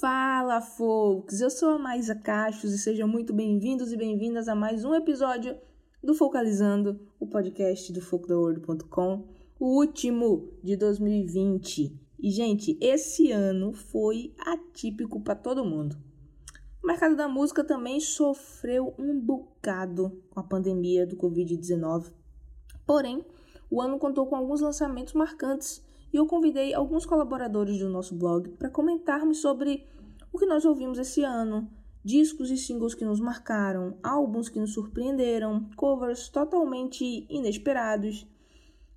Fala, folks! Eu sou a Maísa Cachos e sejam muito bem-vindos e bem-vindas a mais um episódio do Focalizando, o podcast do folkdaworld.com, o último de 2020. E, gente, esse ano foi atípico para todo mundo. O mercado da música também sofreu um bocado com a pandemia do Covid-19. Porém, o ano contou com alguns lançamentos marcantes e eu convidei alguns colaboradores do nosso blog para comentarmos sobre o que nós ouvimos esse ano, discos e singles que nos marcaram, álbuns que nos surpreenderam, covers totalmente inesperados.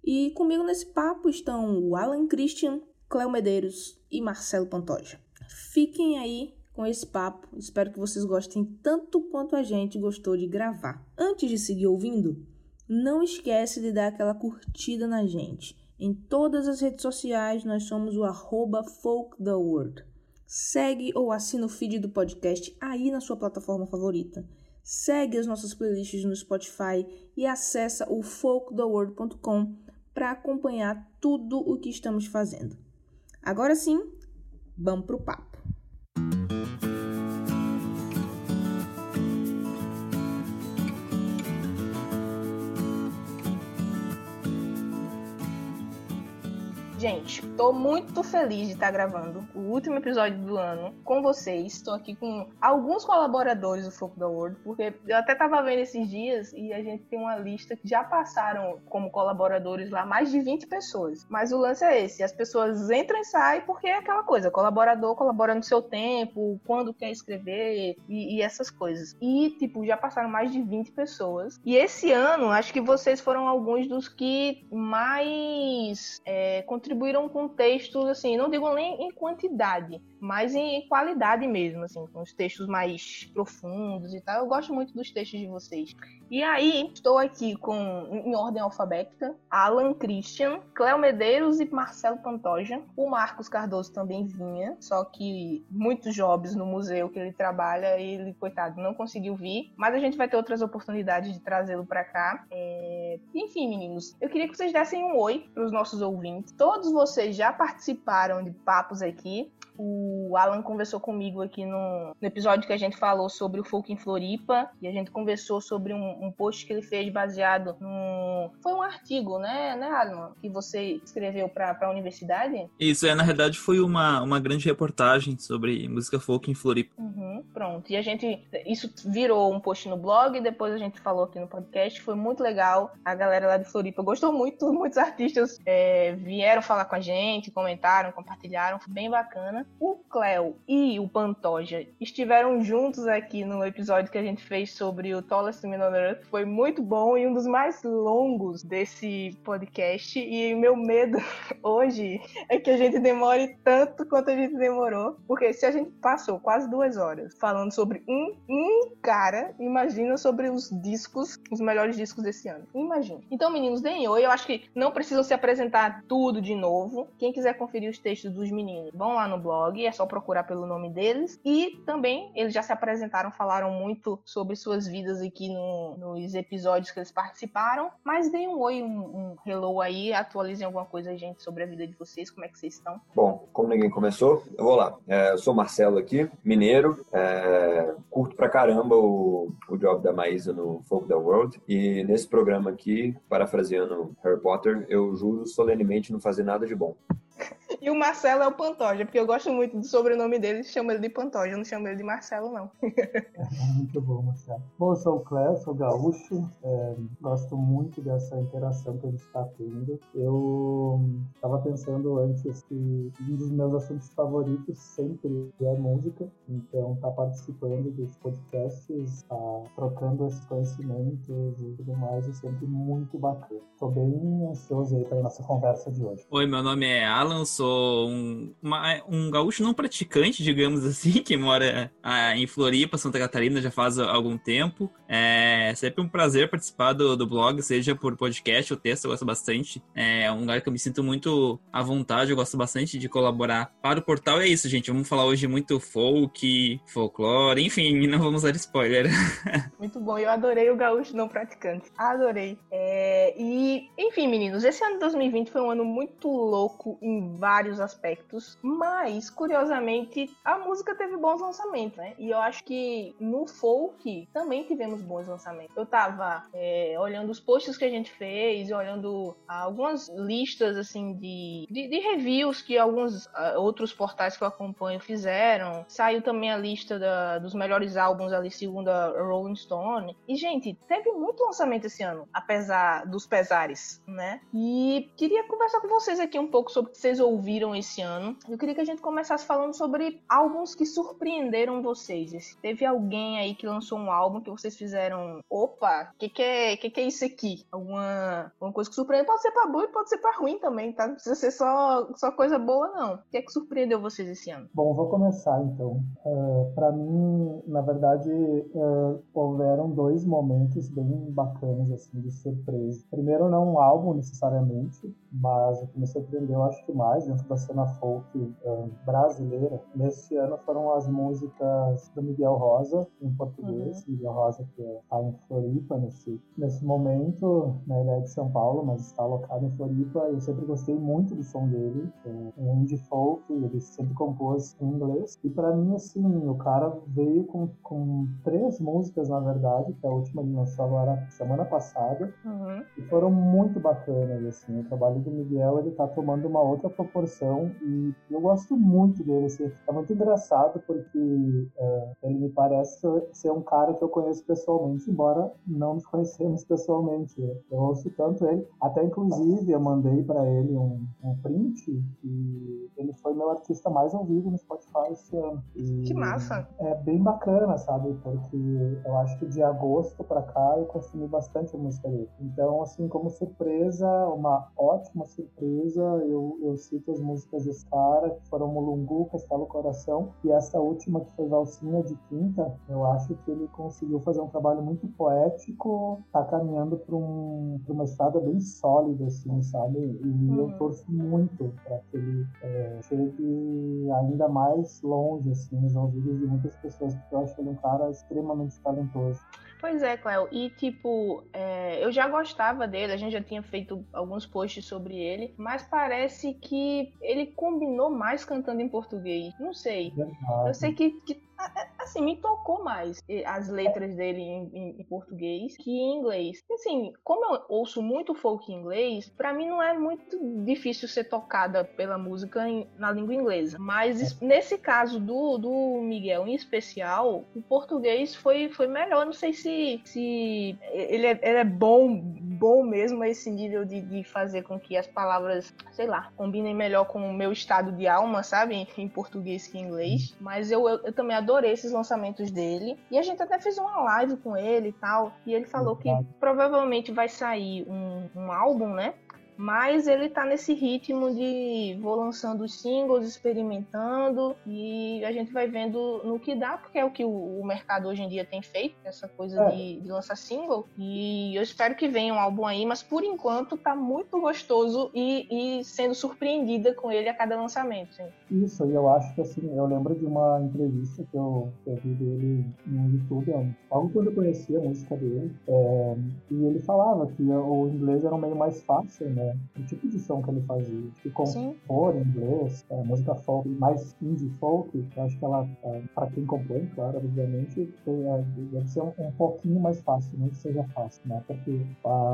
E comigo nesse papo estão o Alan Christian, Cléo Medeiros e Marcelo Pantoja. Fiquem aí com esse papo, espero que vocês gostem tanto quanto a gente gostou de gravar. Antes de seguir ouvindo, não esquece de dar aquela curtida na gente. Em todas as redes sociais nós somos o arroba folktheworld. Segue ou assina o feed do podcast aí na sua plataforma favorita. Segue as nossas playlists no Spotify e acessa o folktheworld.com para acompanhar tudo o que estamos fazendo. Agora sim, vamos pro papo. Gente, tô muito feliz de estar gravando o último episódio do ano com vocês. Estou aqui com alguns colaboradores do Foco da World, porque eu até tava vendo esses dias e a gente tem uma lista que já passaram como colaboradores lá mais de 20 pessoas. Mas o lance é esse: as pessoas entram e saem porque é aquela coisa, colaborador colabora no seu tempo, quando quer escrever e, e essas coisas. E, tipo, já passaram mais de 20 pessoas. E esse ano, acho que vocês foram alguns dos que mais é, contribuíram contribuíram com textos, assim, não digo nem em quantidade, mas em qualidade mesmo, assim, com os textos mais profundos e tal. Eu gosto muito dos textos de vocês. E aí, estou aqui com, em ordem alfabética, Alan Christian, Cléo Medeiros e Marcelo Pantoja. O Marcos Cardoso também vinha, só que muitos jobs no museu que ele trabalha, ele, coitado, não conseguiu vir. Mas a gente vai ter outras oportunidades de trazê-lo para cá. É... Enfim, meninos, eu queria que vocês dessem um oi para os nossos ouvintes. Todos vocês já participaram de papos aqui. O Alan conversou comigo aqui no, no, episódio que a gente falou sobre o folk em Floripa e a gente conversou sobre um, um post que ele fez baseado no. Foi um artigo, né, né, Alan? Que você escreveu para a universidade? Isso, é, na verdade foi uma, uma grande reportagem sobre música folk em Floripa. Uhum, pronto. E a gente. Isso virou um post no blog, depois a gente falou aqui no podcast. Foi muito legal. A galera lá de Floripa gostou muito, muitos artistas é, vieram falar com a gente, comentaram, compartilharam. Foi bem bacana o Cleo e o Pantoja estiveram juntos aqui no episódio que a gente fez sobre o Tallest Man on Earth. Foi muito bom e um dos mais longos desse podcast. E meu medo hoje é que a gente demore tanto quanto a gente demorou. Porque se a gente passou quase duas horas falando sobre um, um cara, imagina sobre os discos, os melhores discos desse ano. Imagina. Então, meninos, deem oi. Eu acho que não precisam se apresentar tudo de novo. Quem quiser conferir os textos dos meninos, vão lá no blog blog, é só procurar pelo nome deles. E também eles já se apresentaram, falaram muito sobre suas vidas aqui no, nos episódios que eles participaram. Mas deem um oi, um, um hello aí, atualizem alguma coisa, gente, sobre a vida de vocês, como é que vocês estão. Bom, como ninguém começou, eu vou lá. É, eu sou Marcelo aqui, mineiro, é, curto pra caramba o, o job da Maísa no Folk da World. E nesse programa aqui, parafraseando Harry Potter, eu juro solenemente não fazer nada de bom. E o Marcelo é o Pantoja, porque eu gosto muito do sobrenome dele, chamo ele de Pantoja, eu não chamo ele de Marcelo, não. muito bom, Marcelo. Bom, eu sou o Cléo, sou gaúcho, é, gosto muito dessa interação que a gente está tendo. Eu estava pensando antes que um dos meus assuntos favoritos sempre é música, então tá participando dos podcasts, tá trocando esses conhecimentos e tudo mais, é sempre muito bacana. Estou bem ansioso aí para nossa conversa de hoje. Oi, meu nome é Alan, sou um, uma, um gaúcho não praticante, digamos assim, que mora ah, em Floripa, Santa Catarina, já faz algum tempo. É sempre um prazer participar do, do blog, seja por podcast ou texto, eu gosto bastante. É um lugar que eu me sinto muito à vontade, eu gosto bastante de colaborar para o portal. É isso, gente. Vamos falar hoje muito folk, folclore, enfim, não vamos dar spoiler. Muito bom, eu adorei o gaúcho não praticante. Adorei. É, e, enfim, meninos, esse ano de 2020 foi um ano muito louco em vários vários aspectos, mas curiosamente a música teve bons lançamentos, né? E eu acho que no folk também tivemos bons lançamentos. Eu tava é, olhando os posts que a gente fez, olhando algumas listas assim de, de, de reviews que alguns uh, outros portais que eu acompanho fizeram. Saiu também a lista da, dos melhores álbuns ali segundo a Rolling Stone. E gente, teve muito lançamento esse ano, apesar dos pesares, né? E queria conversar com vocês aqui um pouco sobre o que vocês ouviram esse ano. Eu queria que a gente começasse falando sobre álbuns que surpreenderam vocês. Teve alguém aí que lançou um álbum que vocês fizeram, opa, o que, que, é, que, que é isso aqui? Alguma, alguma coisa que surpreendeu? Pode ser pra bom e pode ser pra ruim também, tá? Não precisa ser só, só coisa boa, não. O que é que surpreendeu vocês esse ano? Bom, vou começar então. Uh, para mim, na verdade, uh, houveram dois momentos bem bacanas assim de surpresa. Primeiro, não um álbum necessariamente, mas o que me surpreendeu, acho que mais dentro da cena folk uh, brasileira neste ano foram as músicas do Miguel Rosa em português. Uhum. Miguel Rosa que está em Floripa nesse nesse momento, né, ele é de São Paulo, mas está alocado em Floripa. Eu sempre gostei muito do som dele, é um indie folk, ele sempre compôs em inglês. E para mim, assim, o cara veio com, com três músicas, na verdade, que a última ele lançou agora semana passada, uhum. e foram muito bacanas, assim. O trabalho do Miguel, ele tá tomando uma outra proporção e eu gosto muito dele, assim. É muito engraçado porque uh, ele me parece ser um cara que eu conheço pessoalmente, embora não nos conhecemos pessoalmente. Eu ouço tanto ele, até inclusive eu mandei para ele um, um print e ele foi meu artista mais ouvido no Spotify esse ano. E que massa! É bem bacana, sabe? Porque eu acho que de agosto para cá eu consumi bastante a música dele. Então, assim, como surpresa, uma ótima surpresa, eu, eu cito as músicas desse cara, que foram Mulungu, Castelo Coração, e essa última que foi Valsinha de Quinta, eu acho que ele conseguiu fazer um trabalho muito poético, tá caminhando para um, uma estrada bem sólida, assim, sabe? E uhum. eu torço muito para que ele é, chegue ainda mais longe, assim, nos ouvidos de muitas pessoas, porque eu acho ele um cara extremamente talentoso. Pois é, Cléo. E, tipo, é, eu já gostava dele, a gente já tinha feito alguns posts sobre ele, mas parece que ele combinou mais cantando em português. Não sei. Verdade. Eu sei que, que assim, me tocou mais as letras dele em, em, em, português que em inglês. Assim, como eu ouço muito folk em inglês, para mim não é muito difícil ser tocada pela música em, na língua inglesa. Mas é. nesse caso do, do Miguel em especial, o português foi, foi melhor. Não sei se, se ele, é, ele é bom, bom mesmo a esse nível de, de fazer com que as palavras, sei lá, combinem melhor com o meu estado de alma, sabe? Em, em português que em inglês. Mas eu, eu, eu também adorei esses lançamentos dele. E a gente até fez uma live com ele e tal. E ele falou que provavelmente vai sair um, um álbum, né? Mas ele tá nesse ritmo de vou lançando os singles, experimentando e a gente vai vendo no que dá, porque é o que o, o mercado hoje em dia tem feito, essa coisa é. de, de, lançar single. E eu espero que venha um álbum aí, mas por enquanto tá muito gostoso e, e sendo surpreendida com ele a cada lançamento. Sim. Isso, e eu acho que assim, eu lembro de uma entrevista que eu, que eu vi dele no YouTube, logo quando eu conhecia a música dele, é, e ele falava que o inglês era um meio mais fácil, né? O tipo de som que ele fazia. Que compor em inglês, é, música folk, mais indie folk, eu acho que ela, é, para quem compõe, claro, obviamente, é, deve ser um, um, pouquinho mais fácil, não que seja fácil, né? Porque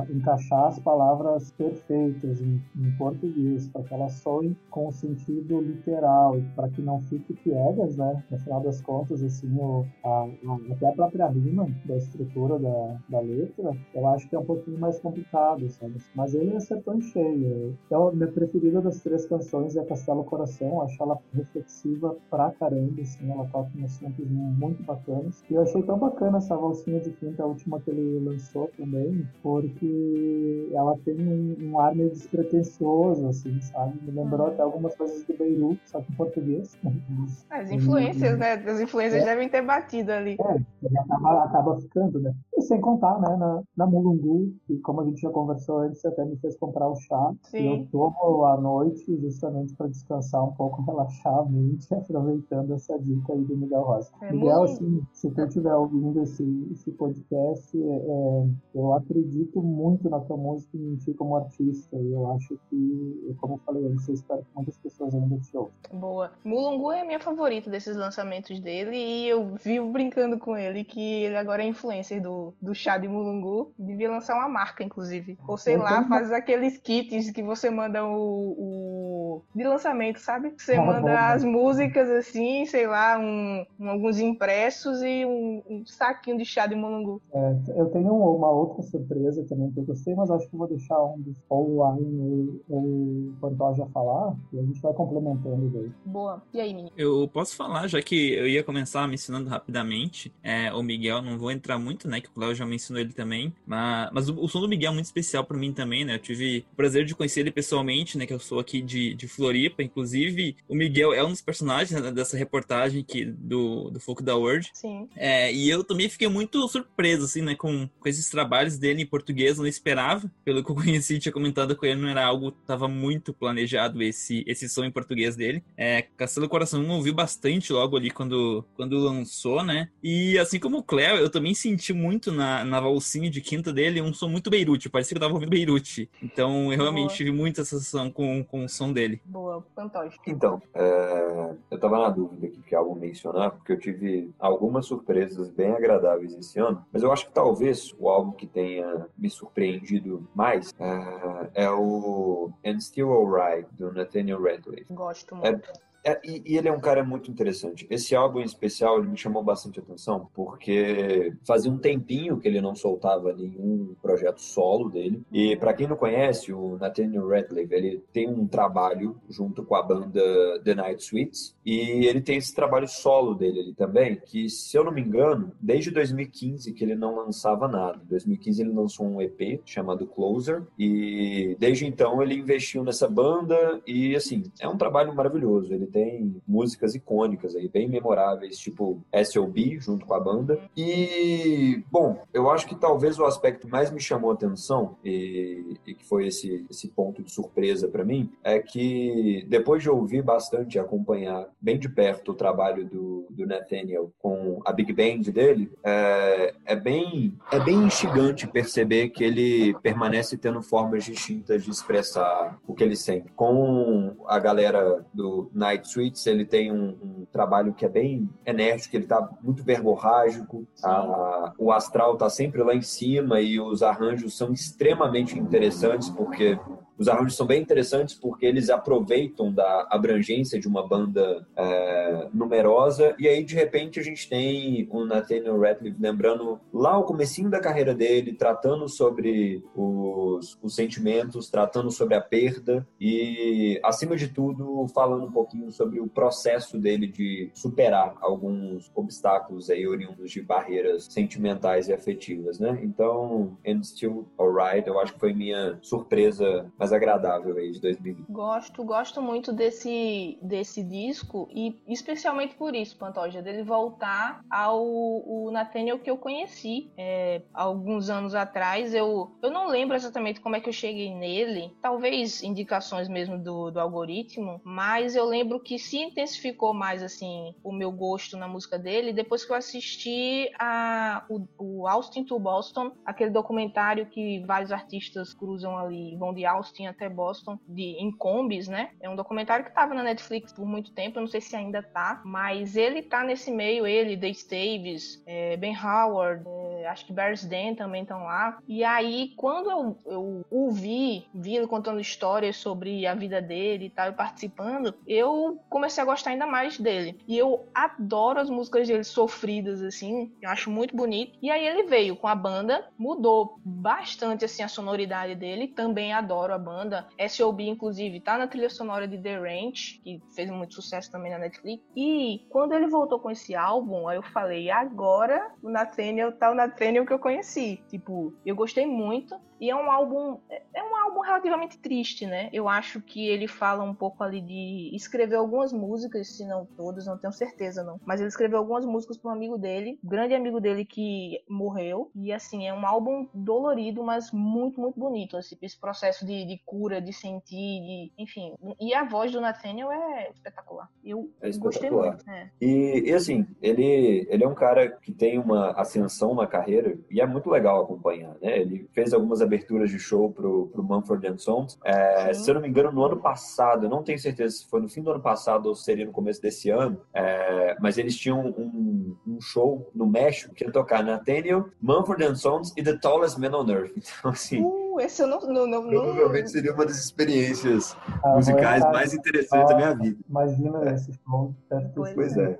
encaixar as palavras perfeitas em, em português, para que elas soem com o sentido literal para que não fique piegas, né? No final das contas, assim, o, a, a, até a própria rima da estrutura da, da letra, eu acho que é um pouquinho mais complicado, sabe? Mas ele acertou cheia. Então, minha preferida das três canções é Castelo Coração. Acho ela reflexiva pra caramba, assim. Ela toca uns assuntos muito bacanas. E eu achei tão bacana essa valsinha de quinta, a última que ele lançou também, porque ela tem um, um ar meio despretensioso, assim, sabe? Me lembrou uhum. até algumas coisas de Beirut, só que em português. As influências, e, né? As influências é, devem ter batido ali. É, acaba, acaba ficando, né? E sem contar, né, na, na Mulungu, que como a gente já conversou antes, até me fez comprar o chá. Sim. E eu tomo à noite justamente para descansar um pouco, relaxar a mente, aproveitando essa dica aí do Miguel Rosa. É Miguel, muito... assim, se tu estiver ouvindo esse, esse podcast, é, é, eu acredito muito na tua música e em ti como artista. E eu acho que, como eu falei antes, eu espero que muitas pessoas ainda te ouçam. Boa. Mulungu é a minha favorita desses lançamentos dele e eu vivo brincando com ele que ele agora é influencer do, do chá de Mulungu. Devia lançar uma marca, inclusive. Ou sei eu lá, tenho... faz aqueles kits que você manda o, o... de lançamento, sabe? Você ah, manda bom, as músicas assim, sei lá, um, um, alguns impressos e um, um, saquinho de chá de Mulungu. É, eu tenho uma outra surpresa também que eu gostei, mas acho que vou deixar um dos ou o Ayn ou o Pantoja falar e a gente vai complementando daí. Boa. E aí, menino? Eu posso falar, já que eu ia começar mencionando rapidamente é, o Miguel, não vou entrar muito, né? Que o Cléo já mencionou ele também. Mas, mas o, o, som do Miguel é muito especial para mim também, né? Eu tive o prazer de conhecer ele pessoalmente, né? Que eu sou aqui de, de Floripa. Inclusive, o Miguel é um dos personagens né, dessa reportagem aqui do, do Folk da World. Sim. É, e eu também fiquei muito surpreso, assim, né? Com, com esses trabalhos dele em português. Eu não esperava. Pelo que eu conheci, tinha comentado com ele, não era algo, tava muito planejado esse, esse som em português dele. É, Castelo Coração ouvi bastante logo ali quando, quando lançou, né? E assim como o Cleo, eu também senti muito na, na valsinha de quinta dele um som muito Beirute. Parecia que eu tava ouvindo Beirute. Então eu realmente Boa. tive muita sensação com, com o som dele. Boa, fantástico. Então, é... eu tava na dúvida aqui que algo mencionar, porque eu tive algumas surpresas bem agradáveis esse ano, mas eu acho que talvez o álbum que tenha me surpreendido mais é, é o And Still Alright, do Nathaniel Radcliffe. Gosto é muito. É é, e, e, ele é um cara muito interessante. Esse álbum em especial ele me chamou bastante atenção porque fazia um tempinho que ele não soltava nenhum projeto solo dele. E para quem não conhece, o Nathaniel Radcliffe ele tem um trabalho junto com a banda The Night Sweets e ele tem esse trabalho solo dele ali também, que se eu não me engano, desde 2015 que ele não lançava nada. Em 2015 ele lançou um EP chamado Closer e desde então ele investiu nessa banda e assim é um trabalho maravilhoso. Ele tem músicas icônicas aí, bem memoráveis, tipo S.O.B. junto com a banda. E, bom, eu acho que talvez o aspecto mais me chamou a atenção, e, e que foi esse, esse ponto de surpresa para mim, é que depois de ouvir bastante e acompanhar bem de perto o trabalho do, do Nathaniel com a Big Band dele, é, é, bem, é bem instigante perceber que ele permanece tendo formas distintas de expressar o que ele sente. Com a galera do Night Night ele tem um, um, trabalho que é bem enérgico, ele está muito verborrágico, a, o astral está sempre lá em cima e os arranjos são extremamente interessantes porque os arranjos são bem interessantes porque eles aproveitam da abrangência de uma banda é, numerosa e aí de repente a gente tem o Nathaniel Ratcliffe lembrando lá o comecinho da carreira dele, tratando sobre os, os sentimentos, tratando sobre a perda e acima de tudo falando um pouquinho sobre o processo dele de superar alguns obstáculos aí oriundos de barreiras sentimentais e afetivas, né? Então, And Still Alright, eu acho que foi minha surpresa mais agradável aí de 2020. Gosto, gosto muito desse, desse disco e especialmente por isso, Pantoja, dele voltar ao o Nathaniel que eu conheci é, alguns anos atrás. Eu, eu não lembro exatamente como é que eu cheguei nele, talvez indicações mesmo do, do algoritmo, mas eu lembro que se intensificou mais assim o meu gosto na música dele depois que eu assisti a, o, o Austin to Boston, aquele documentário que vários artistas cruzam ali, vão de Austin Austin até Boston de, em combis, né? É um documentário que estava na Netflix por muito tempo, eu não sei se ainda tá, mas ele tá nesse meio, ele, Dave Davis, é, Ben Howard, é, acho que Bears Den também estão lá. E aí, quando eu, eu ouvi, vi ele contando histórias sobre a vida dele e tal, e participando, eu comecei a gostar ainda mais dele. E eu adoro as músicas dele sofridas, assim, eu acho muito bonito. E aí ele veio com a banda, mudou bastante, assim, a sonoridade dele, também adoro a banda. S.O.B., inclusive, tá na trilha sonora de The Ranch, que fez muito sucesso também na Netflix. E quando ele voltou com esse álbum, aí eu falei, agora o Nathaniel tá o Nathaniel que eu conheci. Tipo, eu gostei muito. E é um álbum. É um álbum relativamente triste, né? Eu acho que ele fala um pouco ali de escrever algumas músicas, se não todas, não tenho certeza não. Mas ele escreveu algumas músicas para um amigo dele, grande amigo dele que morreu. E assim, é um álbum dolorido, mas muito, muito bonito. Assim, esse processo de, de cura, de sentir, de, enfim. E a voz do Nathaniel é espetacular. Eu É gostei espetacular. muito. É. E, e, assim, ele, ele é um cara que tem uma ascensão na carreira e é muito legal acompanhar, né? Ele fez algumas aberturas de show pro, pro Mumford Sons. É, se eu não me engano, no ano passado, eu não tenho certeza se foi no fim do ano passado ou seria no começo desse ano, é, mas eles tinham um, um show no México que ia tocar Nathaniel, Mumford Sons e The Tallest Man on Earth. Então, assim, Uh, esse eu não. não, não, não- provavelmente seria uma das experiências Ah, musicais vai- mais interessantes da minha vida. Imagina esse show. deve ter Pois é.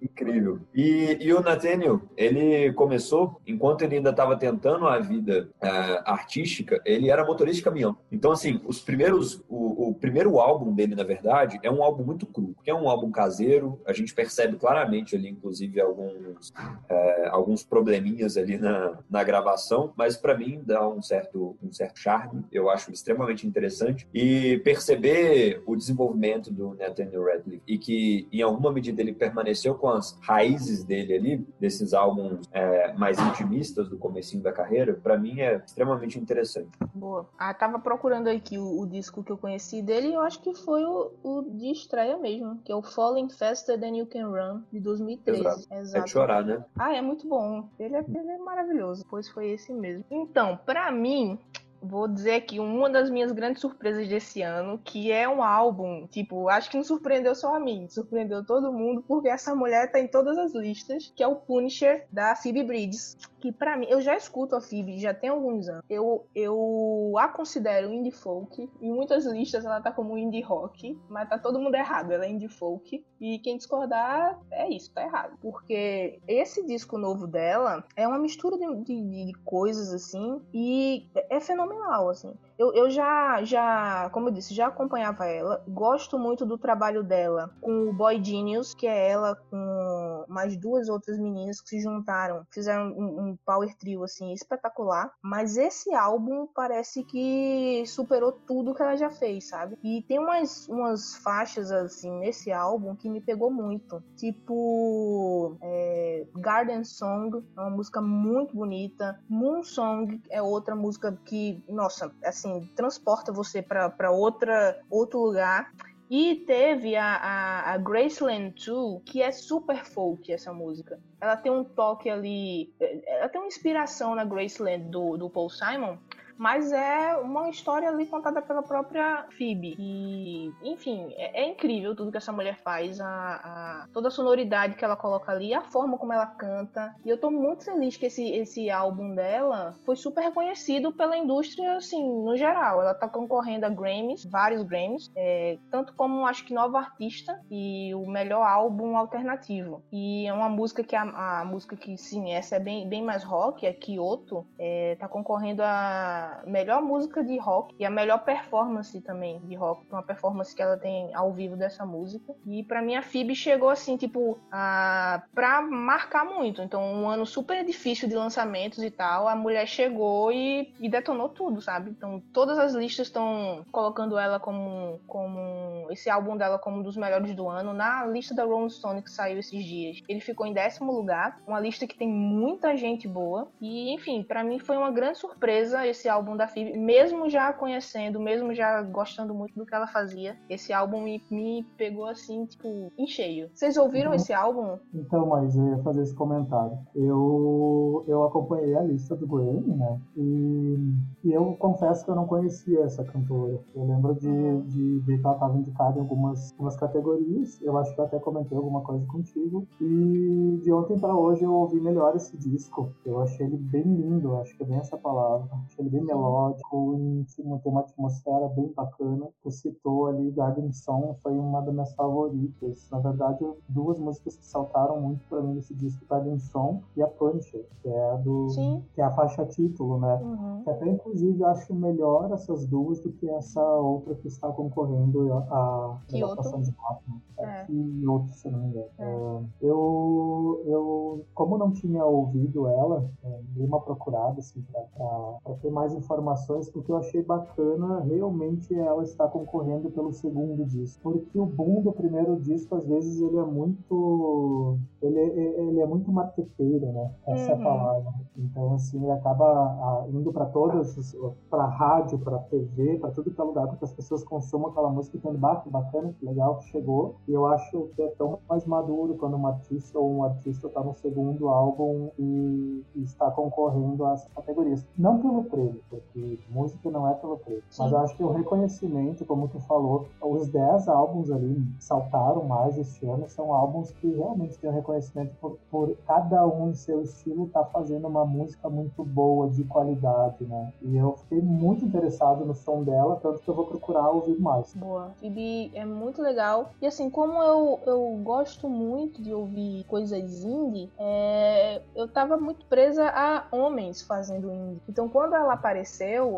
Incrível. E, e o Nathaniel, ele começou, enquanto ele ainda estava tentando a vida eh, artística, ele era motorista de caminhão. Então, assim, os primeiros, o, o primeiro álbum dele, na verdade, é um álbum muito cru, porque é um álbum caseiro, a gente percebe claramente ali, inclusive, alguns, eh, alguns probleminhas ali na, na gravação, mas para mim dá um certo, um certo charme, eu acho extremamente interessante. E perceber o desenvolvimento do Nathaniel Radcliffe e que, em alguma medida, ele permaneceu com as raízes dele ali, desses álbuns é, mais intimistas do comecinho da carreira, para mim é extremamente interessante. Boa. Ah, tava procurando aqui o, o disco que eu conheci dele e eu acho que foi o, o de estreia mesmo, que é o Falling Faster Than You Can Run, de 2013. Exato. Exato. É de chorar, né? Ah, é muito bom. Ele é, ele é maravilhoso, pois foi esse mesmo. Então, pra mim, vou dizer aqui uma das minhas grandes surpresas desse ano, que é um álbum, tipo, acho que não surpreendeu só a mim, surpreendeu todo mundo, porque essa mulher tá em todas as listas, que é o Punisher da Phoebe Bridges. Que pra mim, eu já escuto a Phoebe já tem alguns anos. Eu, eu a considero indie folk. Em muitas listas ela tá como indie rock, mas tá todo mundo errado. Ela é indie folk. E quem discordar, é isso, tá errado. Porque esse disco novo dela é uma mistura de, de, de coisas assim. E é fenomenal, assim. Eu, eu já, já, como eu disse, já acompanhava ela. Gosto muito do trabalho dela com o Boy Genius, que é ela com mais duas outras meninas que se juntaram, fizeram um, um power trio assim espetacular. Mas esse álbum parece que superou tudo que ela já fez, sabe? E tem umas, umas faixas assim nesse álbum que me pegou muito, tipo é, Garden Song, é uma música muito bonita. Moon Song é outra música que, nossa, assim, transporta você para outra outro lugar. E teve a, a, a Graceland 2, que é super folk essa música. Ela tem um toque ali. Ela tem uma inspiração na Graceland do, do Paul Simon, mas é uma história ali contada pela própria Phoebe. E, enfim, é, é incrível tudo que essa mulher faz, a, a- toda a sonoridade que ela coloca ali, a forma como ela canta. E eu tô muito feliz que esse, esse álbum dela foi super reconhecido pela indústria, assim, no geral. Ela tá concorrendo a Grammys, vários Grammys, é, tanto como acho que nova artista e o melhor álbum alternativo. E é uma música que a, a música que sim, essa é bem, bem mais rock, é Kyoto, é, tá concorrendo a melhor música de rock e a melhor performance também de rock, uma performance que ela tem ao vivo dessa música. E pra mim a Phoebe chegou assim, tipo, a, pra marcar muito. Então, um ano super difícil de lançamentos e tal, a mulher chegou e, e detonou tudo, sabe? Então, todas as listas estão colocando ela como, como esse álbum dela como um dos melhores do ano. Na lista da Rolling Stone que saiu esses dias, ele ficou em décimo lugar, uma lista que tem muita gente boa. E, enfim, pra mim foi uma grande surpresa esse álbum da Phoebe, mesmo já conhecendo, mesmo já gostando muito do que ela fazia, esse álbum me, me pegou assim, tipo, em cheio. Vocês ouviram Uhum. esse álbum? Então, mas eu ia fazer esse comentário. Eu, eu acompanhei a lista do Grammy, né? E, e eu confesso que eu não conhecia essa cantora. Eu lembro de, de ver que ela estava indicada em algumas, algumas categorias. Eu acho que eu até comentei alguma coisa contigo. E de ontem para hoje eu ouvi melhor esse disco. Eu achei ele bem lindo, acho que é bem essa palavra. Achei ele bem melódico, íntimo, tem uma atmosfera bem bacana. Tu citou ali Garden Song, foi uma das minhas favoritas. Na verdade, duas músicas que saltaram muito pra mim nesse disco, Garden Song e a Punisher, que é a do Sim. que é a faixa título, né? Uhum. Que Até inclusive eu acho melhor essas duas do que essa outra que está concorrendo a, adaptação de Batman. É. E outra, se não me engano. É. É, eu, eu, como não tinha ouvido ela, é, dei uma procurada assim, pra, pra, pra ter mais informações, porque eu achei bacana realmente ela estar concorrendo pelo segundo disco. Porque o boom do primeiro disco, às vezes, ele é muito. Ele, ele é muito marqueteiro, né? Essa uhum. é a uhum. palavra. Então, assim, ele acaba ah, indo para todas, para rádio, para TV, para tudo que é lugar, porque as pessoas consumam aquela música e tem que bacana, que legal que chegou. E eu acho que é tão mais maduro quando um artista ou um artista está no segundo álbum e, e, está concorrendo a essas categorias. Não pelo prêmio, porque música não é pelo prêmio. Mas eu acho que o reconhecimento, como tu falou, os 10 álbuns ali saltaram mais este ano, são álbuns que realmente têm um reconhecimento por, por cada um em seu estilo tá fazendo uma música muito boa, de qualidade, né? E eu fiquei muito interessado no som dela, tanto que eu vou procurar ouvir mais. Boa. Phoebe é muito legal. E assim, como eu, eu gosto muito de ouvir coisas indie, é, eu tava muito presa a homens fazendo indie. Então quando ela apareceu,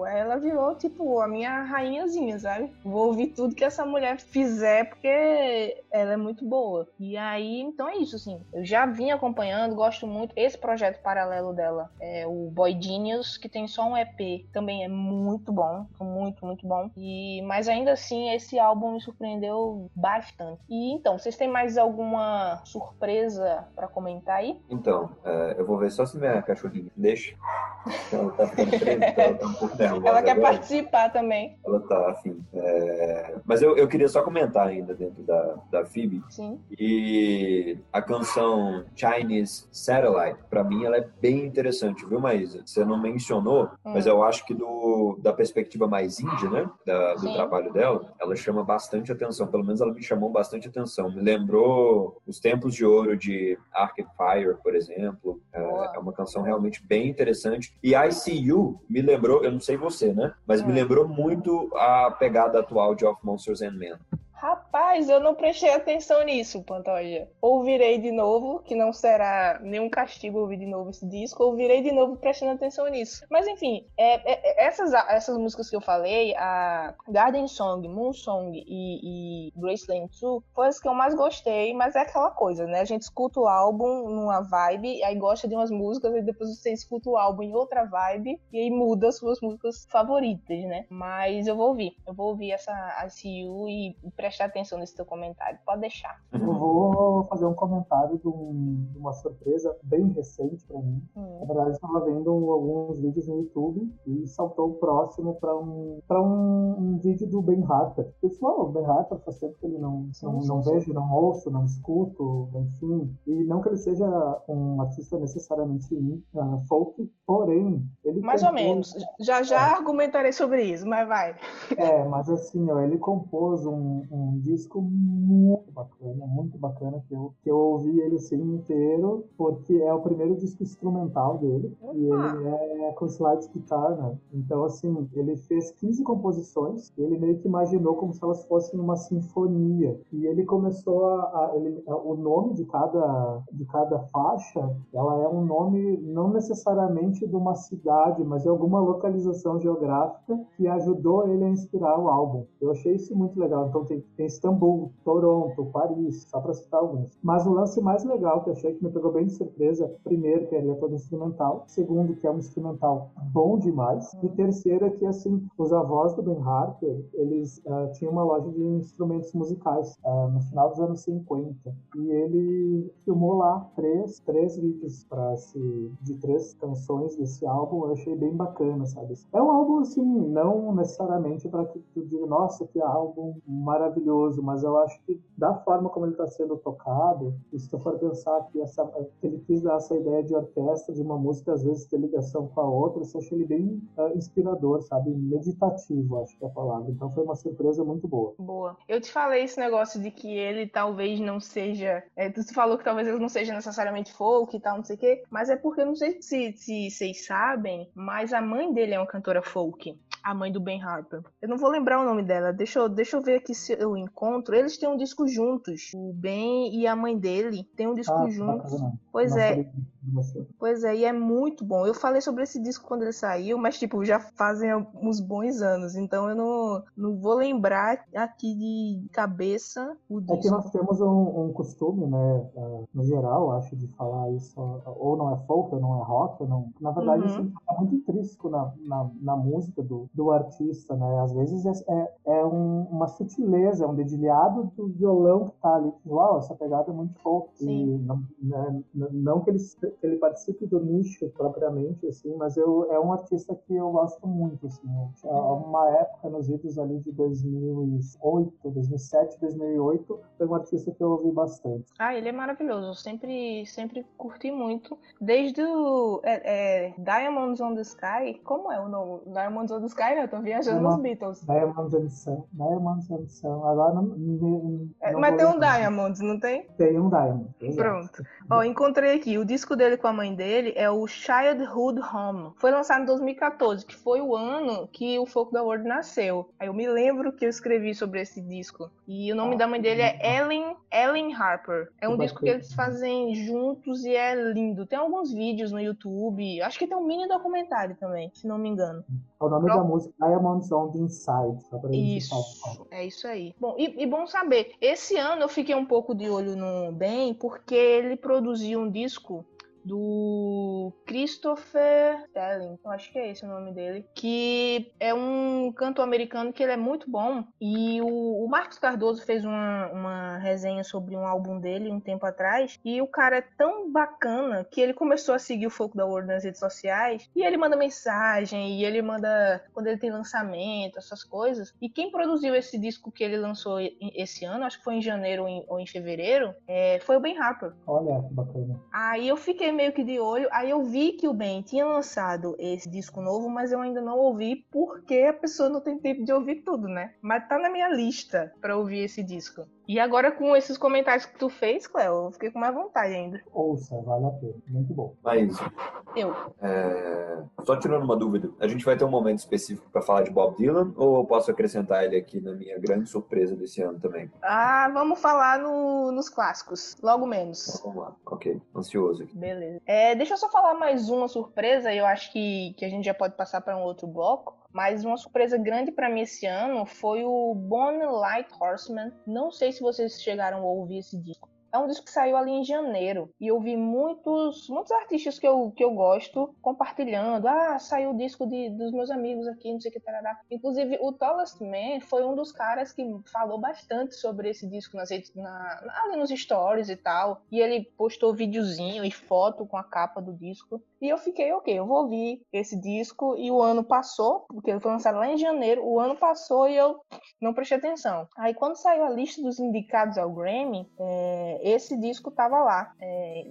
ela virou tipo a minha rainhazinha, sabe? Vou ouvir tudo que essa mulher fizer porque ela é muito boa. E aí, então é isso, assim. Eu já vim acompanhando, gosto muito. Esse projeto paralelo dela é o Boy Genius, que tem só um EP. Também é muito bom. Muito, muito bom. E, mas ainda assim, esse álbum me surpreendeu bastante. E então, vocês têm mais alguma surpresa para comentar aí? Então, é, eu vou ver só se minha cachorrinha deixa. Ela tá presa, ela tá um pouco nervosa. Ela quer agora. participar também. Ela tá, afim. É... Mas eu, eu queria só comentar ainda dentro da, da Phoebe. Sim. E a canção Chinese Satellite, para mim, ela é bem interessante, viu, Maísa? Você não mencionou, hum. mas eu acho que do, da perspectiva mais indie, né? Da, do Sim. trabalho dela, ela chama bastante atenção. Pelo menos ela me chamou bastante atenção. Me lembrou os tempos de ouro de Arcade Fire, por exemplo. É, é, uma canção realmente bem interessante. E ICU me lembrou, eu não sei você, né? Mas hum. me lembrou muito a pegada atual de Of Monsters and Men. Rapaz, eu não prestei atenção nisso, Pantoja. Ouvirei de novo, que não será nenhum castigo ouvir de novo esse disco, ouvirei de novo prestando atenção nisso. Mas enfim, é, é, é essas, essas músicas que eu falei, a Garden Song, Moon Song e, e Graceland 2, foram as que eu mais gostei, mas é aquela coisa, né? A gente escuta o álbum numa vibe, aí gosta de umas músicas, e depois você escuta o álbum em outra vibe, e aí muda as suas músicas favoritas, né? Mas eu vou ouvir, eu vou ouvir essa ICU e prestar atenção nesse teu comentário. Pode deixar. Eu vou fazer um comentário de, um, de uma surpresa bem recente para mim. Hum. Na verdade, eu estava vendo alguns vídeos no YouTube e saltou próximo para um, pra um, um, vídeo do Ben Harper. Eu disse, oh, o Ben Harper faz tempo que ele não, sim, não, sim, não sim. vejo, não ouço, não escuto, enfim. E não que ele seja um artista necessariamente uh, folk, porém, ele. Mais compôs... ou menos. Já já é. argumentarei sobre isso, mas vai. É, mas assim, ó, ele compôs um, um disco muito bacana, muito bacana, que eu, que eu ouvi ele sim inteiro, porque é o primeiro disco instrumental dele, Opa. e ele é com slides guitar, né? Então, assim, ele fez 15 composições, ele meio que imaginou como se elas fossem uma sinfonia, e ele começou a... a ele, a, o nome de cada, de cada faixa, ela é um nome não necessariamente de uma cidade, mas de alguma localização geográfica que ajudou ele a inspirar o álbum. Eu achei isso muito legal. Então tem tem Istambul, Toronto, Paris, só para citar alguns. Mas o lance mais legal que eu achei que me pegou bem de surpresa, primeiro, que ele é todo instrumental, segundo, que é um instrumental bom demais, e terceiro é que, assim, os avós do Ben Harper, eles uh, tinham uma loja de instrumentos musicais uh, no final dos anos 50, e ele filmou lá três, três vídeos para de três canções desse álbum, eu achei bem bacana, sabe? É um álbum, assim, não necessariamente para que tu diga, nossa, que álbum maravilhoso, maravilhoso, mas eu acho que da forma como ele está sendo tocado, e se tu for pensar que, essa, que ele quis dar essa ideia de orquestra, de uma música às vezes ter ligação com a outra, eu achei ele bem uh, inspirador, sabe? Meditativo, acho que é a palavra. Então foi uma surpresa muito boa. Boa. Eu te falei esse negócio de que ele talvez não seja. É, tu falou que talvez ele não seja necessariamente folk e tal, não sei o quê, mas é porque eu não sei se, se vocês sabem, mas a mãe dele é uma cantora folk a mãe do Ben Harper. Eu não vou lembrar o nome dela. Deixa eu, deixa eu ver aqui se eu encontro. Eles têm um disco juntos. O Ben e a mãe dele têm um disco ah, juntos. Pois não é. Pois é, e é muito bom. Eu falei sobre esse disco quando ele saiu, mas tipo, já fazem uns bons anos. Então eu não, não vou lembrar aqui de cabeça o disco. É que nós temos um, um costume, né? É, no geral, acho, de falar isso. Ou não é folk, ou não é rock. Ou não... Na verdade, uhum. isso é muito intrínseco na, na, na música do, do artista, né? Às vezes é, é, é um, uma sutileza, é um dedilhado do violão que tá ali. Que, uau, essa pegada é muito folk. Não, né, não que ele, que ele participe do nicho propriamente, assim, mas eu, é um artista que eu gosto muito, assim. Há uma época, nos idos ali de 2008, 2007, 2008, foi um artista que eu ouvi bastante. Ah, ele é maravilhoso. Eu sempre, sempre curti muito. Desde o é, é, Diamonds on the Sky, como é o nome? Diamonds on the Sky, né? Eu tô viajando nos Beatles. Diamonds on the Sun. Diamonds on the Sun. Agora não, não, não é, Mas tem um Diamonds, não tem? Tem um Diamonds. Pronto. Ó, encontrei aqui. O disco dele com a mãe dele é o Childhood Home. Foi lançado em 2014, que foi o ano que o Folk da World nasceu. Aí eu me lembro que eu escrevi sobre esse disco. E o nome da mãe dele é Ellen, Ellen Harper. É um disco que eles fazem juntos e é lindo. Tem alguns vídeos no YouTube. Acho que tem um mini documentário também, se não me engano. O nome Pro... da música Diamonds on the Inside. Só pra isso, é isso aí. Bom, e, e bom saber. Esse ano eu fiquei um pouco de olho no Ben, porque ele produziu um disco do Christopher Stelling, eu acho que é esse o nome dele, que é um canto americano que ele é muito bom e o, o Marcos Cardoso fez uma, uma resenha sobre um álbum dele um tempo atrás e o cara é tão bacana que ele começou a seguir o Folk da World nas redes sociais e ele manda mensagem e ele manda quando ele tem lançamento, essas coisas. E quem produziu esse disco que ele lançou esse ano, acho que foi em janeiro ou em, ou em fevereiro, é, foi o Ben Harper. Olha, que bacana. Aí eu fiquei meio que de olho. Aí eu vi que o Ben tinha lançado esse disco novo, mas eu ainda não ouvi porque a pessoa não tem tempo de ouvir tudo, né? Mas tá na minha lista para ouvir esse disco. E agora com esses comentários que tu fez, Cleo, eu fiquei com mais vontade ainda. Ouça, vale a pena. Muito bom. Mas, eu. É... Só tirando uma dúvida, a gente vai ter um momento específico para falar de Bob Dylan ou eu posso acrescentar ele aqui na minha grande surpresa desse ano também? Ah, vamos falar no... nos clássicos, logo menos. Então, vamos lá, ok. Ansioso aqui. Beleza. É, deixa eu só falar mais uma surpresa, e eu acho que, que a gente já pode passar para um outro bloco. Mas uma surpresa grande para mim esse ano foi o Bonnie Light Horseman. Não sei se vocês chegaram a ouvir esse disco. É um disco que saiu ali em janeiro e eu vi muitos, muitos artistas que eu, que eu gosto compartilhando. Ah, saiu o disco de, dos meus amigos aqui, não sei o que, tarará. Inclusive, o Tallest Man foi um dos caras que falou bastante sobre esse disco nas na, ali nos stories e tal. E ele postou videozinho e foto com a capa do disco. E eu fiquei, ok, eu vou ouvir esse disco. E o ano passou, porque ele foi lançado lá em janeiro. O ano passou e eu não prestei atenção. Aí, quando saiu a lista dos indicados ao Grammy, é, esse disco tava lá, é,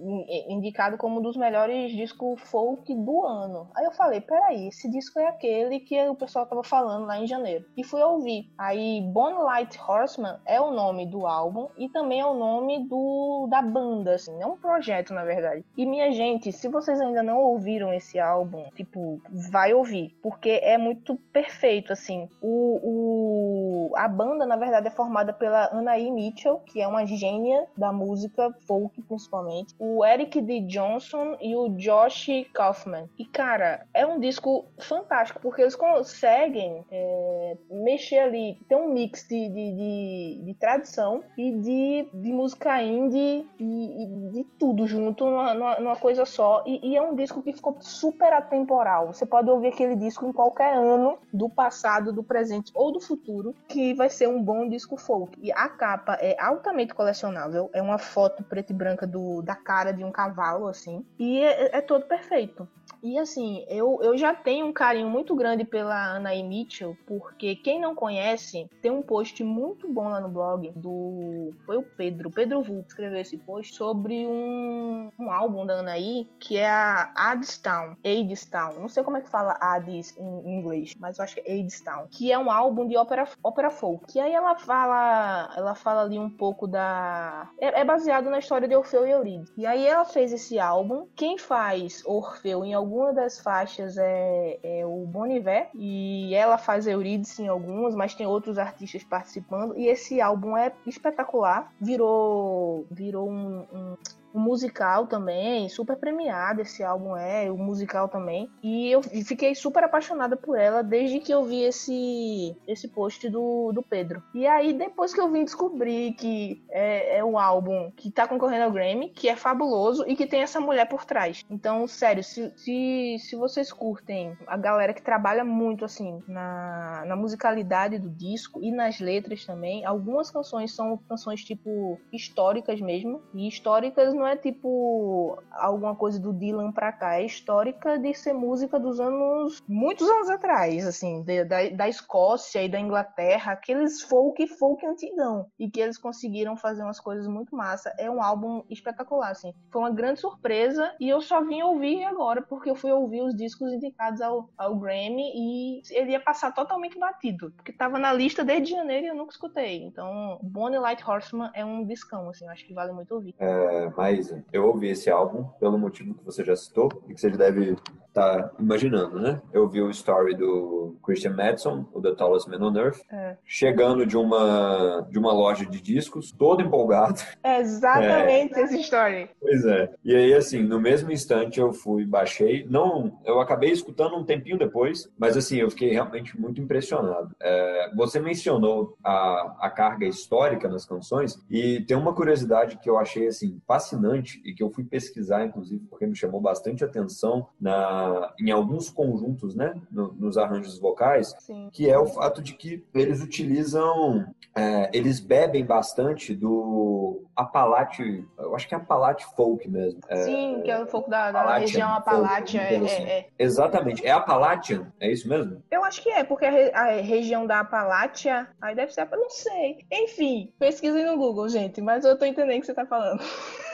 indicado como um dos melhores discos folk do ano. Aí eu falei, peraí, esse disco é aquele que o pessoal tava falando lá em janeiro. E fui ouvir. Aí, Bone Light Horseman é o nome do álbum e também é o nome do da banda, assim, é um projeto, na verdade. E minha gente, se vocês ainda não ouviram esse álbum, tipo, vai ouvir, porque é muito perfeito, assim. O, o a banda, na verdade, é formada pela Anaí Mitchell, que é uma gênia da música, folk principalmente, o Eric D. Johnson e o Josh Kaufman. E, cara, é um disco fantástico, porque eles conseguem é, mexer ali, ter um mix de, de, de, de tradição e de, de música indie e, e de tudo junto numa, numa, coisa só. E, e, é um disco que ficou super atemporal. Você pode ouvir aquele disco em qualquer ano do passado, do presente ou do futuro, que vai ser um bom disco folk. E a capa é altamente colecionável, é uma foto preta e branca do, da cara de um cavalo, assim. E é, é todo perfeito. E assim, eu, eu já tenho um carinho muito grande pela Anaí Mitchell, porque quem não conhece, tem um post muito bom lá no blog do. Foi o Pedro, Pedro Vulp escreveu esse post sobre um, um álbum da Anaí, que é a Adstown, Adestown. Não sei como é que fala Ades em inglês, mas eu acho que é Adestown. Que é um álbum de ópera, ópera folk. E aí ela fala. Ela fala ali um pouco da. É, é baseado na história de Orfeu e Eurídice. E aí ela fez esse álbum. Quem faz Orfeu em algum alguma das faixas é, é o Boniver e ela faz Eurídice em algumas, mas tem outros artistas participando. E esse álbum é espetacular. Virou, virou um, um o musical também, super premiado esse álbum é, o musical também. E eu fiquei super apaixonada por ela desde que eu vi esse, esse post do, do Pedro. E aí, depois que eu vim descobrir que é, é um álbum que tá concorrendo ao Grammy, que é fabuloso e que tem essa mulher por trás. Então, sério, se, se, se vocês curtem a galera que trabalha muito assim na, na musicalidade do disco e nas letras também, algumas canções são canções tipo históricas mesmo. E históricas não é tipo alguma coisa do Dylan pra cá, é histórica de ser música dos anos, muitos anos atrás, assim, de, da, da Escócia e da Inglaterra, aqueles folk, folk antigão, e que eles conseguiram fazer umas coisas muito massa. É um álbum espetacular, assim. Foi uma grande surpresa e eu só vim ouvir agora porque eu fui ouvir os discos indicados ao, ao Grammy e ele ia passar totalmente batido, porque tava na lista desde janeiro e eu nunca escutei. Então, Bonnie Light Horseman é um discão, assim, eu acho que vale muito ouvir. É, mas eu ouvi esse álbum pelo motivo que você já citou e que você deve tá imaginando, né? Eu vi o story do Christian Madison, o The Tallest Man on Earth, é. chegando de uma, de uma loja de discos, todo empolgado. É exatamente é. essa story. Pois é. E aí, assim, no mesmo instante eu fui, baixei. Não, eu acabei escutando um tempinho depois, mas assim, eu fiquei realmente muito impressionado. É, você mencionou a, a carga histórica nas canções e tem uma curiosidade que eu achei, assim, fascinante e que eu fui pesquisar, inclusive, porque me chamou bastante atenção na em alguns conjuntos, né, no, nos arranjos vocais, Sim. que é o fato de que eles utilizam, é, eles bebem bastante do Apalate, eu acho que é Apalate folk mesmo. É, Sim, que é o folk da, da região Apalate. É, assim. é, é, Exatamente, é Appalachian, é isso mesmo? Eu acho que é, porque a, a região da Apalátia, aí deve ser, não sei. Enfim, pesquisem no Google, gente, mas eu tô entendendo o que você tá falando.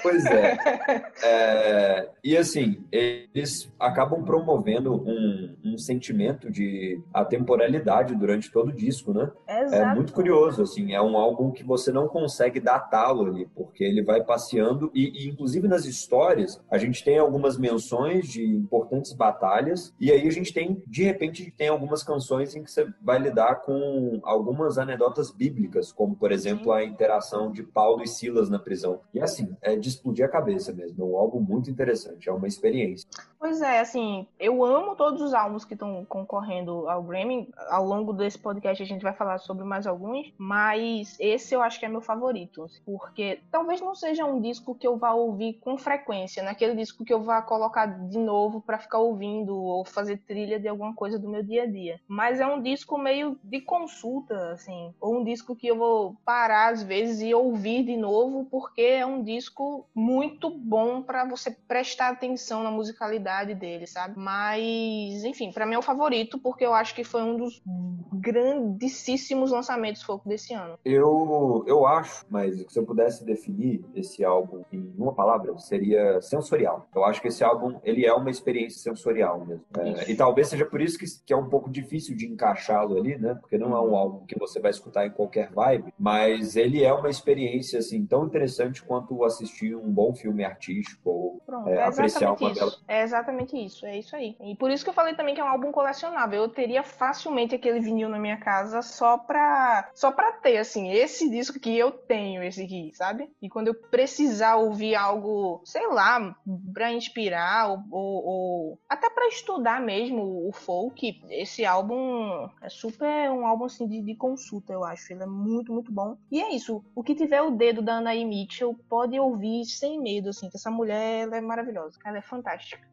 Pois é. é. E assim, eles acabam promovendo um, um, sentimento de atemporalidade durante todo o disco, né? Exato. É muito curioso, assim, é um álbum que você não consegue datá-lo ali, porque ele vai passeando e, e, inclusive nas histórias, a gente tem algumas menções de importantes batalhas e aí a gente tem, de repente, tem algumas canções em que você vai lidar com algumas anedotas bíblicas, como, por exemplo, a interação de Paulo e Silas na prisão. E assim, é de explodir a cabeça mesmo. É um álbum muito interessante, é uma experiência. Pois é, assim, eu amo todos os álbuns que estão concorrendo ao Grammy. Ao longo desse podcast a gente vai falar sobre mais alguns, mas esse eu acho que é meu favorito, porque talvez não seja um disco que eu vá ouvir com frequência, naquele disco que eu vá colocar de novo para ficar ouvindo ou fazer trilha de alguma coisa do meu dia a dia. Mas é um disco meio de consulta, assim, ou um disco que eu vou parar às vezes e ouvir de novo, porque é um disco muito bom para você prestar atenção na musicalidade dele, sabe? Mas, enfim, para mim é o favorito porque eu acho que foi um dos grandíssimos lançamentos folk desse ano. Eu, eu acho, mas se eu pudesse definir esse álbum em uma palavra, seria sensorial. Eu acho que esse álbum, ele é uma experiência sensorial mesmo. É, e talvez seja por isso que, que é um pouco difícil de encaixá-lo ali, né? Porque não é um álbum que você vai escutar em qualquer vibe, mas ele é uma experiência, assim, tão interessante quanto assistir um bom filme artístico ou Pronto, é, é apreciar uma bela. É exatamente isso, é isso aí. E por isso que eu falei também que é um álbum colecionável. Eu teria facilmente aquele vinil na minha casa só pra, só pra ter, assim, esse disco que eu tenho, esse aqui, sabe? E quando eu precisar ouvir algo, sei lá, pra inspirar ou, ou, ou até pra estudar mesmo o folk, esse álbum é super um álbum assim de, de consulta, eu acho. Ele é muito, muito bom. E é isso. O que tiver o dedo da Anaí Mitchell pode ouvir sem medo, assim, que essa mulher ela é maravilhosa, ela é fantástica.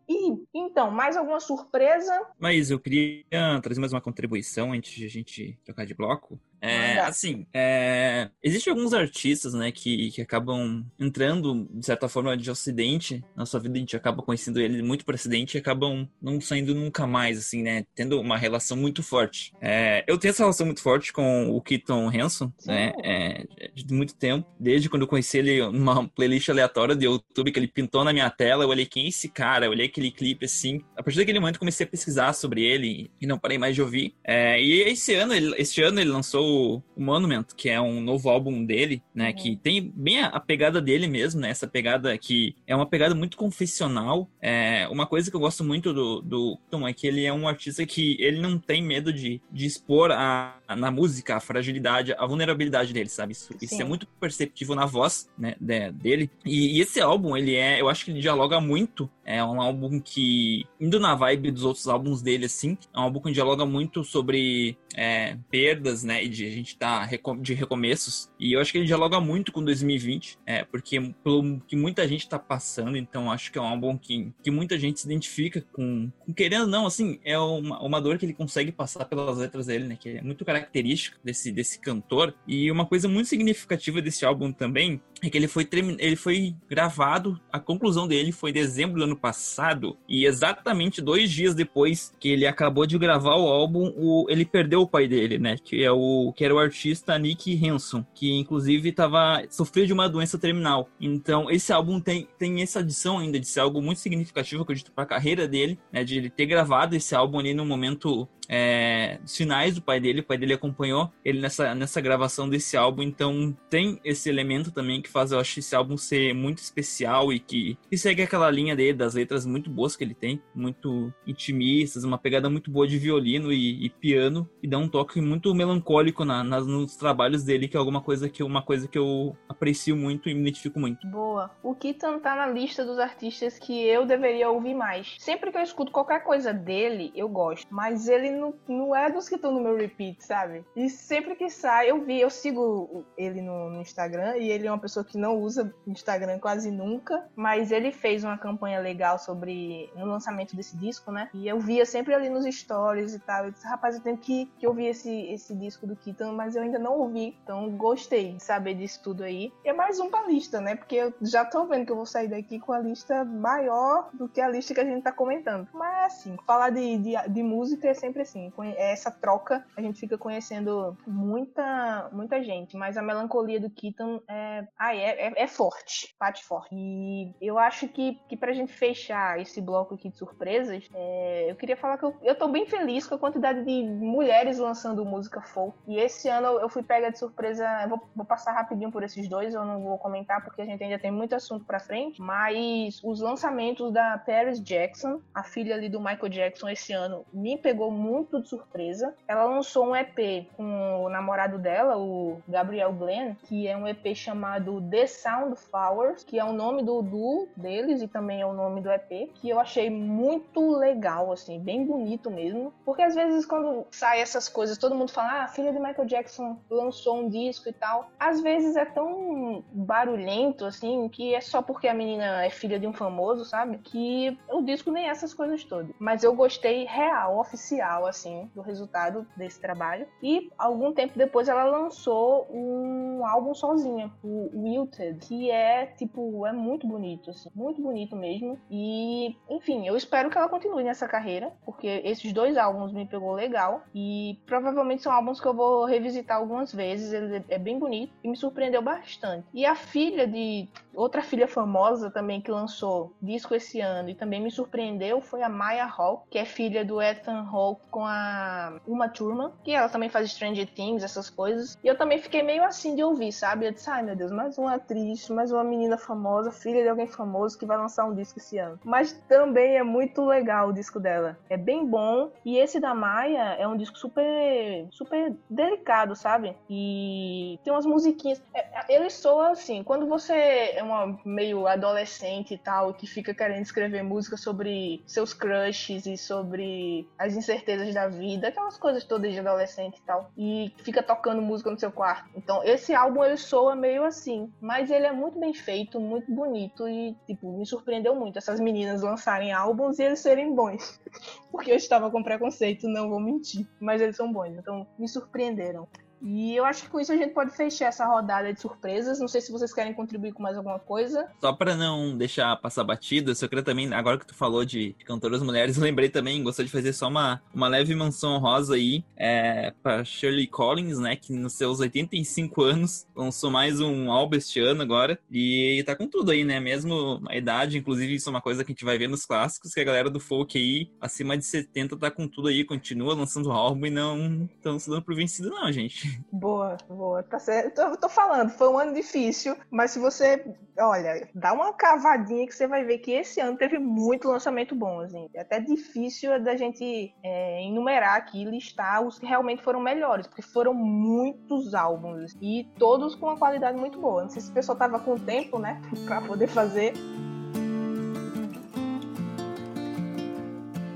Então, mais alguma surpresa? Mas eu queria trazer mais uma contribuição antes de a gente trocar de bloco. É, assim, é, existem alguns artistas, né, que, que acabam entrando, de certa forma, de ocidente na sua vida, a gente acaba conhecendo ele muito por acidente e acabam não saindo nunca mais, assim, né, tendo uma relação muito forte. É, eu tenho essa relação muito forte com o Keaton Hanson, Sim. né, é, de muito tempo, desde quando eu conheci ele numa playlist aleatória de YouTube que ele pintou na minha tela, eu olhei quem é esse cara, eu olhei aquele clipe, assim, a partir daquele momento comecei a pesquisar sobre ele e não parei mais de ouvir. É, e esse ano, ele, esse ano ele lançou o, o Monument, que é um novo álbum dele, né? Uhum. Que tem bem a, a, pegada dele mesmo, né? Essa pegada que é uma pegada muito confessional. É, uma coisa que eu gosto muito do, do Tom é que ele é um artista que ele não tem medo de, de expor a, a na música a fragilidade, a vulnerabilidade dele, sabe? Isso, isso é muito perceptível na voz né, de, dele. E, e, esse álbum, ele é, eu acho que ele dialoga muito. É um álbum que, indo na vibe dos outros álbuns dele, assim, é um álbum que dialoga muito sobre é, perdas, né? E de a gente tá de recomeços. E eu acho que ele dialoga muito com 2020, é, porque pelo que muita gente tá passando, então acho que é um álbum que, que muita gente se identifica com, com querendo não, assim, é uma, uma dor que ele consegue passar pelas letras dele, né? Que é muito característica desse, desse cantor. E uma coisa muito significativa desse álbum também é que ele foi, ele foi gravado, a conclusão dele foi em dezembro do ano passado, e exatamente dois dias depois que ele acabou de gravar o álbum, o, ele perdeu o pai dele, né? Que, é o, que era o artista Nick Hanson, que inclusive tava, sofreu de uma doença terminal. Então, esse álbum tem, tem essa adição ainda de ser algo muito significativo, acredito, para a carreira dele, né? De ele ter gravado esse álbum ali no momento é, sinais do pai dele. O pai dele acompanhou ele nessa, nessa gravação desse álbum, então tem esse elemento também que faz eu acho esse álbum ser muito especial e que, que segue aquela linha dele das letras muito boas que ele tem, muito intimistas, uma pegada muito boa de violino e, e piano e dá um toque muito melancólico na, nas, nos trabalhos dele, que é alguma coisa que uma coisa que eu aprecio muito e me identifico muito. Boa. O Kitan tá na lista dos artistas que eu deveria ouvir mais. Sempre que eu escuto qualquer coisa dele, eu gosto, mas ele não, não é dos que estão no meu repeat, sabe? E sempre que sai, eu vi, eu sigo ele no, no, Instagram e ele é uma pessoa que não usa Instagram quase nunca, mas ele fez uma campanha legal sobre no lançamento desse disco, né? E eu via sempre ali nos stories e tal. Eu disse, rapaz, eu tenho que, que ouvir esse, esse disco do Kitan, mas eu ainda não ouvi. Então gostei de saber disso tudo aí. E é mais um pra lista, né? Porque eu já tô vendo que eu vou sair daqui com a lista maior do que a lista que a gente tá comentando. Mas assim, falar de, de, de música é sempre assim, essa troca, a gente fica conhecendo muita, muita gente, mas a melancolia do Keaton é, ah, é, é, é forte, bate forte. E eu acho que, que pra gente fechar esse bloco aqui de surpresas, é, eu queria falar que eu, eu tô bem feliz com a quantidade de mulheres lançando música folk. E esse ano eu fui pega de surpresa, vou, vou passar rapidinho por esses dois, eu não vou comentar porque a gente ainda tem muito assunto pra frente, mas os lançamentos da Paris Jackson, a filha ali do Michael Jackson esse ano, me pegou muito de surpresa. Ela lançou um EP com o namorado dela, o Gabriel Glenn, que é um EP chamado The Sound Flowers, que é o nome do duo deles e também é o nome do EP, que eu achei muito legal, assim, bem bonito mesmo. Porque às vezes quando sai essas coisas, todo mundo fala, ah, a filha de Michael Jackson lançou um disco e tal. Às vezes é tão barulhento, assim, que é só porque a menina é filha de um famoso, sabe? Que o disco nem é essas coisas todas. Mas eu gostei real, oficial, assim, do resultado desse trabalho. E algum tempo depois ela lançou um álbum sozinha, o Wilted, que é tipo, é muito bonito, assim, muito bonito mesmo. E, enfim, eu espero que ela continue nessa carreira, porque esses dois álbuns me pegou legal e provavelmente são álbuns que eu vou revisitar algumas vezes. Ele é bem bonito e me surpreendeu bastante. E a filha de outra filha famosa também que lançou disco esse ano e também me surpreendeu foi a Maya Hawke, que é filha do Ethan Hawke com a Uma Thurman, que ela também faz Stranger Things, essas coisas. E eu também fiquei meio assim de ouvir, sabe? Eu disse, ai meu Deus, mais uma atriz, mais uma menina famosa, filha de alguém famoso que vai lançar um disco esse ano. Mas também é muito legal o disco dela. É bem bom. E esse da Maia é um disco super, super delicado, sabe? E tem umas musiquinhas. É, ele soa assim, quando você é uma meio adolescente e tal, que fica querendo escrever música sobre seus crushes e sobre as incertezas da vida, aquelas coisas todas de adolescente e tal, e fica tocando música no seu quarto. Então, esse álbum ele soa meio assim, mas ele é muito bem feito, muito bonito e, tipo, me surpreendeu muito essas meninas lançarem álbuns e eles serem bons. Porque eu estava com preconceito, não vou mentir, mas eles são bons, então me surpreenderam. E eu acho que com isso a gente pode fechar essa rodada de surpresas. Não sei se vocês querem contribuir com mais alguma coisa. Só para não deixar passar batida, eu queria também, agora que tu falou de cantoras mulheres, lembrei também, gostaria de fazer só uma, uma leve menção rosa aí é, para Shirley Collins, né, que nos seus 85 anos lançou mais um álbum este ano agora. E tá com tudo aí, né, mesmo a idade, inclusive isso é uma coisa que a gente vai ver nos clássicos, que a galera do folk aí, acima de 70, tá com tudo aí, continua lançando álbum e não estão se dando por vencido não, gente. Boa, boa, tá certo. Eu tô, falando, foi um ano difícil, mas se você, olha, dá uma cavadinha que você vai ver que esse ano teve muito lançamento bom, assim. É até difícil da gente é, enumerar aqui, listar os que realmente foram melhores, porque foram muitos álbuns e todos com uma qualidade muito boa. Não sei se o pessoal tava com tempo, né, pra poder fazer.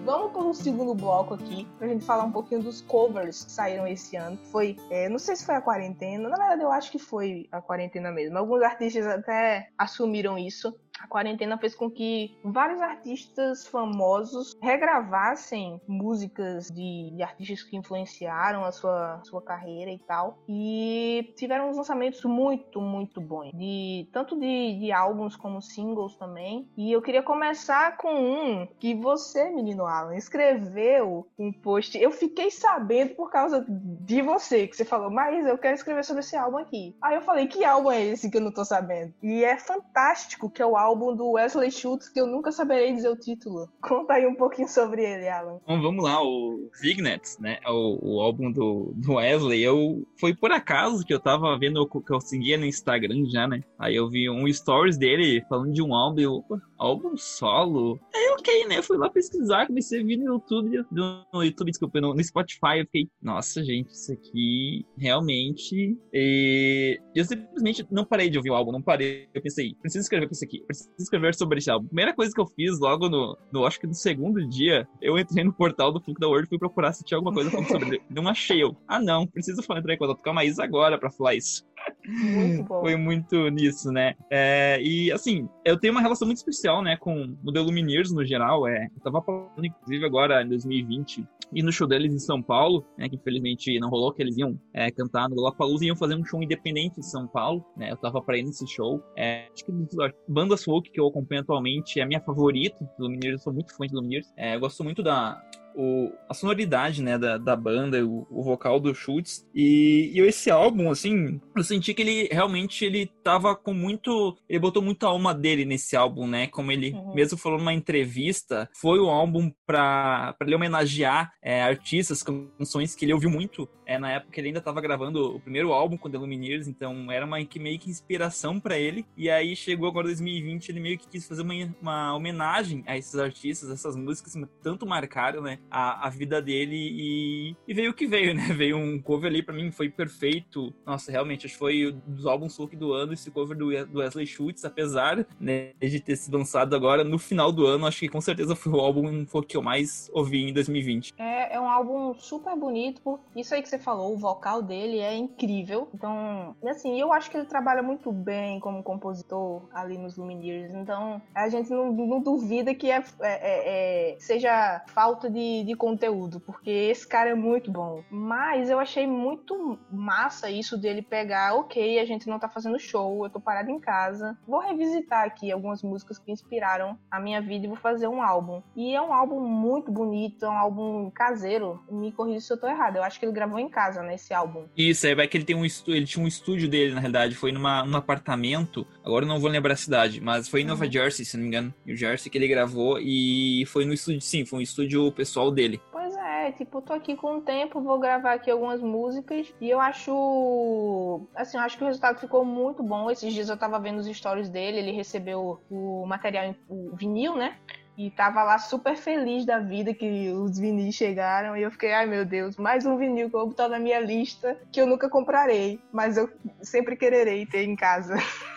Vamos para um segundo bloco aqui, pra gente falar um pouquinho dos covers que saíram esse ano. Foi, é, não sei se foi a quarentena, na verdade eu acho que foi a quarentena mesmo. Alguns artistas até assumiram isso a quarentena fez com que vários artistas famosos regravassem músicas de, de, artistas que influenciaram a sua, sua carreira e tal. E tiveram uns lançamentos muito, muito bons. De, tanto de, de álbuns como singles também. E eu queria começar com um que você, menino Alan, escreveu um post. Eu fiquei sabendo por causa de você, que você falou, mas eu quero escrever sobre esse álbum aqui. Aí eu falei, que álbum é esse que eu não tô sabendo? E é fantástico, que é o álbum do Wesley Schultz, que eu nunca saberei dizer o título. Conta aí um pouquinho sobre ele, Alan. Então vamos lá, o Signet, né? O, o álbum do, do Wesley. Eu foi por acaso que eu tava vendo que eu seguia no Instagram já, né? Aí eu vi um stories dele falando de um álbum. Eu, opa, álbum solo? Aí ok, né? Fui lá pesquisar, comecei a vir no YouTube, no YouTube, desculpa, no, no Spotify. Eu fiquei, nossa, gente, isso aqui realmente. E eu simplesmente não parei de ouvir o álbum, não parei. Eu pensei, preciso escrever com isso aqui, preciso escrever sobre esse álbum. Primeira coisa que eu fiz logo no, no acho que no segundo dia, eu entrei no portal do Funk da World e fui procurar se tinha alguma coisa falando sobre ele. Não achei eu. Ah, não, preciso falar, entrar em contato com a Maísa agora pra falar isso. Muito bom. Foi muito nisso, né? É, e assim, eu tenho uma relação muito especial, né, com o The Lumineers no geral. É, eu tava falando, inclusive, agora em 2020, e no show deles em São Paulo, né, que infelizmente não rolou, que eles iam é, cantar no Lollapalooza e iam fazer um show independente em São Paulo, né, eu tava pra ir nesse show. É, acho que das bandas folk que eu acompanho atualmente é a minha favorita, Lumineers, eu sou muito fã de Lumineers. É, eu gosto muito da, o, a sonoridade, né, da, da banda, o, o vocal do Schultz. E, e esse álbum, assim, eu senti que ele realmente ele tava com muito. Ele botou muito a alma dele nesse álbum, né? Como ele uhum. mesmo falou numa entrevista, foi o álbum para ele homenagear é, artistas, canções que ele ouviu muito é, na época ele ainda tava gravando o primeiro álbum com The Lumineers, então era uma que meio que inspiração para ele. E aí chegou agora 2020, ele meio que quis fazer uma, uma homenagem a esses artistas, essas músicas que tanto marcaram, né, a, a vida dele e, e veio o que veio, né? Veio um cover ali para mim, foi perfeito. Nossa, realmente, acho que foi dos álbuns folk do ano, esse cover do, do Wesley Schultz, apesar né, de ter sido lançado agora no final do ano, acho que com certeza foi o álbum folk que eu mais ouvi em 2020. É, é um álbum super bonito, isso aí que você falou, o vocal dele é incrível. Então, assim, eu acho que ele trabalha muito bem como compositor ali nos Lumineers. Então, a gente não, não duvida que é, é, é, é, seja falta de, de conteúdo, porque esse cara é muito bom. Mas eu achei muito massa isso dele pegar, ok, a gente não tá fazendo show, eu tô parado em casa, vou revisitar aqui algumas músicas que inspiraram a minha vida e vou fazer um álbum. E é um álbum muito bonito, é um álbum caseiro. Me corrija se eu tô errado. Eu acho que ele gravou em casa, nesse álbum. Isso, é que ele tem um ele tinha um estúdio dele, na realidade, foi numa, num apartamento, agora eu não vou lembrar a cidade, mas foi em Nova uhum. Jersey, se não me engano, New Jersey, que ele gravou e foi no estúdio, sim, foi um estúdio pessoal dele. Pois é, tipo, tô aqui com o tempo, vou gravar aqui algumas músicas e eu acho, assim, eu acho que o resultado ficou muito bom. Esses dias eu tava vendo os stories dele, ele recebeu o material, o vinil, né? E tava lá super feliz da vida que os vinis chegaram. E eu fiquei, ai meu Deus, mais um vinil que eu vou botar na minha lista que eu nunca comprarei, mas eu sempre quererei ter em casa.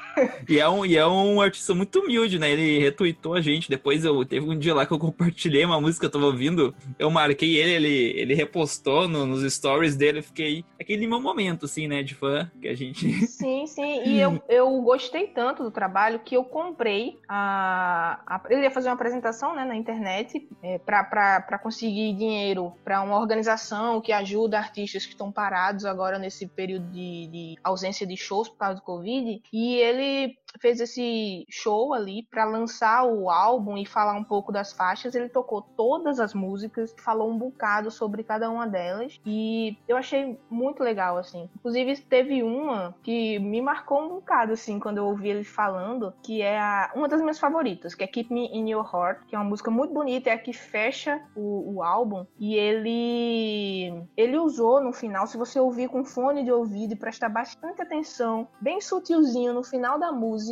e, é um, e é um artista muito humilde, né? Ele retweetou a gente. Depois eu teve um dia lá que eu compartilhei uma música que eu tava ouvindo. Eu marquei ele, ele, ele repostou no, nos stories dele. Eu fiquei aquele meu momento, assim, né? De fã que a gente. Sim, sim. E eu, eu gostei tanto do trabalho que eu comprei a. a ele ia fazer uma apresentação né, na internet é, para conseguir dinheiro para uma organização que ajuda artistas que estão parados agora nesse período de, de ausência de shows por causa do Covid. E ele very fez esse show ali para lançar o álbum e falar um pouco das faixas. Ele tocou todas as músicas, falou um bocado sobre cada uma delas e eu achei muito legal assim. Inclusive teve uma que me marcou um bocado assim quando eu ouvi ele falando, que é a, uma das minhas favoritas, que é Keep Me in Your Heart, que é uma música muito bonita, é a que fecha o, o álbum e ele ele usou no final, se você ouvir com fone de ouvido e prestar bastante atenção, bem sutilzinho no final da música,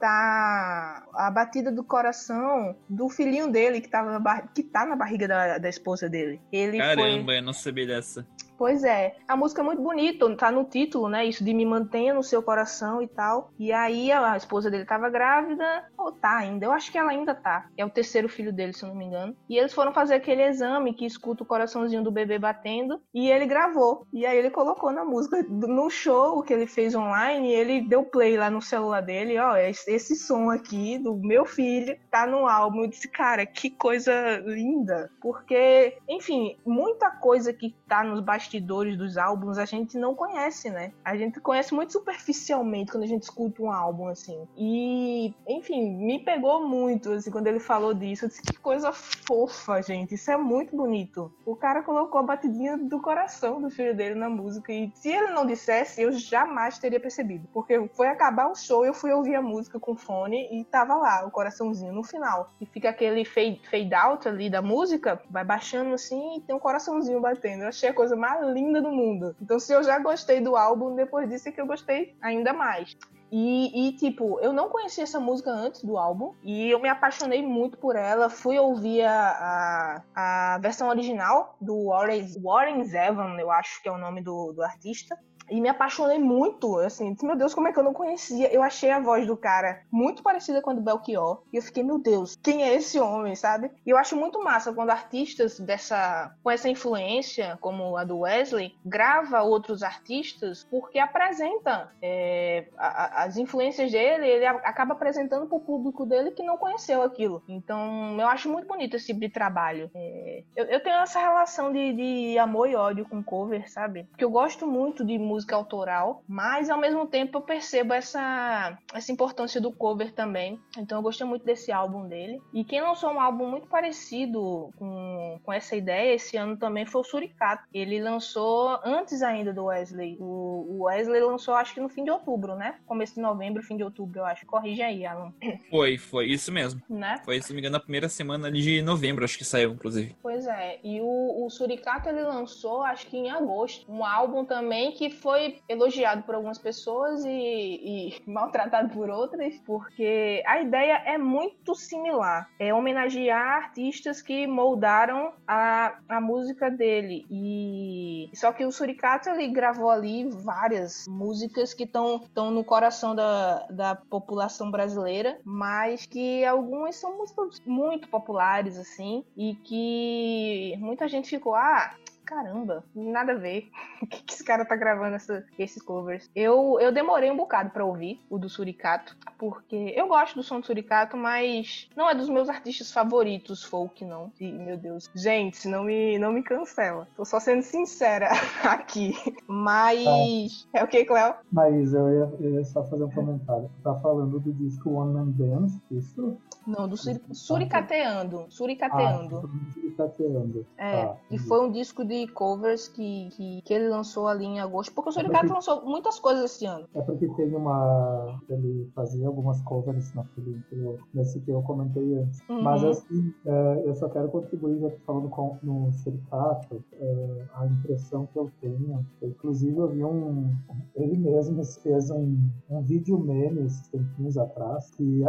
tá a batida do coração do filhinho dele que, tava que tá na barriga da, da esposa dele. Ele Caramba, foi... eu não sabia dessa. Pois é. A música é muito bonita, tá no título, né? Isso de me mantenha no seu coração e tal. E aí a esposa dele tava grávida, ou tá ainda, eu acho que ela ainda tá. É o terceiro filho dele, se eu não me engano. E eles foram fazer aquele exame que escuta o coraçãozinho do bebê batendo, e ele gravou. E aí ele colocou na música. No show que ele fez online, ele deu play lá no celular dele, ó, esse som aqui do meu filho tá no álbum. Eu disse, cara, que coisa linda. Porque, enfim, muita coisa que tá nos bastidores bastidores dos álbuns a gente não conhece, né? A gente conhece muito superficialmente quando a gente escuta um álbum, assim. E, enfim, me pegou muito, assim, quando ele falou disso. Eu disse, que coisa fofa, gente. Isso é muito bonito. O cara colocou a batidinha do coração do filho dele na música. E se ele não dissesse, eu jamais teria percebido. Porque foi acabar o show, eu fui ouvir a música com fone e tava lá, o coraçãozinho no final. E fica aquele fade, fade out ali da música, vai baixando assim e tem um coraçãozinho batendo. Eu achei a coisa mais linda do mundo. Então, se eu já gostei do álbum, depois disso é que eu gostei ainda mais. E, e, tipo, eu não conhecia essa música antes do álbum. E eu me apaixonei muito por ela. Fui ouvir a, a, a versão original do Warren, Warren Zevon, eu acho que é o nome do, do artista. E me apaixonei muito, assim, meu Deus, como é que eu não conhecia? Eu achei a voz do cara muito parecida com a do Belchior. E eu fiquei, meu Deus, quem é esse homem, sabe? E eu acho muito massa quando artistas dessa com essa influência, como a do Wesley, grava outros artistas porque apresenta é, a, as influências dele, ele acaba apresentando para o público dele que não conheceu aquilo. Então, eu acho muito bonito esse tipo de trabalho. É, eu, eu, tenho essa relação de, de amor e ódio com cover, sabe? Porque eu gosto muito de música música autoral, mas ao mesmo tempo eu percebo essa, essa importância do cover também. Então eu gostei muito desse álbum dele. E quem lançou um álbum muito parecido com, com essa ideia esse ano também foi o Suricato. Ele lançou antes ainda do Wesley. O, o Wesley lançou acho que no fim de outubro, né? Começo de novembro, fim de outubro, eu acho. Corrige aí, Alan. Foi, foi isso mesmo. Né? Foi, se não me engano, na primeira semana de novembro, acho que saiu, inclusive. Pois é. E o, o Suricato ele lançou, acho que em agosto, um álbum também que foi foi elogiado por algumas pessoas e, e, maltratado por outras, porque a ideia é muito similar. É homenagear artistas que moldaram a, a música dele. E só que o Suricato ele gravou ali várias músicas que estão no coração da, da população brasileira, mas que algumas são músicas muito populares assim e que muita gente ficou ah caramba, nada a ver. O que, que esse cara tá gravando essa, esses covers? Eu, eu demorei um bocado para ouvir o do Suricato, porque eu gosto do som do Suricato, mas não é dos meus artistas favoritos folk, não. E, meu Deus. Gente, não me, não me cancela. Tô só sendo sincera aqui. Mas. É, é o que, Cléo? Mas eu ia, eu ia, só fazer um comentário. Tá falando do disco One Man Band, isso? Não, do sur Suricateando. Suricateando. Ah, suricateando. É, ah, e foi um disco de covers que, que, que, ele lançou ali em agosto, porque o Suricato é lançou muitas coisas esse ano. É porque tem uma. Ele fazia algumas covers naquele, nesse que eu comentei antes. Uhum. Mas assim, é, eu só quero contribuir, já falando com, no Suricato, é, a impressão que eu tenho. Inclusive, eu vi um. Ele mesmo fez um, um vídeo meme esses tempinhos atrás, que,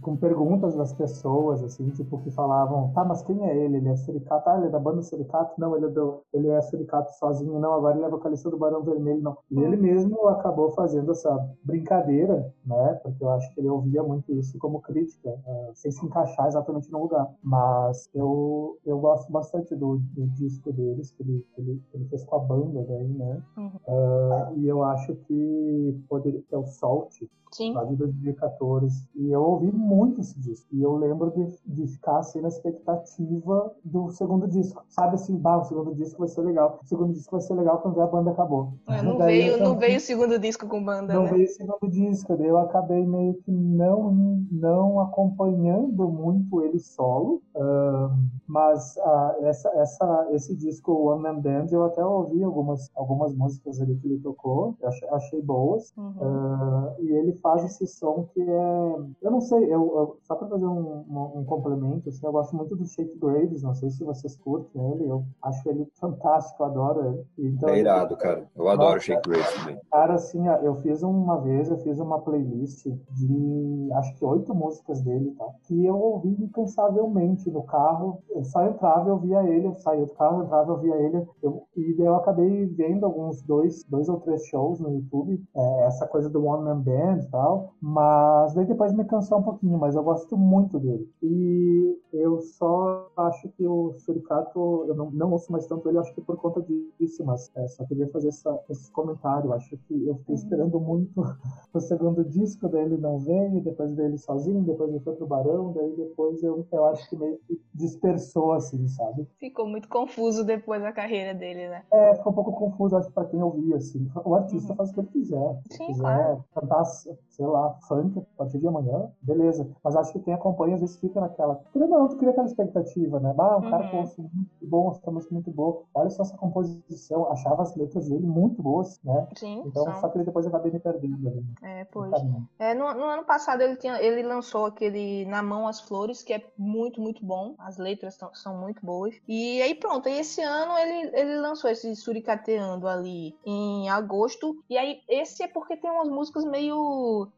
com perguntas das pessoas, assim, tipo, que falavam: tá, mas quem é ele? Ele é Suricato? Ah, ele é da banda Suricato? Não, ele é do ele é suricato sozinho, não, agora ele é vocalista do Barão Vermelho, não. E ele mesmo acabou fazendo essa brincadeira, né? Porque eu acho que ele ouvia muito isso como crítica, uh, sem se encaixar exatamente no lugar. Mas eu, eu gosto bastante do, do disco deles, que ele, ele, ele, fez com a banda daí, né? Uhum. Uh, e eu acho que poderia ter o Salt, Sim. lá de 2014. E eu ouvi muito esse disco. E eu lembro de, de ficar assim na expectativa do segundo disco. Sabe assim, bah, o segundo disco vai ser legal. O segundo disco vai ser legal quando a banda acabou. É, não, veio, não veio o segundo disco com banda, Não né? veio o segundo disco, daí eu acabei meio que não, não acompanhando muito ele solo, uh, mas uh, essa, essa, esse disco One Man Band eu até ouvi algumas, algumas músicas ali que ele tocou, achei, achei boas, uhum. uh, e ele faz esse som que é, eu não sei, eu, eu só para fazer um, um, um, complemento, assim, eu gosto muito do Shake Graves, não sei se vocês curtem ele, eu acho ele fantástico, eu adoro ele. Então, é irado, cara, eu adoro Nossa, Shake Graves também. Cara, assim, eu fiz uma vez, eu fiz uma playlist de, acho que oito músicas dele, tá? que eu ouvi incansavelmente no carro, eu só entrava, eu via ele, eu saía do carro, entrava, eu via ele, eu, e daí eu acabei vendo alguns dois, dois ou três shows no YouTube, é, essa coisa do One Man Band e tal, mas daí depois me cansou um pouquinho, mas eu gosto muito dele. E eu só acho que o Suricato, eu não, não ouço mais tanto ele, acho que por conta disso, mas é, só queria fazer essa, esse comentário. Acho que eu fiquei esperando muito o segundo disco dele não veio, depois dele sozinho, depois ele foi pro Barão, daí depois eu, eu acho que meio que dispersou, assim, sabe? Ficou muito confuso depois da carreira dele, né? É, ficou um pouco confuso, acho, pra quem ouvia, assim. O artista uhum. faz o que ele quiser. Se Sim, quiser claro. cantar, sei lá, funk a partir de amanhã, beleza. Mas acho que quem acompanha às vezes fica naquela. Não, tu cria aquela expectativa, né? Ah, um uhum. cara com muito bom, essa música muito boa. Olha só essa composição, achava as letras dele muito boas, né? Sim. Então, são. só que ele depois acabei me perdendo ali. É, pois. É, no, no, ano passado ele, tinha, ele lançou aquele Na Mão as Flores, que é muito, muito bom. As letras tão, são muito boas. E aí pronto, e esse ano ele, ele lançou esse Suricateando ali em agosto. E aí esse é porque tem umas músicas meio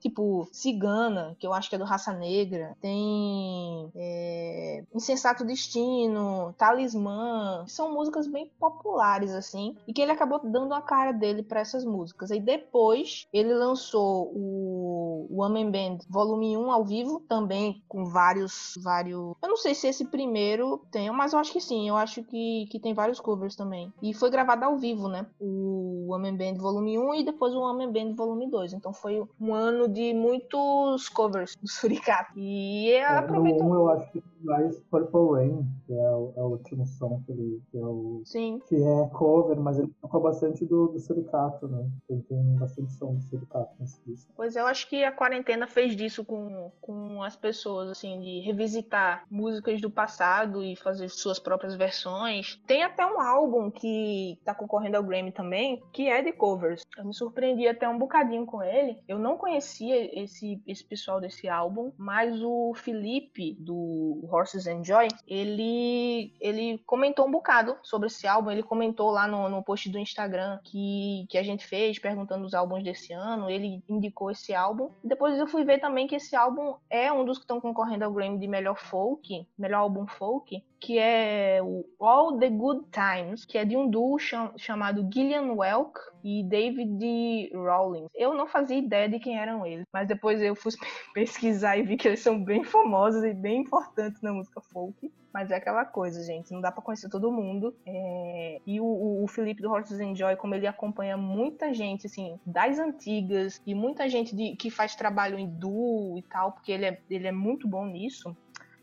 tipo Cigana, que eu acho que é do Raça Negra. Tem é, Insensato Destino, Talismã. São músicas bem populares, assim. E que ele acabou dando a cara dele para essas músicas. Aí depois ele lançou o Woman Band Volume 1 ao vivo, também com vários. vários. Eu não sei se esse primeiro tem, mas eu acho que sim. Eu acho que, que tem vários covers também. E foi gravado ao vivo, né? O Woman Band Volume 1 e depois o Woman Band Volume 2. Então foi um ano de muitos covers do Suricato. E é, aproveitou. Um, eu acho que mais Purple Rain, que é o, é o último som que ele. Que é, o, Sim. que é cover, mas ele tocou bastante do, do Suricato, né? Ele tem bastante som do Suricato nesse disco. Pois eu acho que a quarentena fez disso com, com as pessoas, assim, de revisitar músicas do passado e fazer suas próprias versões. Tem até um álbum que tá concorrendo ao Grammy também, que é de covers. Eu me surpreendi até um bocadinho com ele. Eu não conhecia esse, esse pessoal desse álbum, mas o Felipe, do Horses and Joy, ele, ele comentou um bocado sobre esse álbum. Ele comentou lá no, no post do Instagram que, que a gente fez, perguntando os álbuns desse ano. Ele indicou esse álbum. Depois eu fui ver também que esse álbum é um dos que estão concorrendo ao Grammy de melhor folk, melhor álbum folk que é o All the Good Times, que é de um duo cham chamado Gillian Welk e David Rawlings. Eu não fazia ideia de quem eram eles, mas depois eu fui pesquisar e vi que eles são bem famosos e bem importantes na música folk. Mas é aquela coisa, gente, não dá para conhecer todo mundo. É... E o, o, Felipe do Horses Enjoy, como ele acompanha muita gente, assim, das antigas e muita gente de, que faz trabalho em duo e tal, porque ele é, ele é muito bom nisso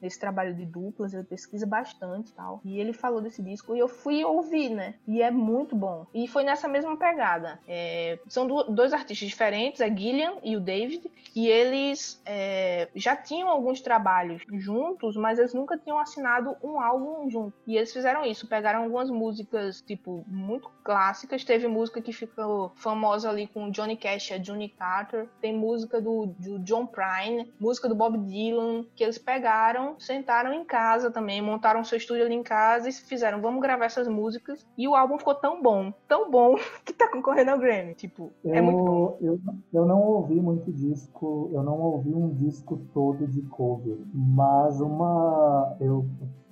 nesse trabalho de duplas, ele pesquisa bastante e tal. E ele falou desse disco e eu fui ouvir, né? E é muito bom. E foi nessa mesma pegada. É, são do, dois artistas diferentes, a Gillian e o David, e eles é, já tinham alguns trabalhos juntos, mas eles nunca tinham assinado um álbum junto. E eles fizeram isso, pegaram algumas músicas, tipo, muito clássicas. Teve música que ficou famosa ali com Johnny Cash e Johnny Carter. Tem música do, do John Prine, música do Bob Dylan, que eles pegaram sentaram em casa também, montaram seu estúdio ali em casa e fizeram, vamos gravar essas músicas. E o álbum ficou tão bom, tão bom, que tá concorrendo ao Grammy. Tipo, eu, é muito bom. Eu, eu não ouvi muito disco, eu não ouvi um disco todo de cover, mas uma. Eu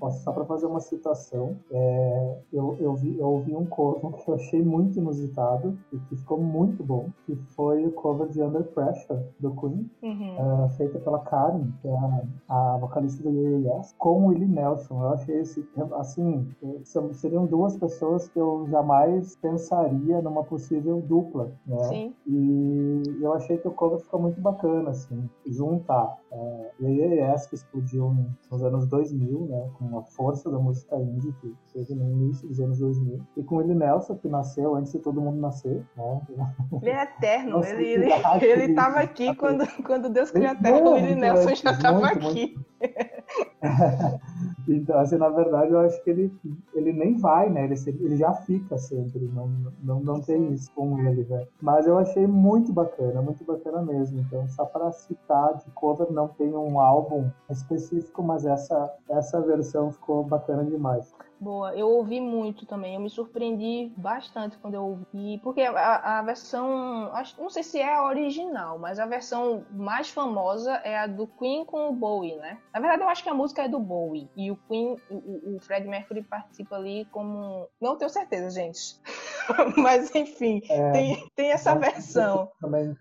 só para fazer uma citação, é, eu, eu, vi, eu ouvi um cover que eu achei muito inusitado e que ficou muito bom, que foi o cover de Under Pressure, do Queen, uhum. uh, feita pela Karen, que é a, a vocalista do Com o Willie Nelson. Eu achei esse, assim, seriam duas pessoas que eu jamais pensaria numa possível dupla, né? Sim. E eu achei que o cover ficou muito bacana, assim, juntar o Yes, que explodiu nos anos 2000, né, com a força da música indie que teve no início dos anos 2000. E com ele Nelson, que nasceu antes de todo mundo nascer. Né? Ele é eterno, Nossa, ele, ele, ele tava aqui quando, quando Deus criou a Terra, o Willie Nelson já estava aqui. então, assim, na verdade, eu acho que ele, ele nem vai, né? Ele, ele já fica sempre, não, não, não tem isso com ele, né? Mas eu achei muito bacana, muito bacana mesmo. Então, só para citar, de cover não tem um álbum específico, mas essa, essa versão ficou bacana demais. Boa, eu ouvi muito também. Eu me surpreendi bastante quando eu ouvi, porque a, a versão, acho, não sei se é a original, mas a versão mais famosa é a do Queen com o Bowie, né? Na verdade, eu acho que a música é do Bowie e o Queen, o, o Fred Mercury participa ali como, não tenho certeza, gente, mas enfim, é, tem, tem essa versão. Também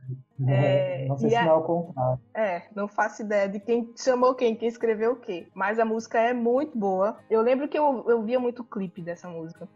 é, não sei se a... não é o contrário. É, não faço ideia de quem chamou quem, quem escreveu o quê. Mas a música é muito boa. Eu lembro que eu, eu via muito clipe dessa música.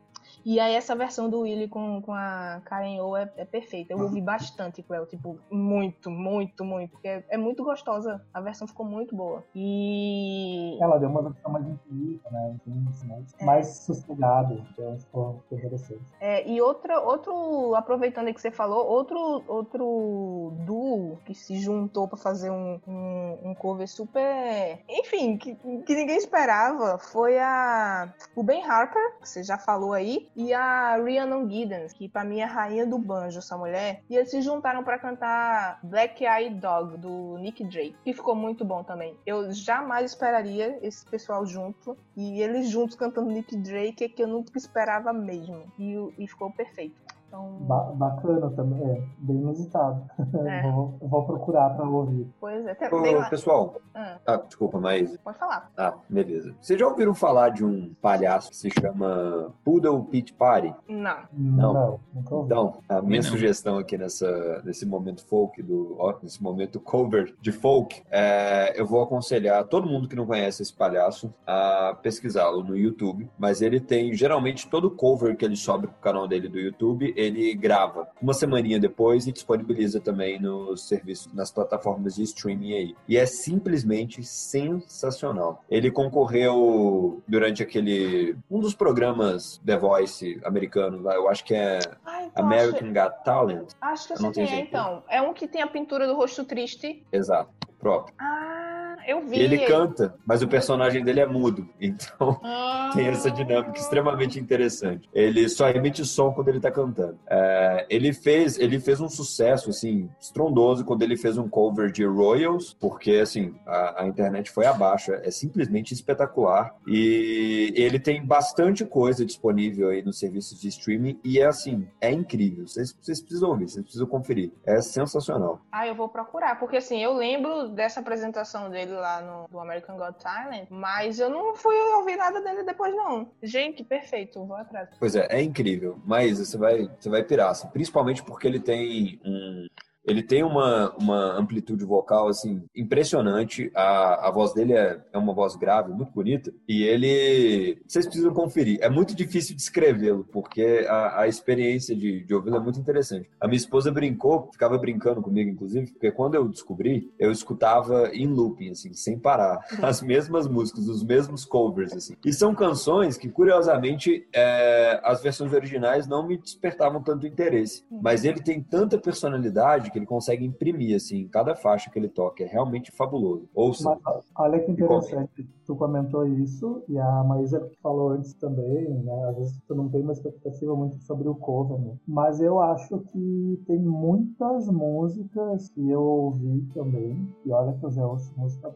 E aí essa versão do Willy com, com a Karen O é, é perfeita. Eu ouvi bastante com ela, tipo, muito, muito, muito. Porque é, é, muito gostosa. A versão ficou muito boa. E. Ela deu uma versão mais infinita, né? Mais, é. mais sossegada. Então ficou interessante. É, e outra, outro, aproveitando aí que você falou, outro, outro duo que se juntou para fazer um, um, um, cover super. Enfim, que, que ninguém esperava foi a. O Ben Harper, que você já falou aí, e a Rhiannon Giddens, que pra mim é rainha do banjo, essa mulher. E eles se juntaram para cantar Black Eyed Dog, do Nick Drake, que ficou muito bom também. Eu jamais esperaria esse pessoal junto. E eles juntos cantando Nick Drake é que eu nunca esperava mesmo. E, e ficou perfeito. Então... Ba bacana também, é, bem inusitado. É. vou, vou, procurar para ouvir. Pois é, tem, Ô, pessoal. Ah. ah. desculpa, mas. Pode falar. Ah, beleza. Vocês já ouviram falar de um palhaço que se chama Poodle Pit Party? Não. Não, não nunca ouvi. Então, a minha não. sugestão aqui nessa, nesse momento folk, do, ó, nesse momento cover de folk, é, eu vou aconselhar todo mundo que não conhece esse palhaço a pesquisá-lo no YouTube. Mas ele tem, geralmente, todo cover que ele sobe pro canal dele do YouTube, ele grava uma semaninha depois e disponibiliza também nos serviços, nas plataformas de streaming aí. E é simplesmente sensacional. Ele concorreu durante aquele um dos programas The Voice americano, eu acho que é Ai, American acho... Got Talent. Acho que eu sei é, então. É um que tem a pintura do rosto triste. Exato, próprio. Ah, eu vi. Ele canta, mas o personagem dele é mudo. Então ah. tem essa dinâmica extremamente interessante. Ele só emite som quando ele tá cantando. É, ele, fez, ele fez um sucesso, assim, estrondoso quando ele fez um cover de Royals, porque, assim, a, a internet foi abaixo. É simplesmente espetacular. E ele tem bastante coisa disponível aí nos serviços de streaming e é, assim, é incrível. Vocês, vocês precisam ouvir, vocês precisam conferir. É sensacional. Ah, eu vou procurar, porque, assim, eu lembro dessa apresentação dele lá no do American Got Talent, mas eu não fui ouvir nada dele depois, não. Gente, perfeito, vou atrás. Pois é, é incrível, mas você vai, você vai pirar, assim, principalmente porque ele tem um ele tem uma, uma amplitude vocal assim impressionante. A, a voz dele é, é uma voz grave, muito bonita. E ele. Vocês precisam conferir. É muito difícil descrevê-lo, porque a, a experiência de, de ouvi-lo é muito interessante. A minha esposa brincou, ficava brincando comigo, inclusive, porque quando eu descobri, eu escutava em looping, assim, sem parar. As mesmas músicas, os mesmos covers, assim. E são canções que, curiosamente, é, as versões originais não me despertavam tanto interesse. Mas ele tem tanta personalidade que ele consegue imprimir, assim, cada faixa que ele toca. É realmente fabuloso. Ouça. Mas, olha que interessante, tu comentou isso, e a Maísa falou antes também, né? Às vezes tu não tem uma expectativa muito sobre o cover, né? Mas eu acho que tem muitas músicas que eu ouvi também, e olha que eu já ouço música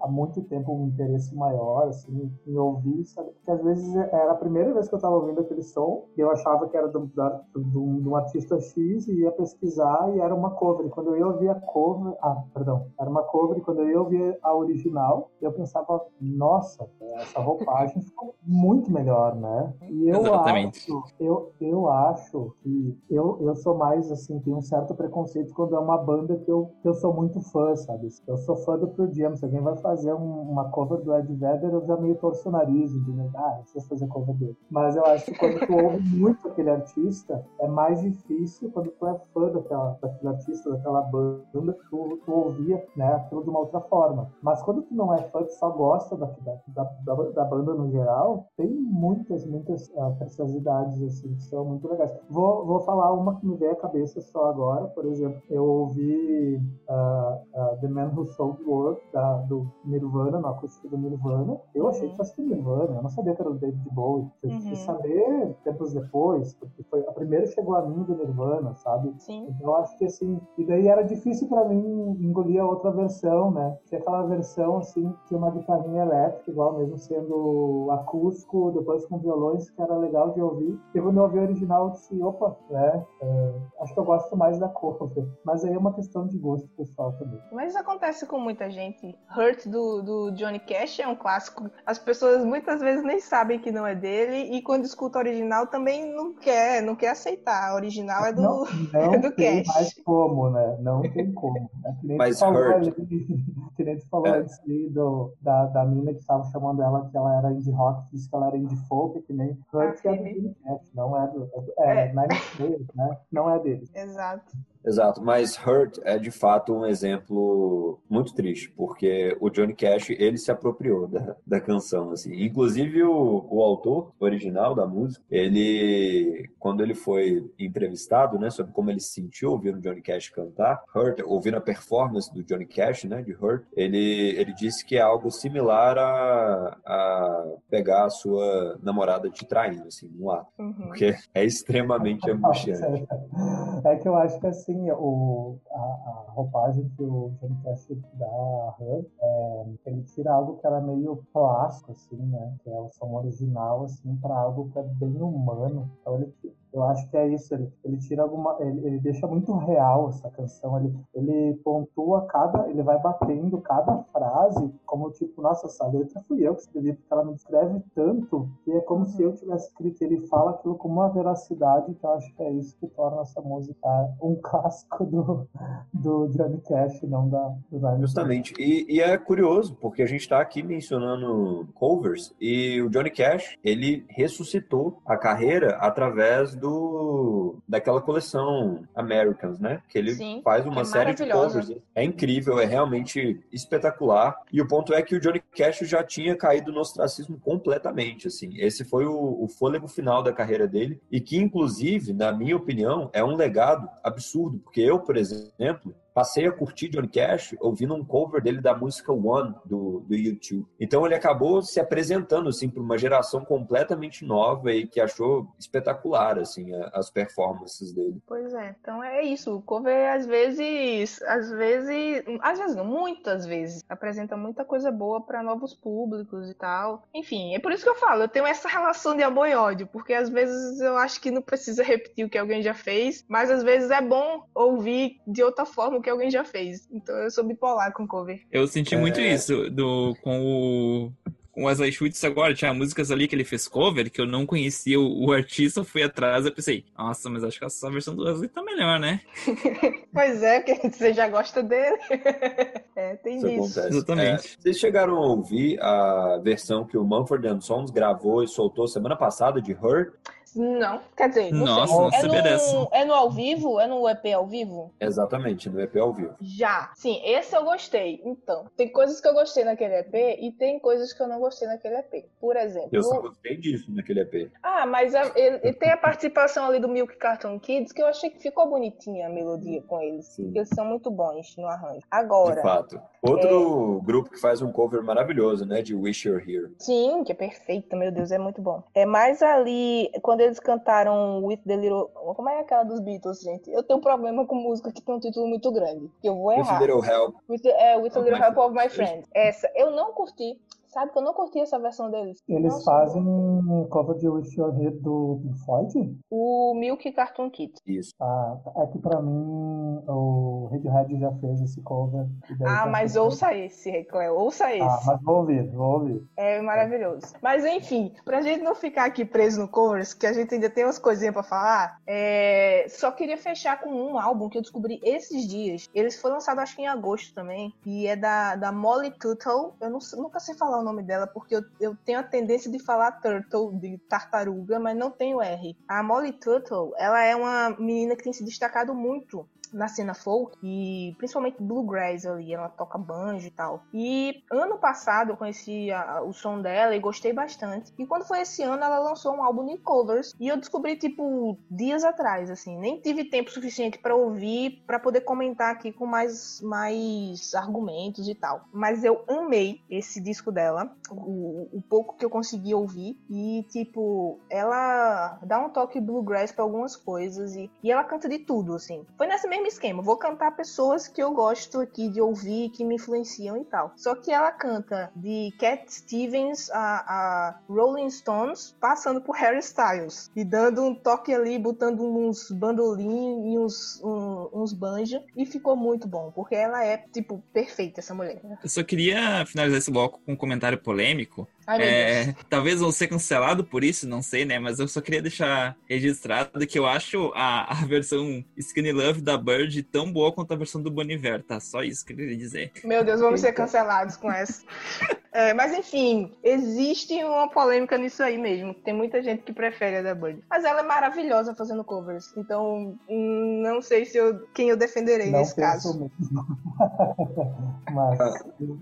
há muito tempo um interesse maior, assim, em ouvir, sabe? Porque às vezes era a primeira vez que eu estava ouvindo aquele som e eu achava que era de um artista X e ia pesquisar e era uma cover. Quando eu ia ouvir a cover, ah, perdão, era uma cover e quando eu ia ouvir a original, eu pensava, nossa, essa roupagem ficou muito melhor, né? E eu Exatamente. acho, eu, eu acho que eu, eu sou mais, assim, tenho um certo preconceito quando é uma banda que eu, que eu sou muito fã, sabe? Eu sou fã do Pearl Jam, alguém vai fazer um, uma cover do Ed Vedder, eu já meio torço o nariz, entendeu? Ah, precisa fazer cover dele. Mas eu acho que quando tu ouve muito aquele artista, é mais difícil quando tu é fã daquela, daquele artista, daquela banda, tu, tu ouvia né, aquilo de uma outra forma. Mas quando tu não é fã, tu só gosta gosta da, da, da, da banda no geral, tem muitas, muitas uh, preciosidades assim, que são muito legais. Vou, vou falar uma que me veio à cabeça só agora, por exemplo, eu ouvi uh, uh, The Man Who Sold the World, da, do Nirvana, no acústico do Nirvana. Eu achei que fosse do Nirvana, eu não sabia que era do David Bowie. Eu uhum. fui saber tempos depois, porque foi a primeira chegou a mim do Nirvana, sabe? Sim. Então eu acho que assim, e daí era difícil para mim engolir a outra versão, né? Tinha aquela versão assim, tinha uma guitarrinha elétrica, igual mesmo sendo acústico, depois com violões, que era legal de ouvir. E quando eu ouvi o original, eu disse, opa, né? É, acho que eu gosto mais da cover. Mas aí é uma questão de gosto pessoal também. Mas isso acontece com muita gente. Hurt do, do Johnny Cash é um clássico. As pessoas muitas vezes nem sabem que não é dele e quando escuta o original também não quer, não quer aceitar. A original é do, não, não é do tem Cash. mais como, né? Não tem como. É que nem Mas tu falou, Hurt. ali, que nem tu falou É. antes do, da, da que estava chamando ela que ela era indie rock, disse que ela era indie folk, que nem Ah, é do Cash, não é do. É, do- é, É. Nine né? Não é dele. Exato. Exato, mas Hurt é de fato um exemplo muito triste, porque o Johnny Cash, ele se apropriou da, da canção, assim. Inclusive o, o autor original da música, ele, quando ele foi entrevistado, né, sobre como ele se sentiu ouvindo o Johnny Cash cantar, Hurt, ouvindo a performance do Johnny Cash, né, de Hurt, ele, ele disse que é algo similar a, a pegar a sua namorada te traindo, assim, no ato, Uhum. porque é extremamente angustiante. É que eu acho que assim, o, a, a roupagem que o Johnny Cash dá a Her, é, ele tira algo que era meio plástico, assim, né? Que é o som original, assim, para algo que é bem humano. Então ele, eu acho que é isso, ele, ele tira alguma. Ele, ele deixa muito real essa canção. Ele, ele pontua cada. Ele vai batendo cada frase como tipo, nossa, essa letra fui eu que escrevi, porque ela me descreve tanto que é como se eu tivesse escrito. Ele fala aquilo com uma veracidade que eu acho que é isso que torna essa música um clássico do, do Johnny Cash, não da, do Nine Justamente. E, e é curioso, porque a gente está aqui mencionando covers e o Johnny Cash, ele ressuscitou a carreira através do daquela coleção Americans, né? Que ele Sim, faz uma é série de covers. É incrível, é realmente espetacular. E o ponto é que o Johnny Cash já tinha caído no ostracismo completamente, assim. Esse foi o, o fôlego final da carreira dele e que, inclusive, na minha opinião, é um legado absurdo, porque eu, por exemplo, passei a curtir Johnny Cash ouvindo um cover dele da música One do, do YouTube. Então ele acabou se apresentando assim para uma geração completamente nova e que achou espetacular assim a- as performances dele. Pois é, então é isso. O cover às vezes, às vezes, às vezes não, muitas vezes apresenta muita coisa boa para novos públicos e tal. Enfim, é por isso que eu falo, eu tenho essa relação de amor e ódio, porque às vezes eu acho que não precisa repetir o que alguém já fez, mas às vezes é bom ouvir de outra forma que alguém já fez. Então eu sou bipolar com cover. Eu senti É. muito isso do, com o. Com o Wesley Schultz agora, tinha músicas ali que ele fez cover, que eu não conhecia o, o artista, eu fui atrás e pensei, nossa, mas acho que essa versão do Wesley tá melhor, né? Pois é, porque você já gosta dele. é, tem Isso isso. Exatamente. É, vocês chegaram a ouvir a versão que o Mumford and Sons gravou e soltou semana passada de Her? Não, quer dizer, não Nossa, sei. não é, no, é no ao vivo? É no EP ao vivo? Exatamente, no EP ao vivo. Já. Sim, esse eu gostei. Então, tem coisas que eu gostei naquele EP e tem coisas que eu não gostei naquele EP. Por exemplo. Eu só gostei disso naquele EP. Ah, mas a- ele, ele tem a participação ali do Milk Carton Kids que eu achei que ficou bonitinha a melodia com eles. Sim. Porque eles são muito bons no arranjo. De Agora, fato. Outro grupo que faz um cover maravilhoso, né? De Wish You're Here. sim, que é perfeita, meu Deus, é muito bom. É mais ali, quando eles cantaram With the Little. Como é aquela dos Beatles, gente? Eu tenho um problema com música que tem um título muito grande. Que eu vou With errar. a Little Help. With, the- é, with Of Little Help of My. Friend. Essa, eu não curti. Sabe que eu não curti essa versão deles. Eles Nossa, fazem cover de Wish Your Head do Pink Floyd? O Milk Cartoon Kids. Isso. Ah, é que pra mim o Radiohead já fez esse cover. Ah, tá mas ouça esse, Cleo. Ouça esse. Ah, mas vou ouvir, vou ouvir. É maravilhoso. Mas enfim, pra gente não ficar aqui preso no covers, que a gente ainda tem umas coisinhas pra falar, é, só queria fechar com um álbum que eu descobri esses dias. Ele foi lançado acho que em agosto também, e é da, da Molly Tuttle. Eu não nunca sei falar o nome dela, porque eu, eu tenho a tendência de falar turtle, de tartaruga, mas não tenho R. A Molly Tuttle, ela é uma menina que tem se destacado muito na cena folk e principalmente bluegrass ali, ela toca banjo e tal. E ano passado eu conheci a, o som dela e gostei bastante. E quando foi esse ano ela lançou um álbum de covers e eu descobri tipo dias atrás, assim, nem tive tempo suficiente para ouvir para poder comentar aqui com mais mais argumentos e tal. Mas eu amei esse disco dela, o, o pouco que eu consegui ouvir e tipo, ela dá um toque bluegrass para algumas coisas e, e ela canta de tudo, assim. Foi nesse mesmo esquema. Vou cantar pessoas que eu gosto aqui de ouvir, que me influenciam e tal. Só que ela canta de Cat Stevens a, a Rolling Stones, passando por Harry Styles. E dando um toque ali, botando uns bandolim e uns, um, uns banjos. E ficou muito bom, porque ela é, tipo, perfeita, essa mulher. Eu só queria finalizar esse bloco com um comentário polêmico. Ai, é, talvez vou ser cancelado por isso, não sei, né? Mas eu só queria deixar registrado que eu acho a, a versão Skinny Love da Bird tão boa quanto a versão do Boniver, tá? Só isso que eu queria dizer. Meu Deus, vamos ser cancelados com essa. É, mas enfim, existe uma polêmica nisso aí mesmo. Tem muita gente que prefere a da Bird. Mas ela é maravilhosa fazendo covers. Então, hum, não sei se eu, quem eu defenderei Não nesse caso. Mas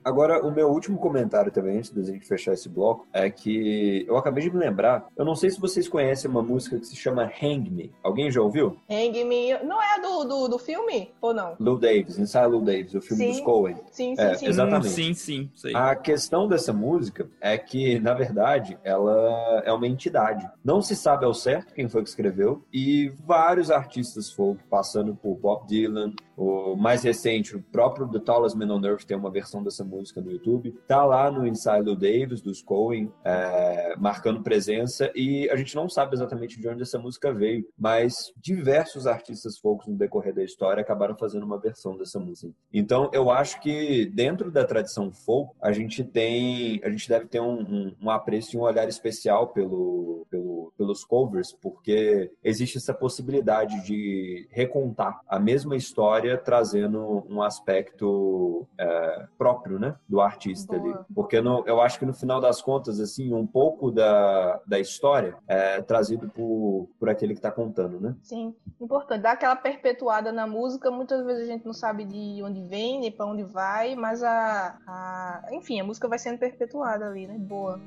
Agora, o meu último comentário também, antes da gente fechar esse bloco, é que eu acabei de me lembrar. Eu não sei se vocês conhecem uma música que se chama Hang Me. Alguém já ouviu? Hang Me. Não é do, do, do filme? Ou não? Lou Davis, Inside Lou Davis, o filme Sim. dos Coen. Sim, sim, É, sim. exatamente. Sim, sim, sei. A questão dessa música é que, na verdade, ela é uma entidade. Não se sabe ao certo quem foi que escreveu, e vários artistas folk, passando por Bob Dylan, o mais recente, o próprio The Tallest Man on Earth tem uma versão dessa música no YouTube. Tá lá no Inside Lou Davis, dos Coen, é, marcando presença, e a gente não sabe exatamente de onde essa música veio, mas diversos artistas folk no decorrer da história acabaram fazendo uma versão dessa música. Então, eu acho que dentro da tradição folk, a gente tem, a gente deve ter um, um, um apreço e um olhar especial pelo, pelo, pelos covers, porque existe essa possibilidade de recontar a mesma história trazendo um aspecto é, próprio, né, do artista Boa. ali. Porque no- eu acho que no final das contas, assim, um pouco da, da história é trazido por, por aquele que está contando, né? Sim, importante. Dá aquela perpetuada na música. Muitas vezes a gente não sabe de onde vem, nem pra onde vai, mas a, a. Enfim, a música vai sendo perpetuada ali, né? Boa.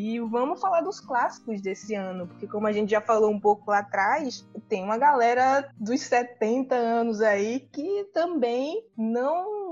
E vamos falar dos clássicos desse ano, porque como a gente já falou um pouco lá atrás, tem uma galera dos 70 anos aí que também não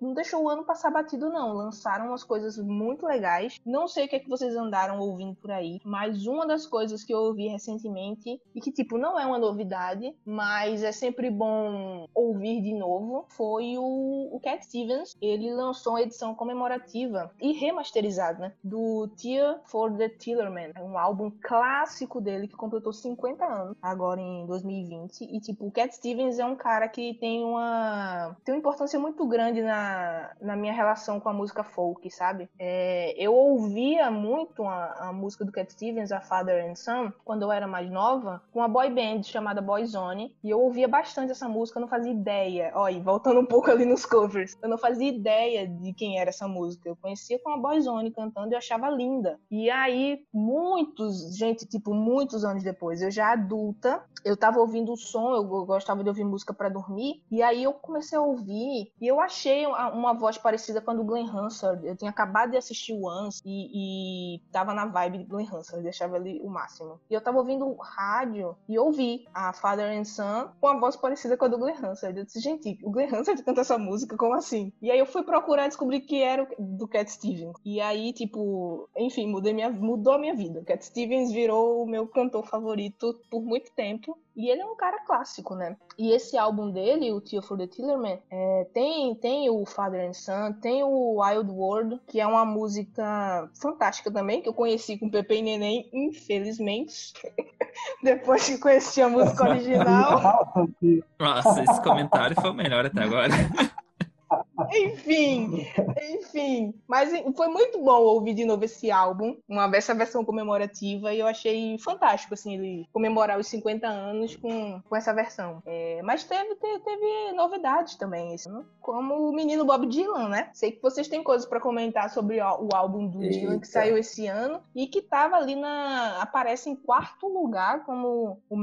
não, deixou o ano passar batido, não. Lançaram umas coisas muito legais. Não sei o que é que vocês andaram ouvindo por aí, mas uma das coisas que eu ouvi recentemente, e que, tipo, não é uma novidade, mas é sempre bom ouvir de novo, foi o, o Cat Stevens. Ele lançou uma edição comemorativa e remasterizada, né? Do Tear for the Tillerman. É um álbum clássico dele que completou 50 anos, agora em 2020. E, tipo, o Cat Stevens é um cara que tem uma, tem uma importância muito grande na, na minha relação com a música folk, sabe? É, eu ouvia muito a, a música do Cat Stevens, a Father and Son, quando eu era mais nova, com uma boy band chamada Boyzone, e eu ouvia bastante essa música, eu não fazia ideia. Olha, voltando um pouco ali nos covers, eu não fazia ideia de quem era essa música. Eu conhecia com a Boyzone cantando e eu achava linda. E aí, muitos, gente, tipo, muitos anos depois, eu já adulta, eu tava ouvindo o som, eu gostava de ouvir música para dormir, e aí eu comecei a ouvir, e eu achei uma, uma voz parecida com a do Glenn Hansard. Eu tinha acabado de assistir Once e, e tava na vibe de Glenn Hansard, deixava ele o máximo. E eu tava ouvindo rádio e ouvi a Father and Son com a voz parecida com a do Glenn Hansard. Eu disse, gente, o Glenn Hansard canta essa música, como assim? E aí eu fui procurar descobrir que era do Cat Stevens. E aí, tipo, enfim, mudei minha, mudou a minha vida. Cat Stevens virou o meu cantor favorito por muito tempo. E ele é um cara clássico, né? E esse álbum dele, o Tear for the Tillerman, é, tem, tem o Father and Son, tem o Wild World, que é uma música fantástica também, que eu conheci com Pepe e Neném, infelizmente. Depois que conheci a música original. Nossa, esse comentário foi o melhor até agora. enfim, enfim. Mas foi muito bom ouvir de novo esse álbum, uma, essa versão comemorativa, e eu achei fantástico, assim, ele comemorar os 50 anos com, com essa versão. É, mas teve, teve, teve, novidades também, esse, né? como o menino Bob Dylan, né? Sei que vocês têm coisas para comentar sobre o, o álbum do Eita. Dylan que saiu esse ano e que tava ali na. aparece em quarto lugar como o,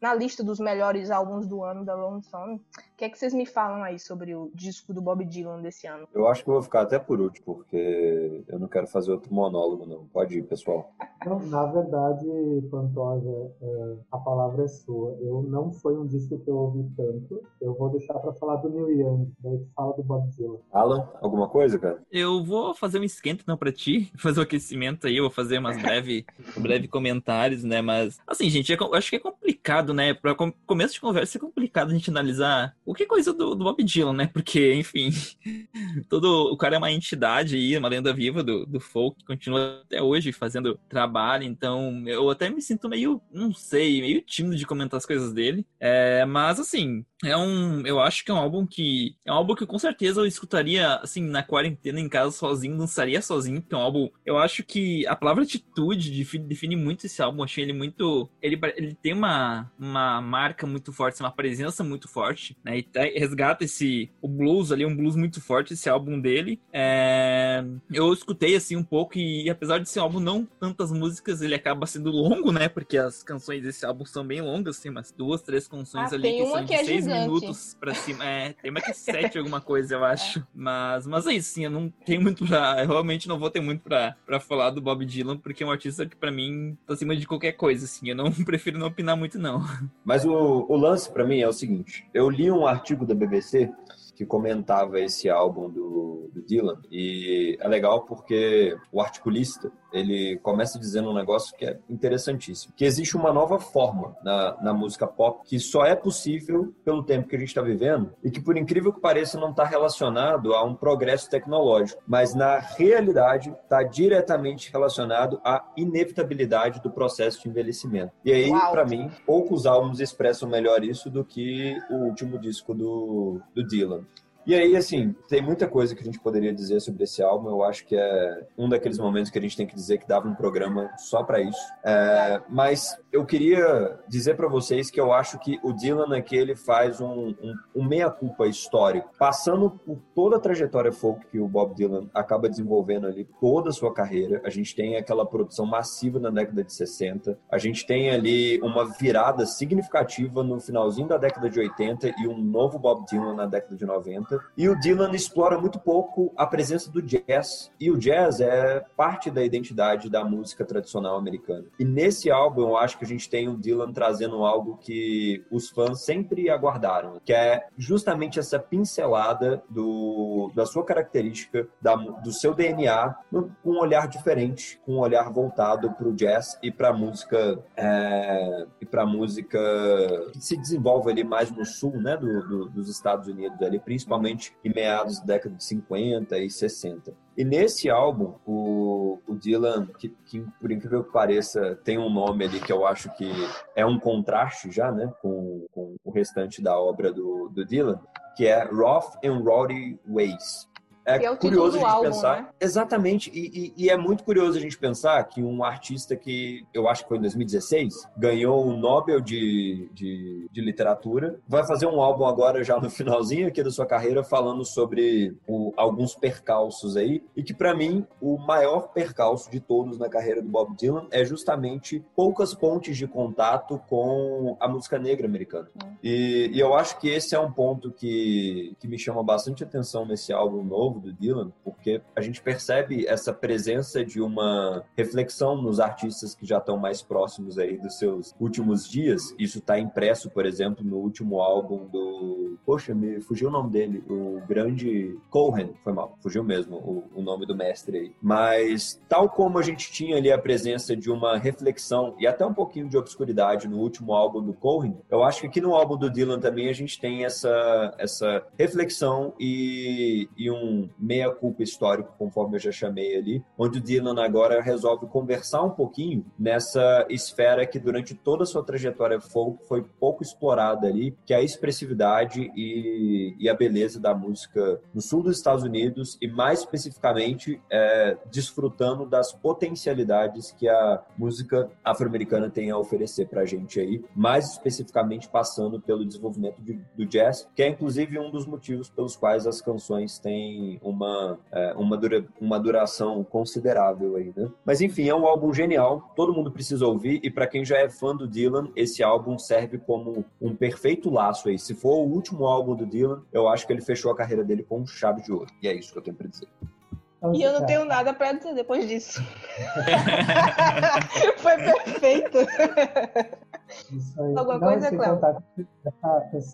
na lista dos melhores álbuns do ano da Rolling Stone. O que é que vocês me falam aí sobre o disco do Bob Dylan desse ano? Eu acho que eu vou ficar até por último, porque eu não quero fazer outro monólogo, não. Pode ir, pessoal. Não, na verdade, Pantoja, é, a palavra é sua. Eu não foi um disco que eu ouvi tanto. Eu vou deixar para falar do Neil Young, daí tu fala do Bob Dylan. Alan, alguma coisa, cara? Eu vou fazer um esquenta não para ti, fazer o um aquecimento aí, eu vou fazer umas breve, breve comentários, né? Mas assim, gente, eu acho que é complicado, né? Para começo de conversa é complicado a gente analisar o que coisa do, do Bob Dylan, né? Porque, enfim, todo o cara é uma entidade aí, uma lenda viva do, do folk, continua até hoje fazendo trabalho, então eu até me sinto meio, não sei, meio tímido de comentar as coisas dele. É, mas assim, é um. Eu acho que é um álbum que. É um álbum que com certeza eu escutaria, assim, na quarentena, em casa, sozinho, dançaria sozinho, porque é um álbum. Eu acho que a palavra atitude define, muito esse álbum. Eu achei ele muito. Ele, ele tem uma, uma marca muito forte, uma presença muito forte, né? E resgata esse. O blues ali, um blues muito forte, esse álbum dele. É, eu escutei, assim, um pouco, e, e apesar de ser um álbum não tantas músicas, ele acaba sendo longo, né? Porque as canções desse álbum são bem longas, assim, umas duas, três canções ah, ali que são de é seis minutos pra cima. É, tem mais que sete alguma coisa, eu acho. É. Mas, mas é isso, sim, eu não tenho muito pra. Eu realmente não vou ter muito pra, pra falar do Bob Dylan, porque é um artista que pra mim tá acima de qualquer coisa, assim. Eu não prefiro não opinar muito, não. Mas o, o lance pra mim é o seguinte: eu li um artigo da BBC que comentava esse álbum do, do, Dylan e é legal porque o articulista ele começa dizendo um negócio que é interessantíssimo, que existe uma nova forma na, na música pop que só é possível pelo tempo que a gente está vivendo e que por incrível que pareça não está relacionado a um progresso tecnológico, mas na realidade está diretamente relacionado à inevitabilidade do processo de envelhecimento. E aí, para mim, poucos álbuns expressam melhor isso do que o último disco do, do Dylan. E aí, assim, tem muita coisa que a gente poderia dizer sobre esse álbum. Eu acho que é um daqueles momentos que a gente tem que dizer que dava um programa só para isso. É, mas eu queria dizer para vocês que eu acho que o Dylan aqui ele faz um, um, um meia-culpa histórico, passando por toda a trajetória folk que o Bob Dylan acaba desenvolvendo ali, toda a sua carreira. A gente tem aquela produção massiva na década de 60, a gente tem ali uma virada significativa no finalzinho da década de 80 e um novo Bob Dylan na década de 90. E o Dylan explora muito pouco a presença do jazz. E o jazz é parte da identidade da música tradicional americana. E nesse álbum, eu acho que a gente tem o Dylan trazendo algo que os fãs sempre aguardaram, que é justamente essa pincelada do, da sua característica, da, do seu DNA, com um olhar diferente, com um olhar voltado para o jazz e para música é, e para música que se desenvolve ali mais no sul, né, do, do, dos Estados Unidos ali, principalmente principalmente em meados da década de 50 e 60. E nesse álbum, o, o Dylan, que, que, por incrível que pareça, tem um nome ali que eu acho que é um contraste já, né, com, com o restante da obra do, do Dylan, que é Rough and Rowdy Ways. É, é curioso a gente álbum, pensar. Né? Exatamente. E, e, e, é muito curioso a gente pensar que um artista que eu acho que foi em 2016 ganhou o Nobel de, de, de, Literatura vai fazer um álbum agora, já no finalzinho aqui da sua carreira, falando sobre o, alguns percalços aí. E que, para mim, o maior percalço de todos na carreira do Bob Dylan é justamente poucas pontes de contato com a música negra americana. Hum. E, e eu acho que esse é um ponto que, que me chama bastante atenção nesse álbum novo do Dylan, porque a gente percebe essa presença de uma reflexão nos artistas que já estão mais próximos aí dos seus últimos dias. Isso está impresso, por exemplo, no último álbum do. Poxa, me fugiu o nome dele, o grande Cohen, foi mal, fugiu mesmo o, o nome do mestre aí. Mas, tal como a gente tinha ali a presença de uma reflexão e até um pouquinho de obscuridade no último álbum do Cohen, eu acho que aqui no álbum do Dylan também a gente tem essa, essa reflexão e, e um, meia-culpa histórico, conforme eu já chamei ali, onde o Dylan agora resolve conversar um pouquinho nessa esfera que durante toda a sua trajetória folk foi pouco explorada ali, que é a expressividade e, e a beleza da música no sul dos Estados Unidos e mais especificamente é, desfrutando das potencialidades que a música afro-americana tem a oferecer para a gente aí, mais especificamente passando pelo desenvolvimento de, do jazz, que é inclusive um dos motivos pelos quais as canções têm uma, é, uma, dura, uma duração considerável aí, né? Mas enfim, é um álbum genial, todo mundo precisa ouvir e para quem já é fã do Dylan, esse álbum serve como um perfeito laço aí. Se for o último álbum do Dylan, eu acho que ele fechou a carreira dele com chave de ouro. E é isso que eu tenho para dizer. E eu não tenho nada para dizer depois disso. Foi perfeito. Isso aí. Alguma não, coisa, Cléo? contar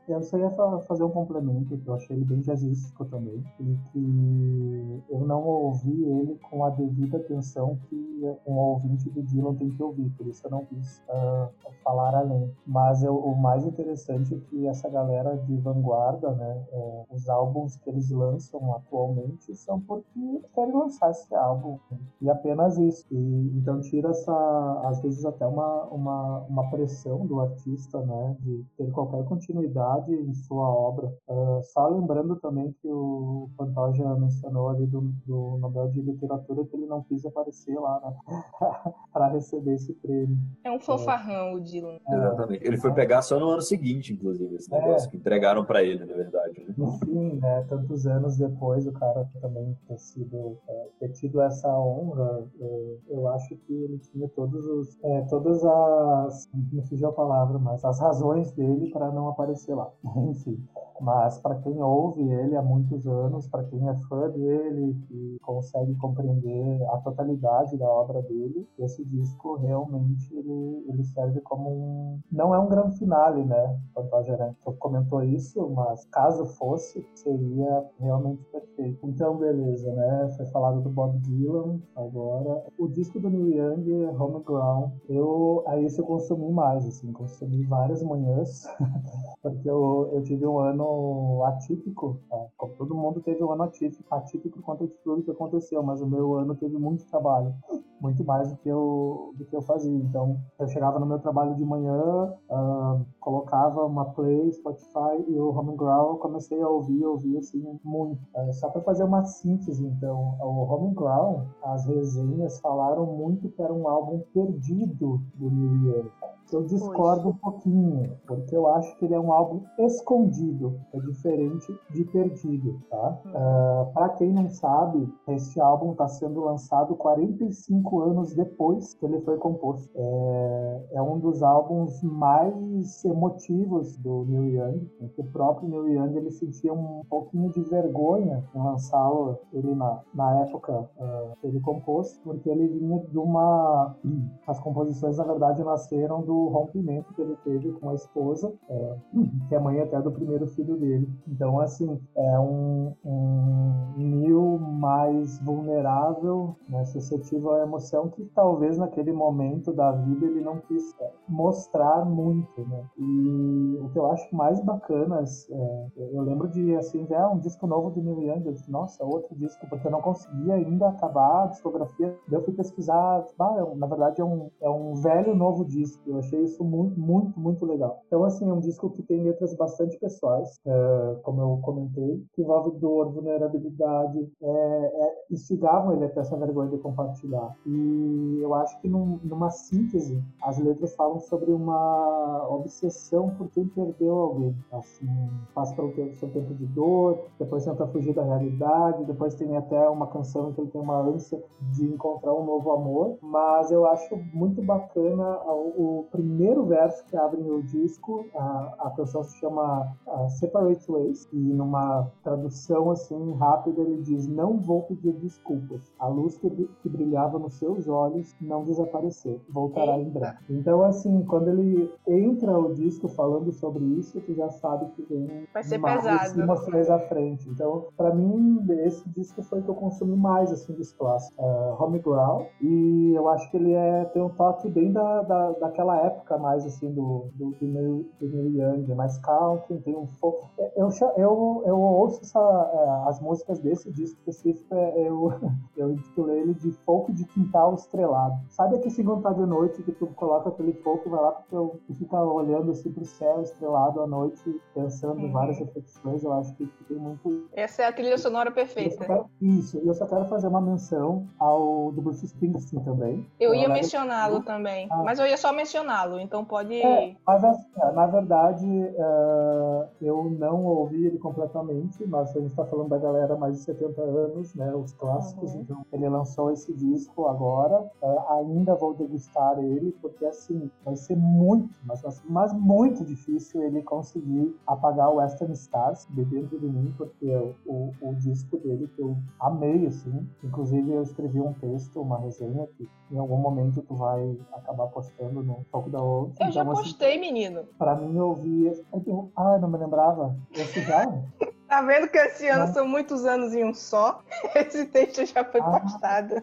eu só ia fa- fazer um complemento, que eu achei ele bem jazzístico também, e que eu não ouvi ele com a devida atenção que um ouvinte do Dylan tem que ouvir, por isso eu não quis ah, falar além. Mas eu- o mais interessante é que essa galera de vanguarda, né, é, os álbuns que eles lançam atualmente são porque querem lançar esse álbum, e apenas isso. E, então tira essa, às vezes até uma, uma, uma pressão do artista, né, de ter qualquer continuidade em sua obra. Ah, só lembrando também que o Pantoja mencionou ali do, do Nobel de Literatura que ele não quis aparecer lá, né, para receber esse prêmio. É um fanfarrão o Dylan. Exatamente. Ele foi pegar só no ano seguinte, inclusive, esse É. negócio que entregaram para ele, na verdade. Né? Enfim, né, tantos anos depois o cara também ter sido é, ter tido essa honra, é, eu acho que ele tinha todos os é, todas as me fugiu a palavra, mas as razões dele para não aparecer lá. Enfim, mas para quem ouve ele há muitos anos, para quem é fã dele, que consegue compreender a totalidade da obra dele, esse disco realmente ele, ele serve como um não é um grande finale, né? O Pantoja né, comentou isso, mas caso fosse, seria realmente perfeito. Então, beleza, né? Foi falado do Bob Dylan agora. O disco do Neil Young, Homegrown, eu aí isso eu consumi mais, assim, consumi várias manhãs, porque eu, eu tive um ano atípico, tá? todo mundo teve um ano atípico, atípico quanto a tudo que aconteceu, mas o meu ano teve muito trabalho, muito mais do que eu, do que eu fazia. Então, eu chegava no meu trabalho de manhã, ah, colocava uma play, Spotify e o Homegrown, comecei a ouvir, ouvir assim, muito. Eh, só para fazer uma síntese, então, o Homegrown, as resenhas falaram muito que era um álbum perdido do Neil Young. Eu discordo um pouquinho, porque eu acho que ele é um álbum escondido, é diferente de perdido, tá? Ah, para quem não sabe, este álbum está sendo lançado 45 anos depois que ele foi composto. É, é um dos álbuns mais emotivos do Neil Young, em que o próprio Neil Young ele sentia um pouquinho de vergonha em lançá-lo ele na, na época ah, que ele compôs, porque ele vinha de uma... As composições, na verdade, nasceram do rompimento que ele teve com a esposa, é, que é mãe até do primeiro filho dele. Então, assim, é um, um Neil mais vulnerável, né, suscetível à emoção, que talvez naquele momento da vida ele não quis é, mostrar muito, né? E o que eu acho mais bacana, é, eu lembro de, assim, já é um disco novo do Neil Young, eu disse, nossa, outro disco, porque eu não conseguia ainda acabar a discografia, daí eu fui pesquisar, é um- na verdade é um, é um velho novo disco, eu achei isso muito, muito, muito legal. Então, assim, é um disco que tem letras bastante pessoais, é, como eu comentei, que envolve dor, vulnerabilidade, é, é, instigavam ele a ter essa vergonha de compartilhar. E eu acho que num- numa síntese, as letras falam sobre uma obsessão por quem perdeu alguém. Assim, passa pelo seu tempo de dor, depois tenta fugir da realidade, depois tem até uma canção em que ele tem uma ânsia de encontrar um novo amor. Mas eu acho muito bacana o, o primeiro verso que abre o disco, a, a canção se chama Separate Ways, e numa tradução assim rápida ele diz: Não vou pedir desculpas. A luz que, que brilhava nos seus olhos não desapareceu, voltará em breve. Então, assim, quando ele entra o disco falando sobre isso, tu já sabe que vem Vai ser mais pesado. emoções à frente. Então, pra mim, esse disco foi o que eu consumi mais, assim, dos clássicos. Uh, Homegrown. E eu acho que ele é, tem um toque bem da, da, daquela época mais assim do, do, do, Neil, do Neil Young, mais country, tem um folk. Eu, eu, eu ouço essa, é, as músicas desse disco específico, é, eu, eu intitulei ele de folk de quintal estrelado. Sabe aquele segundo tá de noite que tu coloca aquele folk, vai lá pro e fica olhando assim pro céu estrelado à noite, pensando em várias uhum. reflexões, eu acho que, tem muito. Essa é a trilha sonora perfeita. Quero, isso, eu só quero fazer uma menção ao do Bruce Springsteen também. Eu ia mencioná-lo também, ah. mas eu ia só mencioná-lo, então pode. É, mas assim, na verdade, uh, eu não ouvi ele completamente, mas a gente tá falando da galera mais de 70 anos, né? Os clássicos, uhum. então ele lançou esse disco agora. Uh, ainda vou degustar ele, porque assim, vai ser muito, mas, mas muito difícil ele conseguir apagar o Western Stars de dentro de mim, porque o, o disco dele que eu amei, assim. Inclusive eu escrevi um texto, uma resenha que em algum momento tu vai acabar postando no Foco da Outra. Eu então, já assim, postei, assim, menino. Pra mim eu ouvi. Ah, não me lembrava. Esse já? Tá vendo que esse ano são muitos anos em um só? Esse texto já foi ah, postado.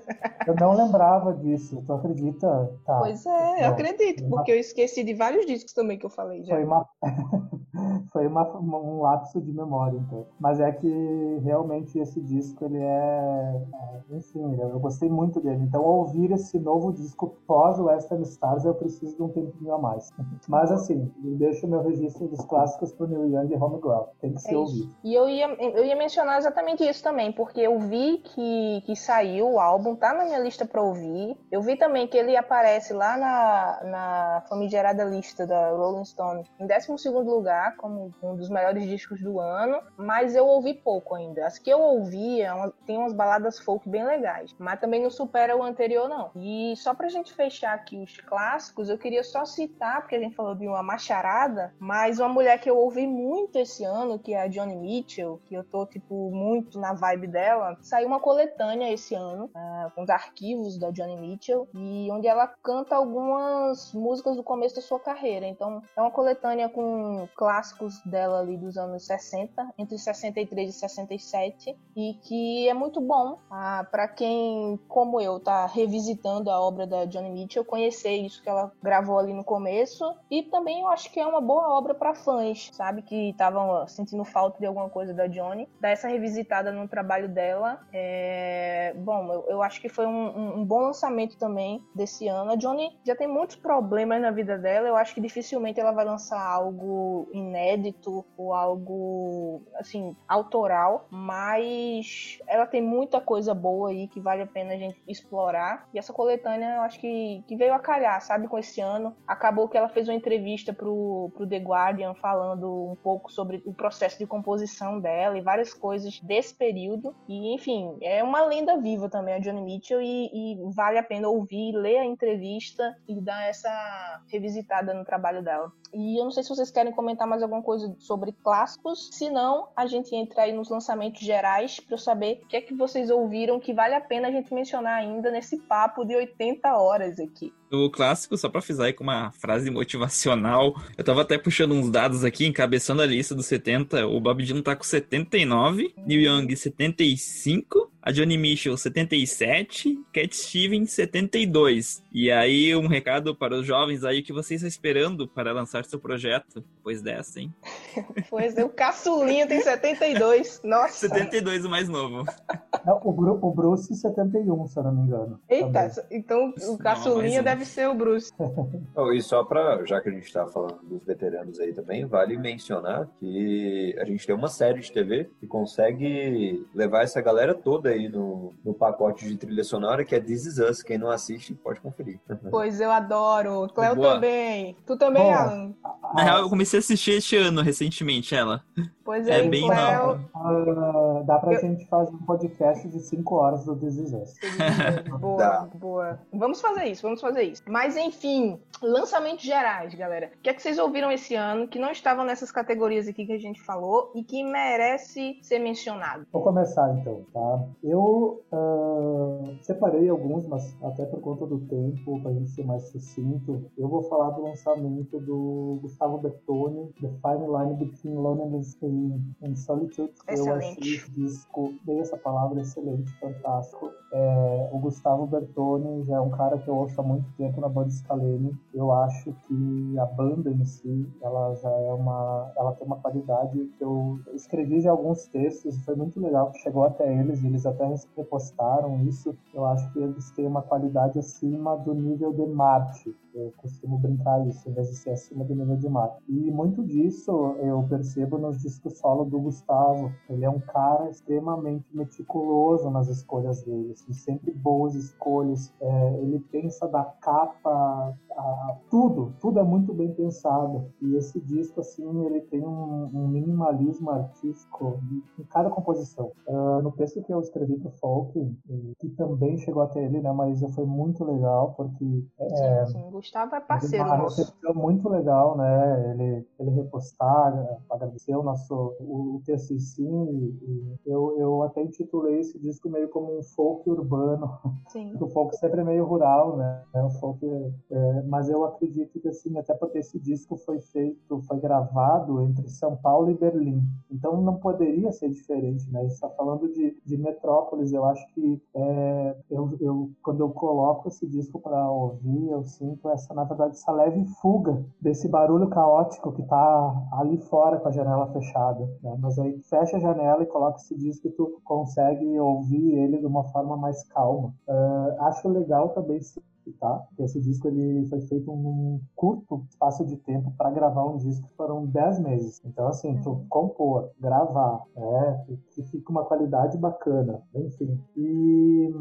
Eu não lembrava disso, tu acredita? Tá. Pois é, eu acredito, porque eu esqueci de vários discos também que eu falei já. Foi, uma... foi uma, um lapso de memória, então. Mas é que realmente esse disco, ele é. é enfim, eu gostei muito dele. Então, ouvir esse novo disco pós Western Stars, eu preciso de um tempinho a mais. Mas assim, eu deixo meu registro dos clássicos pro Neil Young e Home Ground. Tem que ser é ouvido. E eu ia, eu ia mencionar exatamente isso também, porque eu vi que, que saiu o álbum, tá na minha lista pra ouvir. Eu vi também que ele aparece lá na, na famigerada lista da Rolling Stone em 12 lugar, como um dos melhores discos do ano, mas eu ouvi pouco ainda. As que eu ouvi é uma, tem umas baladas folk bem legais, mas também não supera o anterior, não. E só pra gente fechar aqui os clássicos, eu queria só citar, porque a gente falou de uma macharada, mas uma mulher que eu ouvi muito esse ano, que é a Johnny Mitchell, Mitchell, que eu tô, tipo, muito na vibe dela, saiu uma coletânea esse ano, uh, com os arquivos da Johnny Mitchell, e onde ela canta algumas músicas do começo da sua carreira. Então, é uma coletânea com clássicos dela ali dos anos 60, entre 63 e 67, e que é muito bom uh, ah, para quem, como eu, tá revisitando a obra da Johnny Mitchell, conhecer isso que ela gravou ali no começo, e também eu acho que é uma boa obra para fãs, sabe, que estavam sentindo falta de alguma coisa da Johnny, dar essa revisitada no trabalho dela. É... Bom, eu, eu, acho que foi um, um, bom lançamento também desse ano. A Johnny já tem muitos problemas na vida dela, eu acho que dificilmente ela vai lançar algo inédito ou algo, assim, autoral, mas ela tem muita coisa boa aí que vale a pena a gente explorar. E essa coletânea eu acho que, que veio a calhar, sabe, com esse ano. Acabou que ela fez uma entrevista pro, pro The Guardian falando um pouco sobre o processo de composição dela e várias coisas desse período. E, enfim, é uma lenda viva também a Johnny Mitchell e, e vale a pena ouvir, ler a entrevista e dar essa revisitada no trabalho dela. E eu não sei se vocês querem comentar mais alguma coisa sobre clássicos. Se não, a gente entra aí nos lançamentos gerais para eu saber o que é que vocês ouviram que vale a pena a gente mencionar ainda nesse papo de 80 horas aqui. O clássico, só pra frisar aí com uma frase motivacional, eu tava até puxando uns dados aqui, encabeçando a lista dos 70, o Bob Dylan tá com 79, Neil Young 75, a Johnny Mitchell 77, Cat Stevens 72. E aí um recado para os jovens aí que vocês estão esperando para lançar seu projeto depois dessa, hein? pois é, o caçulinha tem 72. Nossa. 72 o mais novo. Não, o, Bru o Bruce 71, se eu não me engano. Eita, também. então o caçulinha não, deve ser o Bruce. oh, e só para, já que a gente está falando dos veteranos aí também, vale mencionar que a gente tem uma série de TV que consegue levar essa galera toda aí no, no pacote de trilha sonora, que é This Is Us. Quem não assiste, pode conferir. Pois eu adoro. Cleo também. Tu também, Bom, Alan? Na real, eu comecei a assistir este ano, recentemente, ela. Pois é, é bem Cleo... Uh, dá pra eu... gente fazer um podcast de 5 horas do This Is Us. boa, dá. boa. Vamos fazer isso, vamos fazer isso. Mas enfim, lançamentos gerais, galera. O que é que vocês ouviram esse ano que não estavam nessas categorias aqui que a gente falou e que merece ser mencionado? Vou começar então, tá? Eu uh, separei alguns, mas até por conta do tempo, para a gente ser mais sucinto, eu vou falar do lançamento do Gustavo Bertoni, The Fine Line Between Loneliness and Solitude. Excelente. Eu achei disco, dei essa palavra, excelente, fantástico. É, o Gustavo Bertoni já é um cara que eu ouço há muito tempo na banda Scalene. Eu acho que a banda em si, ela já é uma, ela tem uma qualidade que eu escrevi já alguns textos, foi muito legal que chegou até eles, eles até repostaram isso. Eu acho que eles têm uma qualidade acima do nível de Marte. Eu costumo brincar isso, em vez de ser acima do nível de Marte. E muito disso eu percebo nos discos solo do Gustavo. Ele é um cara extremamente meticuloso nas escolhas dele, sempre boas escolhas. É, ele pensa da capa a, tudo, tudo é muito bem pensado. E esse disco, assim, ele tem um, um minimalismo artístico em cada composição. Uh, no texto que eu escrevi pro Folk, que também chegou até ele, né, mas foi muito legal, porque... É, sim, sim. Gustavo é parceiro uma muito legal, né, ele, ele repostar, agradecer o nosso o, o texto em si, e eu, eu até intitulei esse disco meio como um folk urbano. Sim. o folk sempre é meio rural, né, o folk é, mas eu acredito que assim, até porque esse disco foi feito, foi gravado entre São Paulo e Berlim, então não poderia ser diferente, né? está falando de, de metrópoles, eu acho que é, eu, eu, quando eu coloco esse disco para ouvir, eu sinto essa, na verdade, essa leve fuga desse barulho caótico que está ali fora com a janela fechada, né? Mas aí fecha a janela e coloca esse disco e tu consegue ouvir ele de uma forma mais calma. Uh, acho legal também tá? Esse disco ele foi feito num curto espaço de tempo para gravar um disco que foram 10 meses. Então, assim, tu uhum. compor, gravar, né? Que fica uma qualidade bacana, enfim. E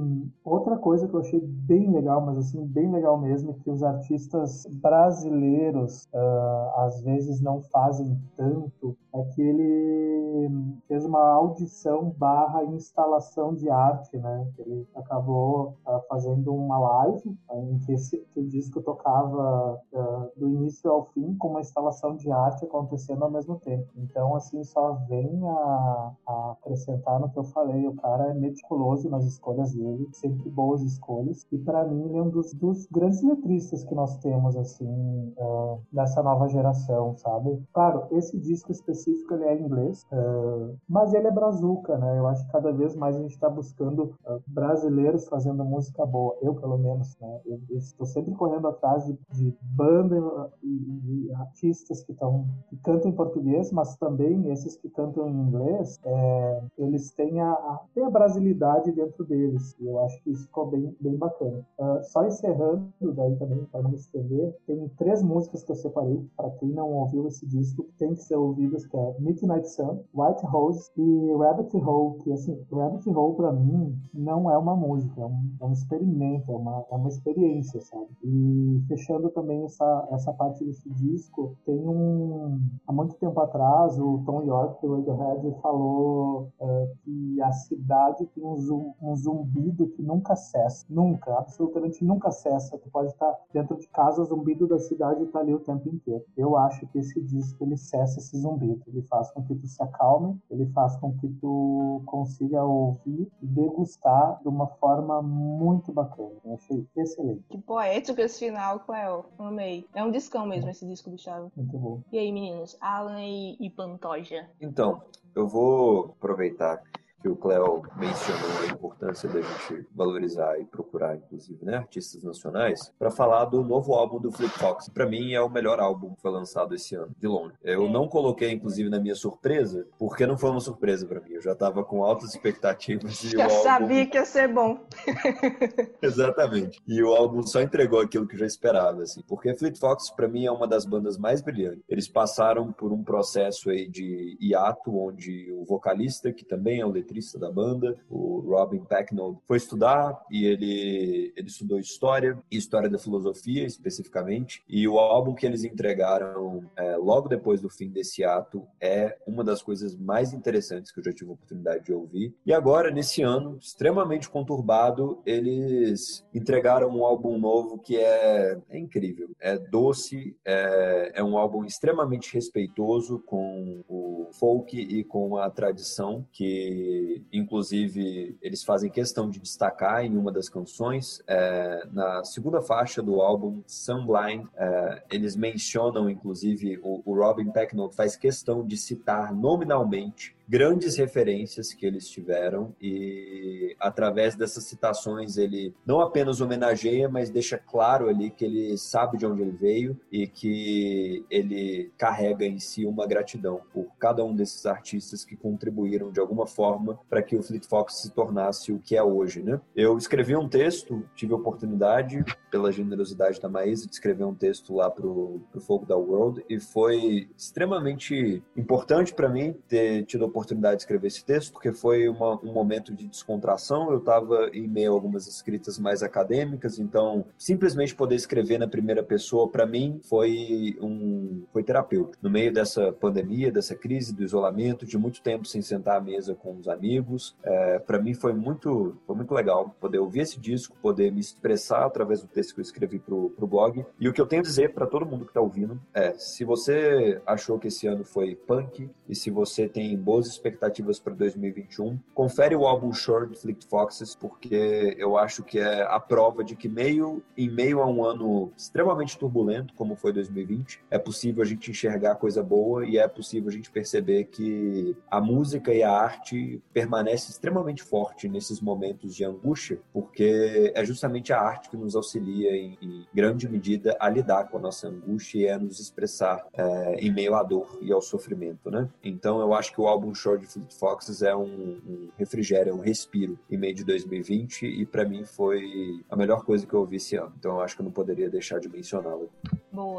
outra coisa que eu achei bem legal, mas assim, bem legal mesmo, é que os artistas brasileiros uh, às vezes não fazem tanto, é que ele fez uma audição barra instalação de arte, né? Ele acabou uh, fazendo uma live em que, esse, que o disco tocava uh, do início ao fim com uma instalação de arte acontecendo ao mesmo tempo. Então, assim, só vem a, a acrescentar no que eu falei. O cara é meticuloso nas escolhas dele, sempre boas escolhas. E para mim, ele é um dos, dos, grandes letristas que nós temos, assim, uh, dessa nova geração, sabe? Claro, esse disco específico ele é inglês, uh, mas ele é brazuca, né? Eu acho que cada vez mais a gente está buscando brasileiros fazendo música boa. Eu, pelo menos, né? Eu, estou sempre correndo atrás de, de banda e, e, artistas que, tão, que cantam em português, mas também esses que cantam em inglês, é, eles têm a, a, têm a brasilidade dentro deles. E eu acho que isso ficou bem, bem bacana. Uh, só encerrando, daí também, para não estender, tem três músicas que eu separei, para quem não ouviu esse disco, tem que ser ouvidas, que é Midnight Sun, White Rose e Rabbit Hole, que assim, Rabbit Hole para mim não é uma música, é um, é um experimento, é uma, é uma experiência experiência, sabe? E fechando também essa, essa parte desse disco, tem um. Há muito tempo atrás, o Tom York, do Radiohead, falou uh, que a cidade tem um, um zumbido que nunca cessa. Nunca, absolutamente nunca cessa. Tu pode estar dentro de casa, o zumbido da cidade está ali o tempo inteiro. Eu acho que esse disco ele cessa esse zumbido. Ele faz com que tu se acalme, ele faz com que tu consiga ouvir e degustar de uma forma muito bacana. Eu achei excelente excelente. Que poético esse final, Cleo. Amei. É um discão mesmo esse disco do Chave. Muito bom. E aí, meninos? Alan e, e Pantoja. Então, eu vou aproveitar que o Cléo mencionou a importância da gente valorizar e procurar, inclusive, né, artistas nacionais, para falar do novo álbum do Flip Fox. Para mim é o melhor álbum que foi lançado esse ano, de longe. Eu não coloquei, inclusive, na minha surpresa, porque não foi uma surpresa para mim. Eu já estava com altas expectativas. E já álbum... sabia que ia ser bom. Exatamente. E o álbum só entregou aquilo que eu já esperava, assim, porque Fleet Fox para mim é uma das bandas mais brilhantes. Eles passaram por um processo aí de hiato, onde o vocalista, que também é o letrista da banda, o Robin Pecknold, foi estudar e ele, ele estudou história história da filosofia especificamente. E o álbum que eles entregaram é, logo depois do fim desse ato é uma das coisas mais interessantes que eu já tive a oportunidade de ouvir. E agora, nesse ano, extremamente conturbado, eles entregaram um álbum novo que é, é incrível. É doce, é, é um álbum extremamente respeitoso com o folk e com a tradição que inclusive, eles fazem questão de destacar em uma das canções. É, na segunda faixa do álbum Sunblind, é, eles mencionam, inclusive, o, o Robin Pecknold faz questão de citar nominalmente grandes referências que eles tiveram e através dessas citações ele não apenas homenageia, mas deixa claro ali que ele sabe de onde ele veio e que ele carrega em si uma gratidão por cada um desses artistas que contribuíram de alguma forma para que o Fleet Fox se tornasse o que é hoje, né? Eu escrevi um texto, tive a oportunidade pela generosidade da Maísa de escrever um texto lá pro, pro Fogo da World e foi extremamente importante para mim ter tido a oportunidade oportunidade de escrever esse texto, porque foi uma, um momento de descontração. Eu estava em meio a algumas escritas mais acadêmicas, então simplesmente poder escrever na primeira pessoa, para mim, foi um foi terapêutico. No meio dessa pandemia, dessa crise, do isolamento, de muito tempo sem sentar à mesa com os amigos, é, para mim foi muito, foi muito legal poder ouvir esse disco, poder me expressar através do texto que eu escrevi pro, pro blog. E o que eu tenho a dizer para todo mundo que está ouvindo é: se você achou que esse ano foi punk e se você tem boas expectativas para 2021. Confere o álbum Short Fleet Foxes, porque eu acho que é a prova de que meio em meio a um ano extremamente turbulento, como foi 2020, é possível a gente enxergar coisa boa e é possível a gente perceber que a música e a arte permanece extremamente forte nesses momentos de angústia, porque é justamente a arte que nos auxilia em, em grande medida a lidar com a nossa angústia e a nos expressar é, em meio à dor e ao sofrimento, né? Então eu acho que o álbum Short de Fleet Foxes é um, um refrigério, é um respiro em meio de 2020 e para mim foi a melhor coisa que eu ouvi esse ano. Então eu acho que eu não poderia deixar de mencioná-lo.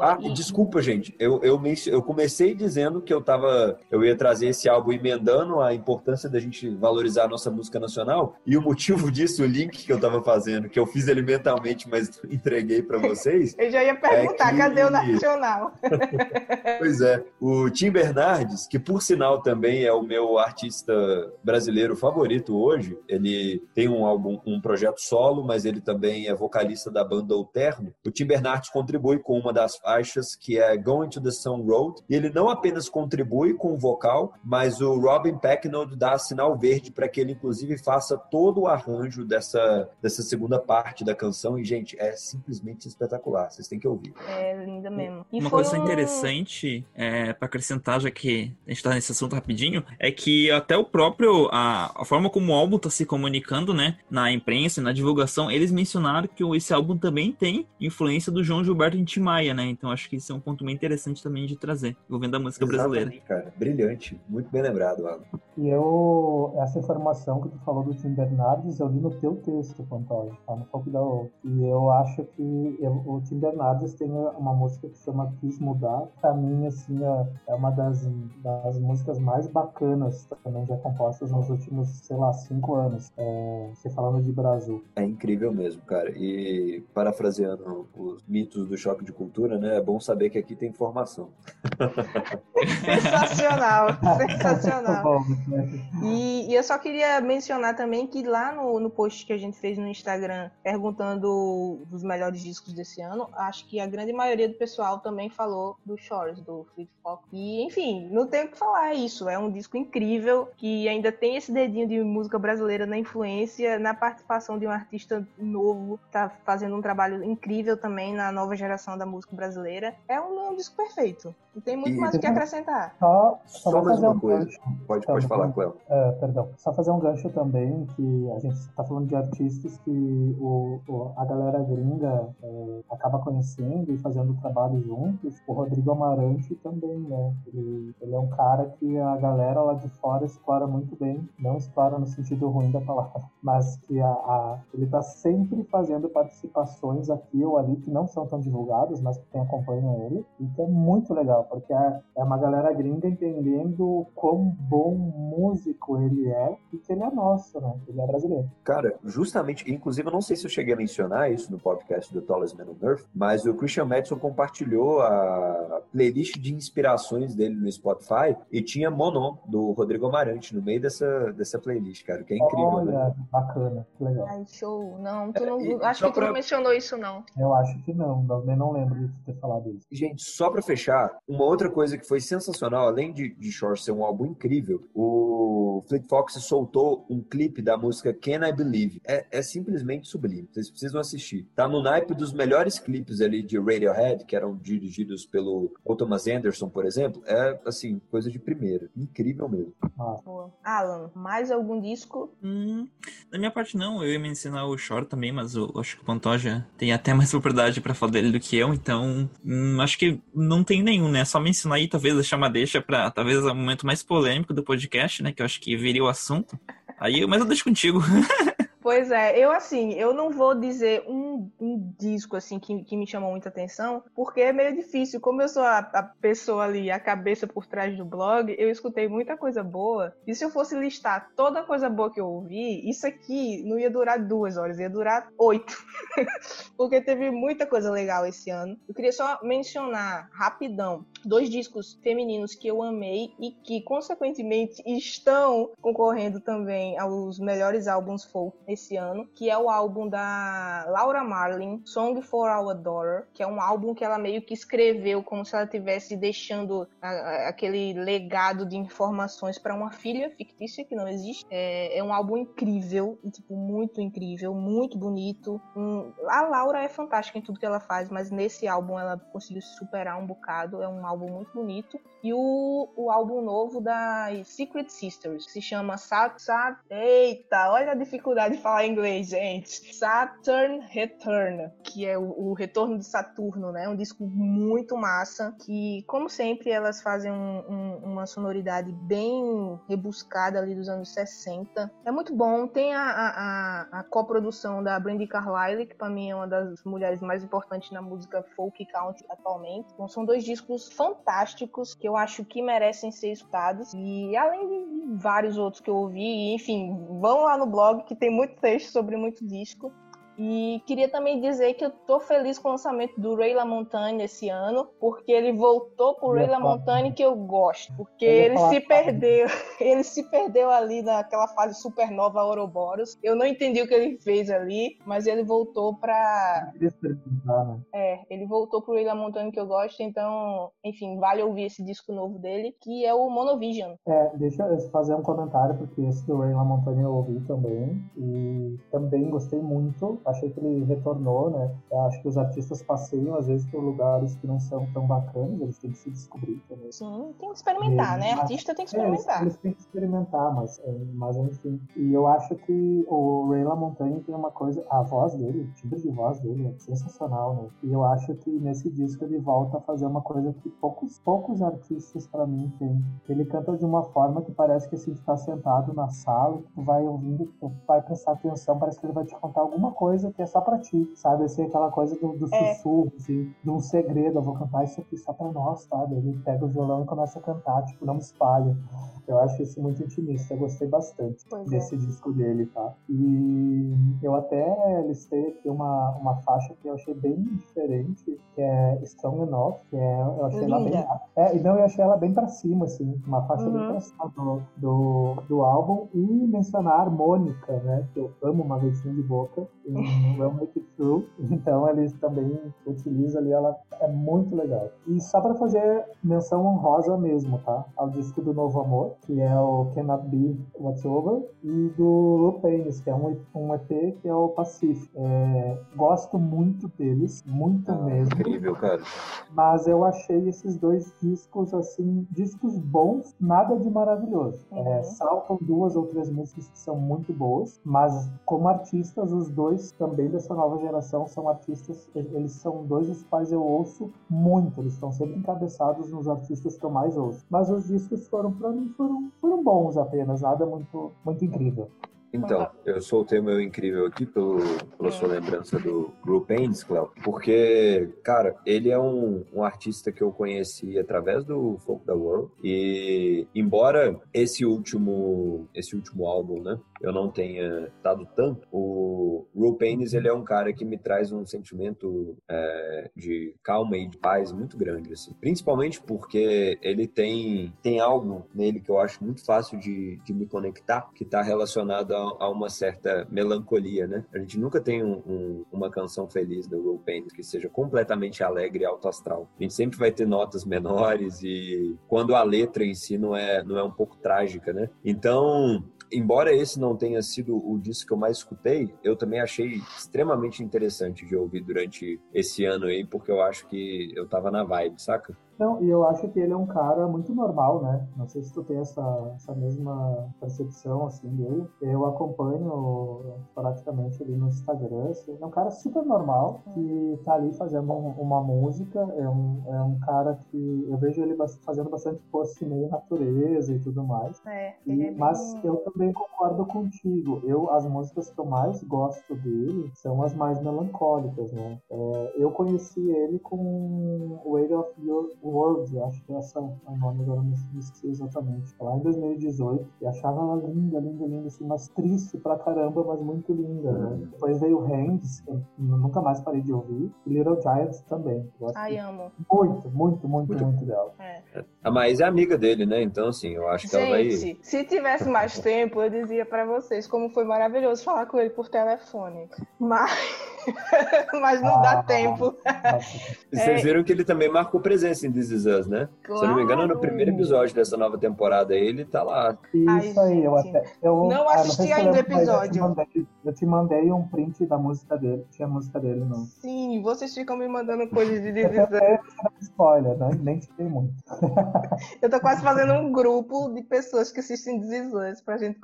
Ah, e... desculpa, gente. Eu, eu, eu comecei dizendo que eu tava. Eu ia trazer esse álbum emendando a importância da gente valorizar a nossa música nacional. E o motivo disso, o link que eu tava fazendo, que eu fiz ele mentalmente, mas entreguei para vocês. eu já ia perguntar, é que... cadê o nacional? pois é. O Tim Bernardes, que por sinal também é o meu meu artista brasileiro favorito hoje. Ele tem um álbum, um projeto solo, mas ele também é vocalista da banda O Terno. O Tim Bernardes contribui com uma das faixas que é Going to the Sun Road. E ele não apenas contribui com o vocal, mas o Robin Pecknold dá sinal verde para que ele inclusive faça todo o arranjo dessa, dessa segunda parte da canção. E gente, é simplesmente espetacular. Vocês têm que ouvir. É linda mesmo. E uma coisa um... interessante é, para acrescentar, já que a gente está nesse assunto rapidinho, é que até o próprio, a, a forma como o álbum está se comunicando, né, na imprensa, na divulgação, eles mencionaram que esse álbum também tem influência do João Gilberto em Timaya, né, então acho que isso é um ponto bem interessante também de trazer, envolvendo a música Exatamente, brasileira. cara, brilhante, muito bem lembrado, Alan. E eu, essa informação que tu falou do Tim Bernardes, eu li no teu texto, Pantoja, tá no Foco da O. E eu acho que eu, o Tim Bernardes tem uma música que se chama Quis Mudar, pra mim, assim, é, é uma das, das músicas mais bacanas bacanas também já compostas nos últimos, sei lá, cinco anos. É, você falando de Brasil. É incrível mesmo, cara. E parafraseando os mitos do choque de cultura, né? É bom saber que aqui tem informação. sensacional, sensacional. E, e, eu só queria mencionar também que lá no, no post que a gente fez no Instagram perguntando os melhores discos desse ano, acho que a grande maioria do pessoal também falou do Shores, do Fleet Fox. E enfim, não tenho o que falar, é isso. É um disco incrível que ainda tem esse dedinho de música brasileira na influência, na participação de um artista novo, tá fazendo um trabalho incrível também na nova geração da música brasileira. É um, um disco perfeito. Não tem muito e mais o que acrescentar. Só, só, só mais uma um coisa. Gancho. Pode, pode falar, Cléo. É, perdão. Só fazer um gancho também, que a gente está falando de artistas que o, o a galera gringa é, acaba conhecendo e fazendo trabalho juntos. O Rodrigo Amarante também, né? Ele, ele é um cara que a galera lá de fora explora muito bem. Não explora no sentido ruim da palavra, mas que a, a ele está sempre fazendo participações aqui ou ali que não são tão divulgadas, mas que quem acompanha ele. E que é muito legal legal, porque é, é uma galera gringa entendendo quão bom músico ele é e que ele é nosso, né? Ele é brasileiro. Cara, justamente, inclusive, eu não sei se eu cheguei a mencionar isso no podcast do Tallest Man on Earth, mas o Christian Madison compartilhou a playlist de inspirações dele no Spotify e tinha Mono do Rodrigo Amarante no meio dessa, dessa playlist, cara, que é incrível, Olha, né? bacana, que legal. Ai, show. Não, tu É, não e acho que tu pra- não mencionou isso, não. Eu acho que não, mas nem não lembro de ter falado isso. Gente, só pra fechar, uma outra coisa que foi sensacional, além de, de Shore ser um álbum incrível, o Fleet Fox soltou um clipe da música Can I Believe. É, é simplesmente sublime, vocês precisam assistir. Tá no naipe dos melhores clipes ali de Radiohead, que eram dirigidos pelo Paul Thomas Anderson, por exemplo. É, assim, coisa de primeira. Incrível mesmo. Boa. Alan, mais algum disco? Hum, da minha parte não, eu ia mencionar o Shore também, mas eu acho que o Pantoja tem até mais propriedade pra falar dele do que eu, então hum, acho que não tem nenhum, né? Só mencionar aí, talvez deixar uma deixa pra talvez o momento mais polêmico do podcast, né? Que eu acho que viria o assunto. Aí, mas eu deixo contigo. Pois é, eu assim, eu não vou dizer um, um disco assim que, que me chamou muita atenção, porque é meio difícil. Como eu sou a, a pessoa ali, a cabeça por trás do blog, eu escutei muita coisa boa. E se eu fosse listar toda a coisa boa que eu ouvi, isso aqui não ia durar duas horas, ia durar oito. porque teve muita coisa legal esse ano. Eu queria só mencionar rapidão dois discos femininos que eu amei e que, consequentemente, estão concorrendo também aos melhores álbuns folk esse ano, que é o álbum da Laura Marlin, Song for Our Daughter, que é um álbum que ela meio que escreveu como se ela estivesse deixando a- a- aquele legado de informações para uma filha fictícia que não existe. É, é um álbum incrível, tipo, muito incrível, muito bonito. Hum, a Laura é fantástica em tudo que ela faz, mas nesse álbum ela conseguiu se superar um bocado. É um álbum muito bonito. E o, o álbum novo da Secret Sisters, que se chama Sat, Sat Eita, olha a dificuldade de falar inglês, gente. Saturn Return, que é o, o retorno de Saturno, né? Um disco muito massa, que, como sempre, elas fazem um- um- uma sonoridade bem rebuscada ali dos anos 60. É muito bom. Tem a, a, a, coprodução da Brandy Carlile, que pra mim é uma das mulheres mais importantes na música folk country atualmente. Então, são dois discos fantásticos que eu acho que merecem ser escutados. E além de vários outros que eu ouvi, enfim, vão lá no blog que tem muito texto sobre muito disco. E queria também dizer que eu tô feliz com o lançamento do Ray LaMontagne esse ano, porque ele voltou pro Ray falar. LaMontagne que eu gosto, porque Eu ia ele se perdeu, ele se perdeu ali naquela fase supernova Ouroboros. Eu não entendi o que ele fez ali, mas ele voltou pra né? é, ele voltou pro Ilha Montana que eu gosto, então, enfim, vale ouvir esse disco novo dele, que é o Monovision. É, deixa eu fazer um comentário, porque esse do Ray LaMontagne eu ouvi também, e também gostei muito, achei que ele retornou, né? Eu acho que os artistas passeiam, às vezes, por lugares que não são tão bacanas, eles têm que se descobrir também. Sim, tem que experimentar, É, né? Artista tem que É, eles, experimentar. eles têm que experimentar, mas, é, mas enfim. E eu acho que o Ray LaMontagne tem uma coisa, a voz dele, o timbre de voz dele é sensacional, né? E eu acho que nesse disco ele volta a fazer uma coisa que poucos, poucos artistas pra mim têm. Ele canta de uma forma que parece que assim, tu tá sentado na sala, tu vai ouvindo, tu vai prestar atenção, parece que ele vai te contar alguma coisa que é só pra ti, sabe? Assim, aquela coisa do, do É. sussurro, assim, de um segredo, eu vou cantar isso aqui só pra nós, sabe? Ele pega o violão e começa a cantar, tipo, não espalha. Eu acho isso muito intimista, eu gostei bastante Pois é. desse disco dele, tá? E eu até listei aqui uma, uma faixa que eu achei bem diferente, que é Strong Enough, que é, eu achei ela bem... Linda. É, e não, eu achei ela bem pra cima, assim, uma faixa bem Uhum. pra cima do, do, do álbum, e mencionar a harmônica, né, que eu amo uma beijinho de boca, em Will Make It Through, então eles também utilizam ali, ela é muito legal. E só pra fazer menção honrosa mesmo, tá? Ao disco do Novo Amor, que é o Cannot Be What's Over, e do Lupanes, que é um, um EP que é o Pacific. É, gosto muito deles, muito Ah, mesmo. incrível, cara. Mas eu achei esses dois discos, assim, discos bons, nada de maravilhoso. Uhum. É, saltam duas ou três músicas que são muito boas, mas como artistas, os dois também dessa nova geração são artistas, eles são dois dos quais eu ouço muito, eles estão sempre encabeçados nos artistas que eu mais ouço. Mas os discos foram, pra mim, foram, foram bons apenas, nada muito, muito incrível. Então, eu soltei o meu incrível aqui pelo, pela sua lembrança do Group Ains, Cléo, porque, cara, ele é um, um artista que eu conheci através do Folk da World e, embora esse último, esse último álbum, né, eu não tenha dado tanto, o Ru Paynes, ele é um cara que me traz um sentimento é, de calma e de paz muito grande, assim. Principalmente porque ele tem, tem algo nele que eu acho muito fácil de, de me conectar, que está relacionado a, a, uma certa melancolia, né? A gente nunca tem um, um, uma canção feliz do Ru Paynes que seja completamente alegre e alto astral. A gente sempre vai ter notas menores e quando a letra em si não é, não é um pouco trágica, né? Então, embora esse não tenha sido o disco que eu mais escutei, eu também achei extremamente interessante de ouvir durante esse ano aí, porque eu acho que eu tava na vibe, saca? Não, e eu acho que ele é um cara muito normal, né? Não sei se tu tem essa, essa mesma percepção, assim, dele. Eu acompanho praticamente ali no Instagram, assim, é um cara super normal, que tá ali fazendo um, uma música, é um, é um cara que eu vejo ele fazendo bastante post meio natureza e tudo mais. É, e, é mas eu também concordo contigo. Eu, as músicas que eu mais gosto dele são as mais melancólicas, né? É, eu conheci ele com Weight of Your World, acho que essa é o nome, agora não esqueci exatamente. Lá em 2018, e achava ela linda, linda, linda, assim, mas triste pra caramba, mas muito linda, né? Uhum. Depois veio Hands, que eu nunca mais parei de ouvir, e Little Giants também. Gosto Ai, amo. Muito, muito, muito, muito, muito dela. É. A Maís é amiga dele, né? Então, assim, eu acho que Gente, ela vai. Se tivesse mais tempo, eu dizia pra vocês como foi maravilhoso falar com ele por telefone. Mas. mas não ah, dá tempo. Vocês é. viram que ele também marcou presença em This Is Us, né? Claro. Se eu não me engano, no primeiro episódio dessa nova temporada ele tá lá. Isso Ai, aí, eu até. Eu, não assisti ah, não ainda o episódio. Eu te, mandei, eu te, mandei, um print da música dele. Tinha música dele, não. Sim, vocês ficam me mandando coisas de This Is Us. Spoiler, né? nem fiquei muito. eu tô quase fazendo um grupo de pessoas que assistem This Is Us pra gente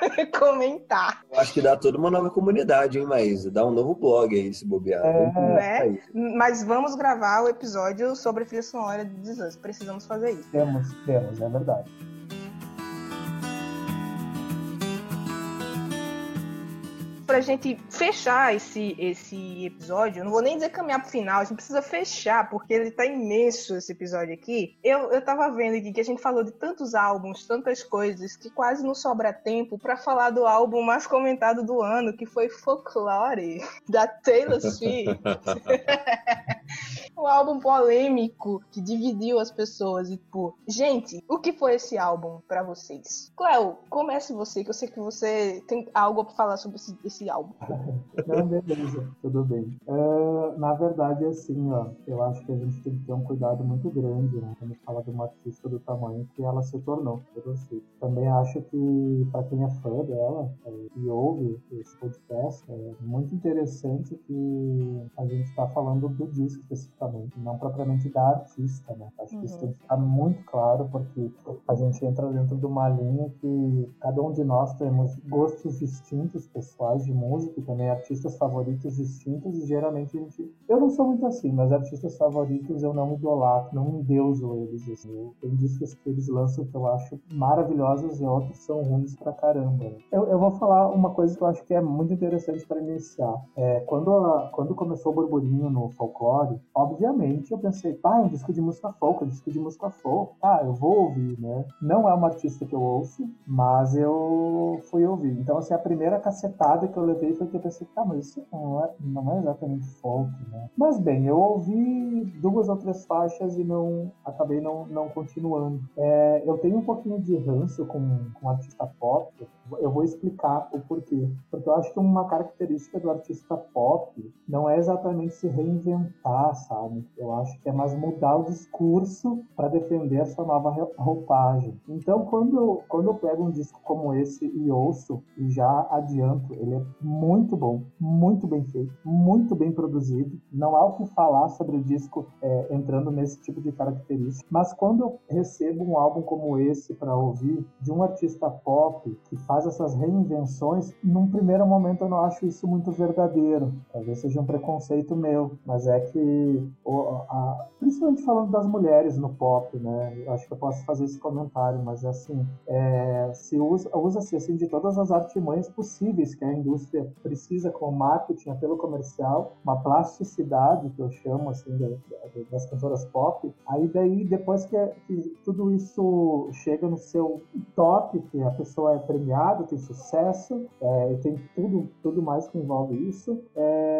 comentar. Eu acho que dá toda uma nova comunidade, hein, Maísa? Dá um novo blog aí, se bobear. É, né? Mas vamos gravar o episódio sobre a trilha sonora de Desastre. Precisamos fazer isso. Temos, temos, é verdade. Pra gente fechar esse, esse episódio, eu não vou nem dizer caminhar pro final, a gente precisa fechar, porque ele tá imenso esse episódio aqui. Eu, eu tava vendo aqui que a gente falou de tantos álbuns, tantas coisas, que quase não sobra tempo para falar do álbum mais comentado do ano, que foi Folklore, da Taylor Swift. um álbum polêmico que dividiu as pessoas. E, tipo, gente, o que foi esse álbum para vocês? Cléo, comece você, que eu sei que você tem algo pra falar sobre esse, esse álbum. Não, beleza, tudo bem. Uh, na verdade, assim, ó, eu acho que a gente tem que ter um cuidado muito grande, né? Quando fala de uma artista do tamanho que ela se tornou. Também acho que, para quem é fã dela é, e ouve esse podcast, é muito interessante que a gente tá falando do disco especificamente não propriamente da artista, né? Acho uhum. que isso uhum. tem que ficar muito claro, porque a gente entra dentro de uma linha que cada um de nós temos gostos distintos pessoais de música também artistas favoritos distintos, e geralmente a gente. Eu não sou muito assim, mas artistas favoritos eu não idolatro, não endeuso eles. Assim. Tem discos que eles lançam que eu acho maravilhosos e outros são ruins pra caramba. Né? Eu, eu vou falar uma coisa que eu acho que é muito interessante para iniciar. É, quando, a, quando começou o burburinho no folclore, obviamente, eu pensei, pá, é um disco de música folk, é um disco de música folk, tá, eu vou ouvir, né? Não é uma artista que eu ouço, mas eu fui ouvir. Então, assim, a primeira cacetada que eu levei foi que eu pensei, tá, mas isso não é, não é exatamente folk, né? Mas bem, eu ouvi duas ou três faixas e não acabei não, não continuando. É, eu tenho um pouquinho de ranço com, com artista pop, eu vou explicar o porquê. Porque eu acho que uma característica do artista pop não é exatamente se reinventar, sabe? Eu acho que é mais mudar o discurso para defender essa nova roupagem. Então, quando eu, quando eu pego um disco como esse e ouço, e já adianto, ele é muito bom, muito bem feito, muito bem produzido. Não há o que falar sobre o disco é, entrando nesse tipo de característica. Mas quando eu recebo um álbum como esse para ouvir, de um artista pop que faz faz essas reinvenções, num primeiro momento eu não acho isso muito verdadeiro. Talvez seja um preconceito meu, mas é que, principalmente falando das mulheres no pop, né? Eu acho que eu posso fazer esse comentário, mas assim, é, se usa, usa-se assim de todas as artimanhas possíveis que a indústria precisa com marketing, apelo comercial, uma plasticidade que eu chamo assim das cantoras pop. Aí daí depois que, que tudo isso chega no seu top, que a pessoa é premiada tem sucesso, é, tem tudo, tudo mais que envolve isso. É,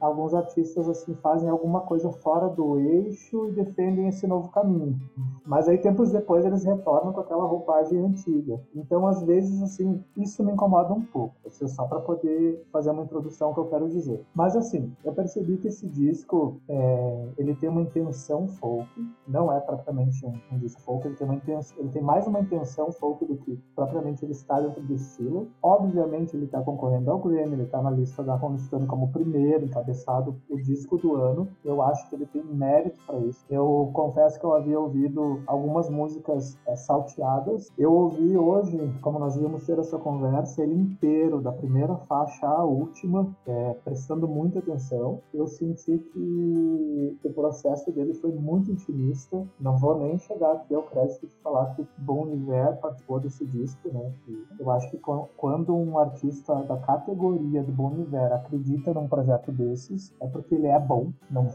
alguns artistas assim fazem alguma coisa fora do eixo e defendem esse novo caminho. Mas aí tempos depois eles retornam com aquela roupagem antiga. Então às vezes assim isso me incomoda um pouco. Isso é só para poder fazer uma introdução que eu quero dizer. Mas assim eu percebi que esse disco é, ele tem uma intenção folk, não é propriamente um, um disco folk, ele tem uma intenção, ele tem mais uma intenção folk do que propriamente ele está dentro do estilo. Obviamente ele está concorrendo ao Grammy, ele está na lista da Rolling Stone como primeiro encabeçado o disco do ano. Eu acho que ele tem mérito para isso. Eu confesso que eu havia ouvido algumas músicas é, salteadas. Eu ouvi hoje, como nós íamos ter essa conversa, ele inteiro, da primeira faixa à última, é, prestando muita atenção. Eu senti que o processo dele foi muito intimista. Não vou nem chegar aqui ao crédito de falar que Bon Iver participou desse disco, né? eu acho que quando um artista da categoria do Bon Iver acredita num projeto desses, é porque ele é bom, não,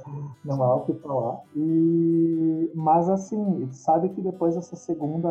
não há o que falar. E, mas assim, sabe que depois dessa segunda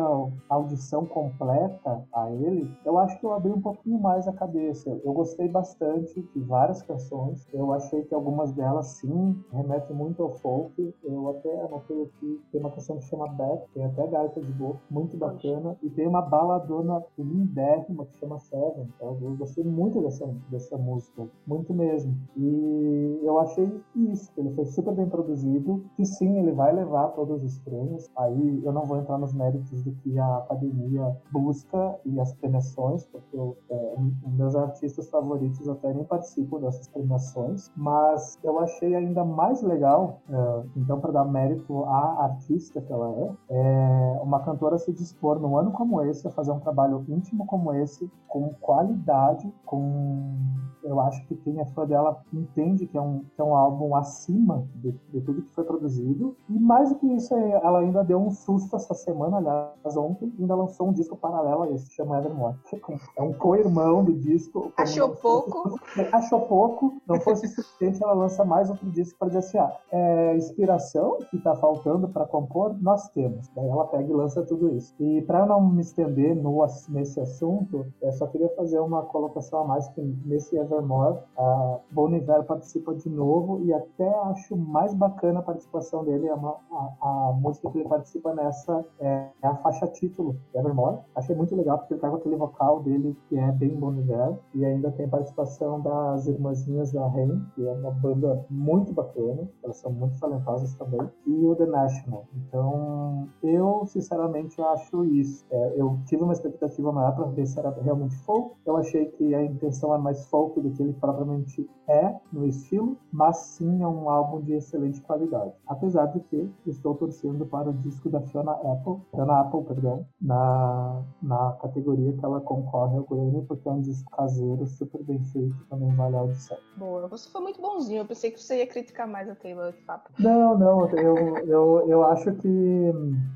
audição completa a ele, eu acho que eu abri um pouquinho mais a cabeça. Eu gostei bastante de várias canções. Eu achei que algumas delas sim remetem muito ao folk. Eu até anotei aqui, tem uma canção que chama Back, tem até gaita de boa, muito bacana. E tem uma baladona lindérrima que chama Seven. Então, eu gostei muito dessa, dessa música, muito mesmo. E eu achei isso, ele foi super bem produzido, que sim, ele vai levar todos os prêmios. Aí eu não vou entrar nos méritos do que a academia busca e as premiações, porque eu, é, meus artistas favoritos até nem participam dessas premiações, mas eu achei ainda mais legal, é, então para dar mérito à artista que ela é, é, uma cantora se dispor num ano como esse a fazer um trabalho íntimo como esse, com qualidade, com eu acho que quem é fã dela entende que é um, que é um álbum acima de, de tudo que foi produzido. E mais do que isso, é, ela ainda deu um susto essa semana, aliás, ontem, ainda lançou um disco paralelo a esse, chama Evermore. É um co-irmão do disco. Achou pouco? achou pouco, não fosse suficiente, ela lança mais outro disco para dizer assim: ah, é, inspiração que está faltando para compor, nós temos. Daí ela pega e lança tudo isso. E para não me estender no, nesse assunto, eu só queria fazer uma colocação a mais que nesse Evermore, a Bon Iver participa de novo e até acho mais bacana a participação dele, a, a, a música que ele participa nessa é, é, a faixa título, Evermore. Achei muito legal porque ele tá com aquele vocal dele que é bem Bon Iver e ainda tem participação das irmãzinhas da Rain, que é uma banda muito bacana, elas são muito talentosas também, e o The National. Então, eu sinceramente acho isso. É, eu tive uma expectativa maior para ver se era realmente folk. Eu achei que a intenção é mais folk do que ele propriamente é no estilo, mas sim é um álbum de excelente qualidade. Apesar de que estou torcendo para o disco da Fiona Apple, Fiona Apple, perdão, na, na categoria que ela concorre ao Grammy, porque é um disco caseiro, super bem feito, também vale a audição. Boa, você foi muito bonzinho, eu pensei que você ia criticar mais a Taylor Papo. Não, não, eu, eu, eu acho que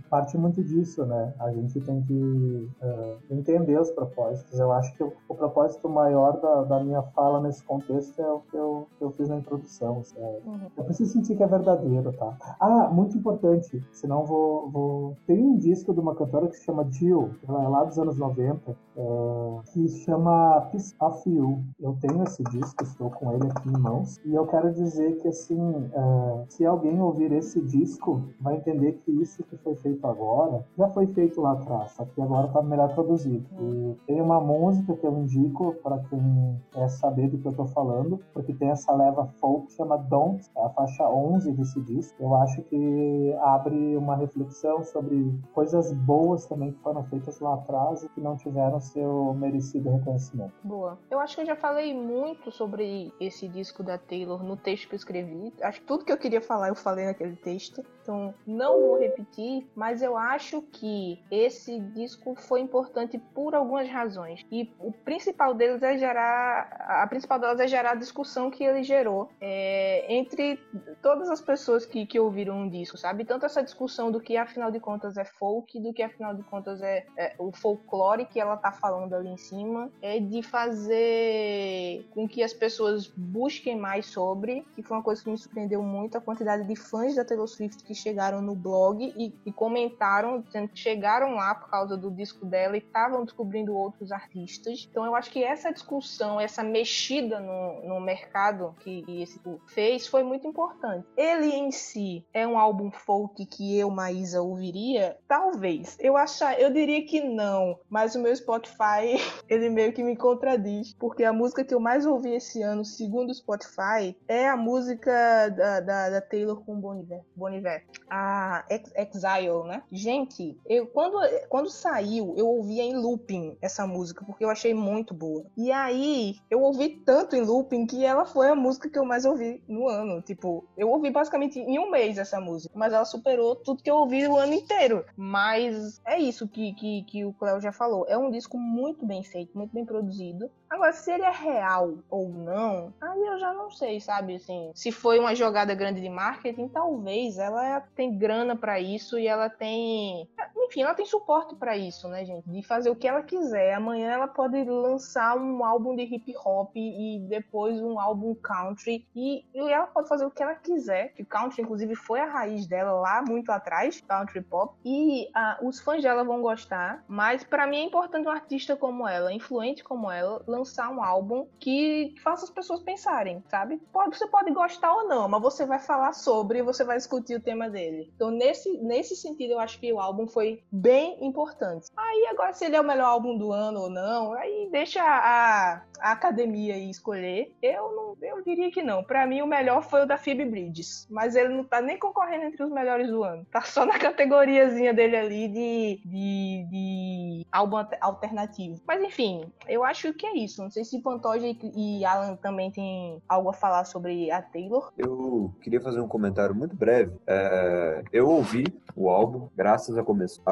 parte muito disso, né? A gente tem que uh, entender os propósitos. Eu acho que o, o propósito maior da, da, minha fala nesse contexto é o que eu, que eu fiz na introdução. Uhum. Eu preciso sentir que é verdadeiro, tá? Ah, muito importante, senão vou, vou... Tem um disco de uma cantora que se chama Jill, ela é lá dos anos 90, uh, que se chama Peace of You. Eu tenho esse disco, estou com ele aqui em mãos, e eu quero dizer que, assim, uh, se alguém ouvir esse disco, vai entender que isso que foi feito agora, já foi feito lá atrás, só que agora está melhor produzido. E tem uma música que eu indico para quem quer saber do que eu estou falando, porque tem essa leva folk que chama Don't, é a faixa 11 desse disco. Eu acho que abre uma reflexão sobre coisas boas também que foram feitas lá atrás e que não tiveram seu merecido reconhecimento. Boa. Eu acho que eu já falei muito sobre esse disco da Taylor no texto que eu escrevi. Acho que tudo que eu queria falar eu falei naquele texto. Então não vou repetir, mas eu acho que esse disco foi importante por algumas razões. E o principal deles é gerar. A principal delas é gerar a discussão que ele gerou é, entre todas as pessoas que, que ouviram o disco, sabe? Tanto essa discussão do que afinal de contas é folk, do que afinal de contas é, é o folclore que ela tá falando ali em cima, é de fazer com que as pessoas busquem mais sobre, que foi uma coisa que me surpreendeu muito, a quantidade de fãs da Taylor Swift que chegaram no blog e, e comentaram, dizendo que chegaram lá por causa do disco dela e estavam descobrindo outros artistas. Então eu acho que essa discussão, essa mexida no, no mercado que esse fez foi muito importante. Ele em si é um álbum folk que eu, Maísa, ouviria? Talvez. Eu achar, eu diria que não, mas o meu Spotify, ele meio que me contradiz, porque a música que eu mais ouvi esse ano, segundo o Spotify, é a música da, da, da Taylor com Boniver, A Exile, né? Gente, eu quando, quando saiu, eu ouvia em looping essa música, porque eu achei muito boa. E aí, eu ouvi tanto em looping que ela foi a música que eu mais ouvi no ano. Tipo, eu ouvi basicamente em um mês essa música, mas ela superou tudo que eu ouvi o ano inteiro. Mas é isso que, que, que o Cléo já falou. É um disco muito bem feito, muito bem produzido. Agora, se ele é real ou não, aí eu já não sei, sabe? Assim, se foi uma jogada grande de marketing, talvez ela tem grana para isso e ela tem. Enfim, ela tem suporte para isso, né, gente? De fazer o que ela quiser. Amanhã ela pode lançar um álbum de hip hop e depois um álbum country. E, e ela pode fazer o que ela quiser. Que country, inclusive, foi a raiz dela lá muito atrás, country pop. E uh, os fãs dela vão gostar. Mas para mim é importante um artista como ela, influente como ela, lançar um álbum que faça as pessoas pensarem, sabe? Pode, você pode gostar ou não, mas você vai falar sobre e você vai discutir o tema dele. Então, nesse, nesse sentido, eu acho que o álbum foi bem importante. Aí, agora, se ele é o melhor álbum do ano ou não, aí deixa a, a academia aí escolher. Eu não, eu diria que não. Para mim, o melhor foi o da Phoebe Bridges, mas ele não tá nem concorrendo entre os melhores do ano. Tá só na categoriazinha dele ali de, de, de álbum alternativo. Mas enfim, eu acho que é isso. Não sei se Pantoja e Alan também tem algo a falar sobre a Taylor. Eu queria fazer um comentário muito breve. É, eu ouvi o álbum, graças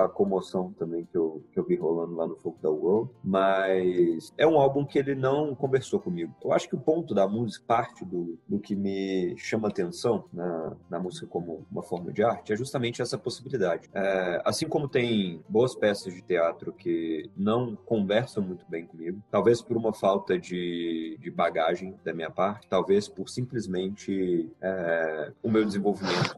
à comoção também que eu, que eu vi rolando lá no Folk da World, mas é um álbum que ele não conversou comigo. Eu acho que o ponto da música, parte do, do que me chama atenção na, na música como uma forma de arte, é justamente essa possibilidade. É, assim como tem boas peças de teatro que não conversam muito bem comigo, talvez por uma falta de, de bagagem da minha parte, talvez por simplesmente é, o meu desenvolvimento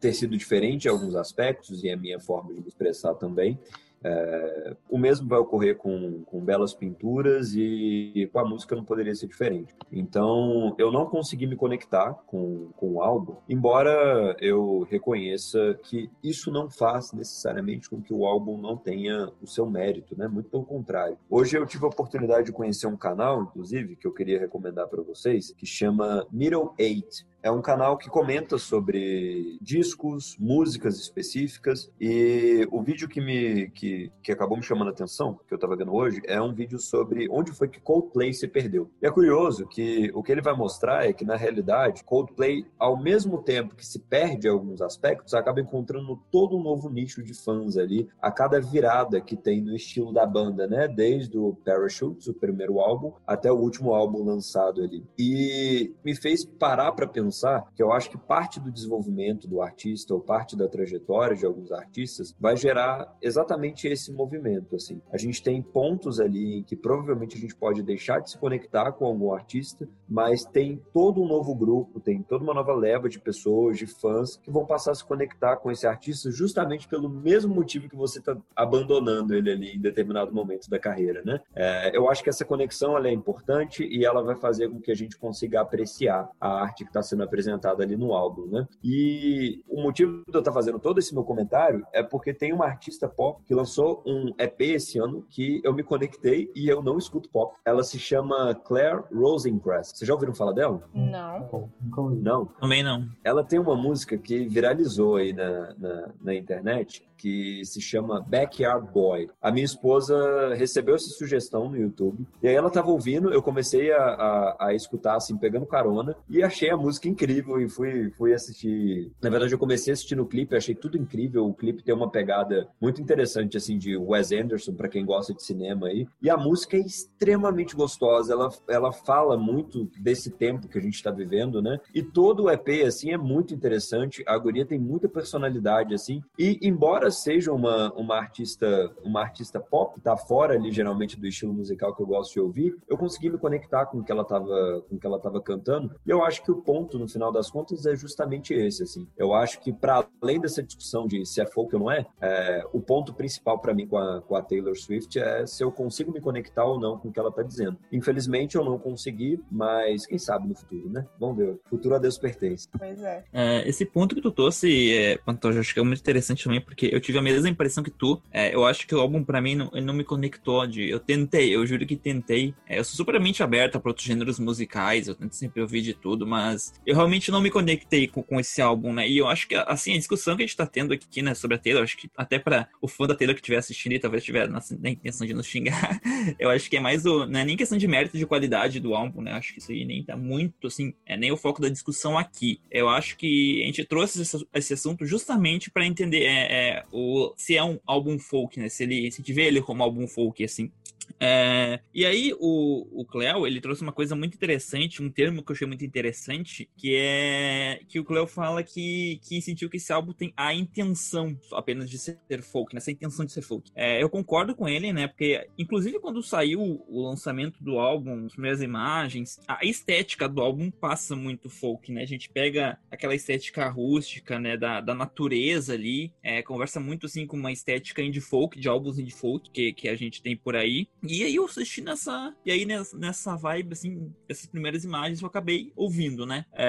ter sido diferente em alguns aspectos e a minha forma de me expressar também. É, o mesmo vai ocorrer com, com belas pinturas e, e, com a música não poderia ser diferente. Então, eu não consegui me conectar com, com o álbum, embora eu reconheça que isso não faz necessariamente com que o álbum não tenha o seu mérito, né? Muito pelo contrário. Hoje eu tive a oportunidade de conhecer um canal, inclusive, que eu queria recomendar para vocês, que chama Middle Eight é um canal que comenta sobre discos, músicas específicas e o vídeo que me que, que acabou me chamando a atenção, que eu estava vendo hoje, é um vídeo sobre onde foi que Coldplay se perdeu. E é curioso que o que ele vai mostrar é que na realidade Coldplay, ao mesmo tempo que se perde alguns aspectos, acaba encontrando todo um novo nicho de fãs ali a cada virada que tem no estilo da banda, né? Desde o Parachutes, o primeiro álbum, até o último álbum lançado ali. E me fez parar para pensar pensar que eu acho que parte do desenvolvimento do artista ou parte da trajetória de alguns artistas vai gerar exatamente esse movimento. Assim, a gente tem pontos ali em que provavelmente a gente pode deixar de se conectar com algum artista, mas tem todo um novo grupo, tem toda uma nova leva de pessoas, de fãs que vão passar a se conectar com esse artista justamente pelo mesmo motivo que você está abandonando ele ali em determinado momento da carreira, né? É, eu acho que essa conexão é importante e ela vai fazer com que a gente consiga apreciar a arte que está sendo apresentada ali no álbum, né? E o motivo de eu estar fazendo todo esse meu comentário é porque tem uma artista pop que lançou um EP esse ano que eu me conectei e eu não escuto pop. Ela se chama Claire Rosencrest. Vocês já ouviram falar dela? Não. Não? Também não. Ela tem uma música que viralizou aí na, na, na internet que se chama Backyard Boy. A minha esposa recebeu essa sugestão no YouTube e aí ela estava ouvindo, eu comecei a, a, a, escutar assim, pegando carona e achei a música música incrível e fui, fui assistir. Na verdade, eu comecei a assistir no clipe, achei tudo incrível. O clipe tem uma pegada muito interessante, assim, de Wes Anderson, para quem gosta de cinema aí. E a música é extremamente gostosa. Ela, ela fala muito desse tempo que a gente está vivendo, né? E todo o EP, assim, é muito interessante. A guria tem muita personalidade, assim. E embora seja uma, uma artista uma artista pop, tá fora ali geralmente do estilo musical que eu gosto de ouvir, eu consegui me conectar com o que ela tava, com o que ela tava cantando. E eu acho que o ponto, no final das contas, é justamente esse, assim. Eu acho que para além dessa discussão de se é folk ou não é, é o ponto principal para mim com a, com a Taylor Swift é se eu consigo me conectar ou não com o que ela tá dizendo. Infelizmente eu não consegui, mas quem sabe no futuro, né? Vamos ver. O futuro a Deus pertence. Pois é. é esse ponto que tu trouxe, é, Pantoja, acho que é muito interessante também, porque eu tive a mesma impressão que tu. É, eu acho que o álbum, para mim, não, ele não me conectou. De, eu tentei, eu juro que tentei. É, eu sou supermente aberta para outros gêneros musicais, eu tento sempre ouvir de tudo, mas eu realmente não me conectei com, com esse álbum, né? E eu acho que, assim, a discussão que a gente tá tendo aqui, né, sobre a Taylor, acho que até para o fã da Taylor que estiver assistindo e talvez tiver na, na, intenção de nos xingar, eu acho que é mais o. Não é nem questão de mérito de qualidade do álbum, né? Acho que isso aí nem tá muito, assim, é nem o foco da discussão aqui. Eu acho que a gente trouxe esse, esse assunto justamente para entender é, é, o, se é um álbum folk, né? Se ele se tiver ele como álbum folk, assim. É, e aí o, o Cleo, ele trouxe uma coisa muito interessante, um termo que eu achei muito interessante, que é que o Cleo fala que, que sentiu que esse álbum tem a intenção apenas de ser folk, nessa né? intenção de ser folk. É, eu concordo com ele, né? Porque, inclusive, quando saiu o lançamento do álbum, as primeiras imagens, a estética do álbum passa muito folk, né? A gente pega aquela estética rústica, né? Da, da natureza ali, é, conversa muito assim com uma estética indie folk, de álbuns indie folk que, que a gente tem por aí. E aí eu assisti nessa. E aí nessa, nessa vibe, assim, essas primeiras imagens eu acabei ouvindo, né? É,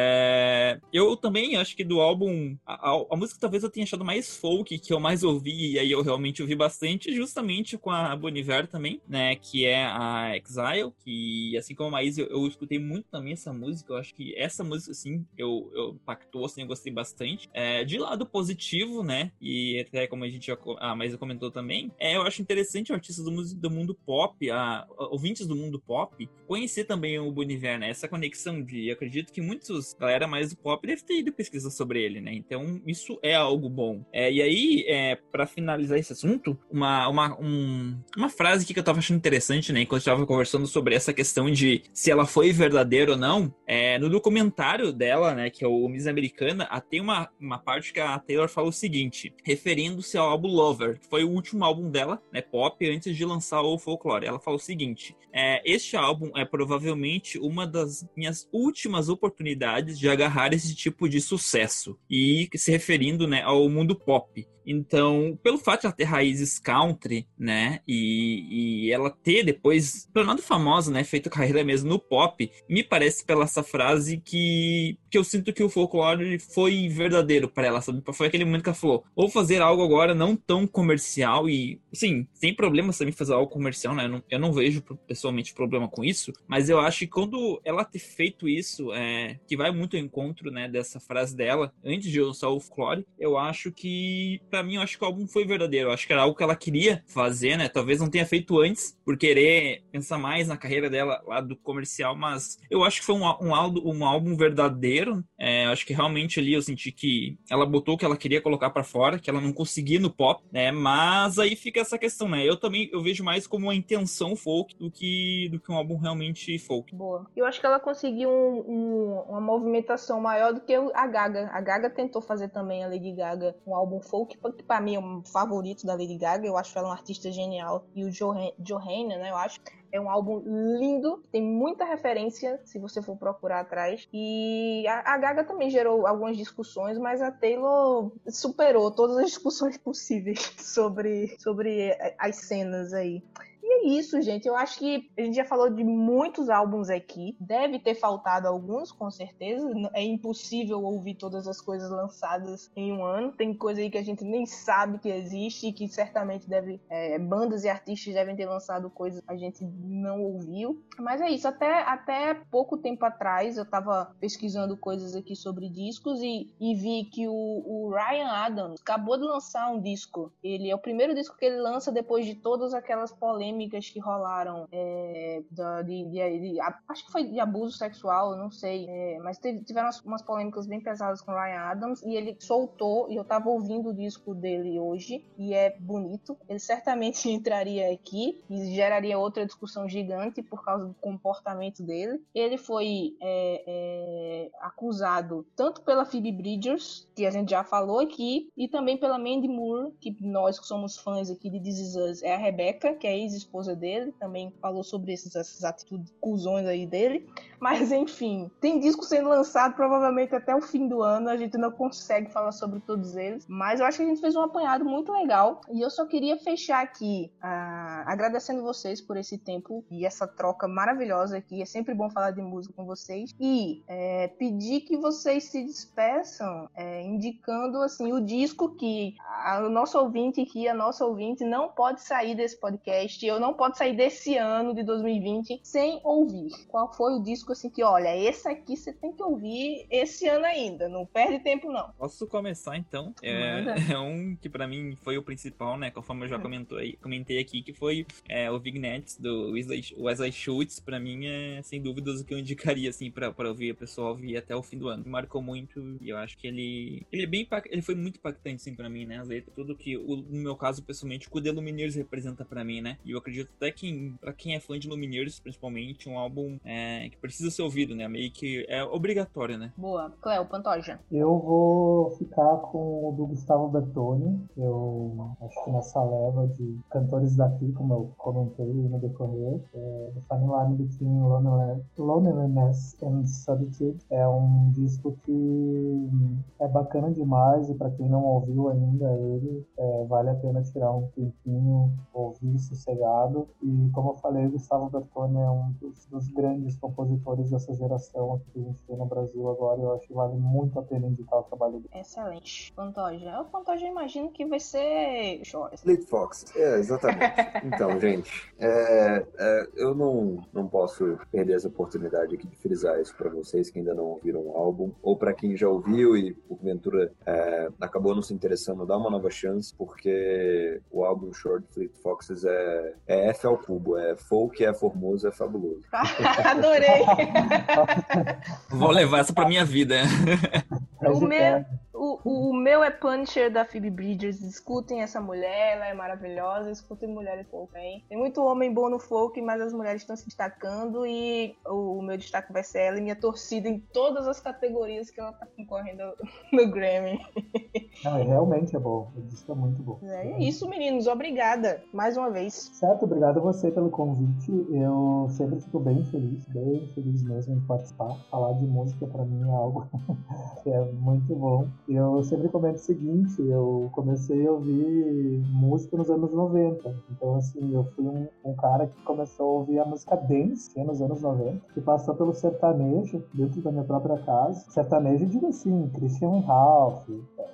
eu também acho que do álbum. A, a, a, música talvez eu tenha achado mais folk, que eu mais ouvi, e aí eu realmente ouvi bastante, justamente com a Boniver também, né? Que é a Exile, que assim como a Maísa, eu, eu escutei muito também essa música. Eu acho que essa música, assim, eu, eu assim, eu gostei bastante. É, de lado positivo, né? E até como a gente já. A Maísa comentou também, é, eu acho interessante artistas do, do mundo pop, a, a, ouvintes do mundo pop, conhecer também o Boniver, né? Essa conexão de, acredito que muitos, galera mais do pop, deve ter ido pesquisar sobre ele, né? Então, isso é algo bom. É, e aí, é, para finalizar esse assunto, uma, uma, um, uma frase que eu tava achando interessante, né? Enquanto eu tava conversando sobre essa questão de se ela foi verdadeira ou não, é, no documentário dela, né, que é o Miss Americana, tem uma, uma parte que a Taylor fala o seguinte, referindo-se ao álbum Lover, que foi o último álbum dela, né, pop, antes de lançar o Folklore. Ela fala o seguinte: é, este álbum é provavelmente uma das minhas últimas oportunidades de agarrar esse tipo de sucesso e se referindo, né, ao mundo pop. Então, pelo fato de ela ter raízes country, né, e, e ela ter depois, tornado famosa, né, feito carreira mesmo no pop, me parece pela essa frase que, que eu sinto que o folclore foi verdadeiro para ela, sabe? Foi aquele momento que ela falou, vou fazer algo agora não tão comercial e, sim, sem problema também fazer algo comercial, né, eu não, eu não vejo pessoalmente problema com isso, mas eu acho que quando ela ter feito isso, é, que vai muito ao encontro, né, dessa frase dela, antes de lançar o folclore, eu acho que para mim, eu acho que o álbum foi verdadeiro. Eu acho que era algo que ela queria fazer, né? Talvez não tenha feito antes, por querer pensar mais na carreira dela lá do comercial, mas eu acho que foi um, um, álbum, um álbum verdadeiro. É, eu acho que realmente ali eu senti que ela botou o que ela queria colocar para fora, que ela não conseguia no pop, né? Mas aí fica essa questão, né? Eu também eu vejo mais como uma intenção folk do que, do que um álbum realmente folk. Boa. Eu acho que ela conseguiu um, um, uma movimentação maior do que a Gaga. A Gaga tentou fazer também a Lady Gaga um álbum folk que pra mim é um favorito da Lady Gaga, eu acho ela um artista genial. E o Johanna, né, eu acho, é um álbum lindo, tem muita referência, se você for procurar atrás. E a, a, Gaga também gerou algumas discussões, mas a Taylor superou todas as discussões possíveis sobre, sobre as cenas aí. É isso, gente. Eu acho que a gente já falou de muitos álbuns aqui. Deve ter faltado alguns, com certeza. É impossível ouvir todas as coisas lançadas em um ano. Tem coisa aí que a gente nem sabe que existe e que certamente deve. É, bandas e artistas devem ter lançado coisas que a gente não ouviu. Mas é isso. Até, até pouco tempo atrás eu tava pesquisando coisas aqui sobre discos e, e vi que o, o Ryan Adams acabou de lançar um disco. Ele é o primeiro disco que ele lança depois de todas aquelas polêmicas polêmicas que rolaram é, de, de, de, acho que foi de abuso sexual, não sei, é, mas teve, tiveram umas, umas, polêmicas bem pesadas com Ryan Adams e ele soltou e eu tava ouvindo o disco dele hoje e é bonito. Ele certamente entraria aqui e geraria outra discussão gigante por causa do comportamento dele. Ele foi é, é acusado tanto pela Phoebe Bridgers, que a gente já falou aqui, e também pela Mandy Moore, que nós que somos fãs aqui de This Is Us, é a Rebecca, que é a ex-esposa dele, também falou sobre esses, essas atitudes, cuzões aí dele. Mas enfim, tem disco sendo lançado provavelmente até o fim do ano, a gente não consegue falar sobre todos eles, mas eu acho que a gente fez um apanhado muito legal e eu só queria fechar aqui uh, agradecendo vocês por esse tempo e essa troca maravilhosa aqui. É sempre bom falar de música com vocês e é, pedir que vocês se despeçam é, indicando assim o disco que o nosso ouvinte aqui, a nossa ouvinte não pode sair desse podcast, eu não pode sair desse ano de 2020 sem ouvir. Qual foi o disco assim que, olha, esse aqui você tem que ouvir esse ano ainda, não perde tempo não. Posso começar então? É, é um que para mim foi o principal, né? Conforme eu já comentou aí, comentei aqui, que foi é, o Vignettes do Wesley, Wesley Schultz. Para mim é sem dúvidas o que eu indicaria assim para ouvir a pessoa ouvir até o fim do ano. Marcou muito e eu acho que ele ele é bem ele foi muito impactante assim para mim, né? As letras, tudo que o, no meu caso pessoalmente o The Lumineers representa para mim, né? E eu acredito até que para quem é fã de Lumineers, principalmente, um álbum é, que precisa ser ouvido, né? Meio que é obrigatório, né? Boa. Cléo, Pantoja. Eu vou ficar com o do Gustavo Bertoni. Eu acho que nessa leva de cantores daqui, como eu comentei no decorrer, é, The Fine Line Between Loneliness and Solitude é um disco que é bacana demais e para quem não ouviu ainda ele, é, vale a pena tirar um tempinho, ouvir E como eu falei, o Gustavo Bertoni é um dos, dos grandes compositores dessa geração que a gente tem no Brasil agora. Eu acho que vale muito a pena indicar o trabalho dele. Excelente. Pantoja. O Pantoja eu imagino que vai ser. Fleet Fox. É, exatamente. então, gente, é, é, eu não, não posso perder essa oportunidade aqui de frisar isso para vocês que ainda não ouviram o álbum, ou para quem já ouviu e porventura é, acabou não se interessando, dá uma nova chance, porque o álbum Short Fleet Foxes é, é F ao cubo, é folk, é formoso, é fabuloso. Adorei! Vou levar essa pra minha vida. o meu, o, o meu é Punisher da Phoebe Bridgers. Escutem essa mulher, ela é maravilhosa. Escutem mulheres folk aí. Tem muito homem bom no folk, mas as mulheres estão se destacando e o, o meu destaque vai ser ela e minha torcida em todas as categorias que ela tá concorrendo no Grammy. Não, realmente é bom. O disco é muito bom. É, é isso, meninos. Obrigada mais uma vez. Certo, obrigado a você pelo convite. Eu sempre fico bem feliz, bem feliz mesmo em participar. Falar de música para mim é algo que é muito bom. Eu sempre comento o seguinte, eu comecei a ouvir música nos anos 90. Então, assim, eu fui um, um cara que começou a ouvir a música dance né, nos anos 90, que passou pelo sertanejo dentro da minha própria casa. Sertanejo, digo assim, Christian Ralph,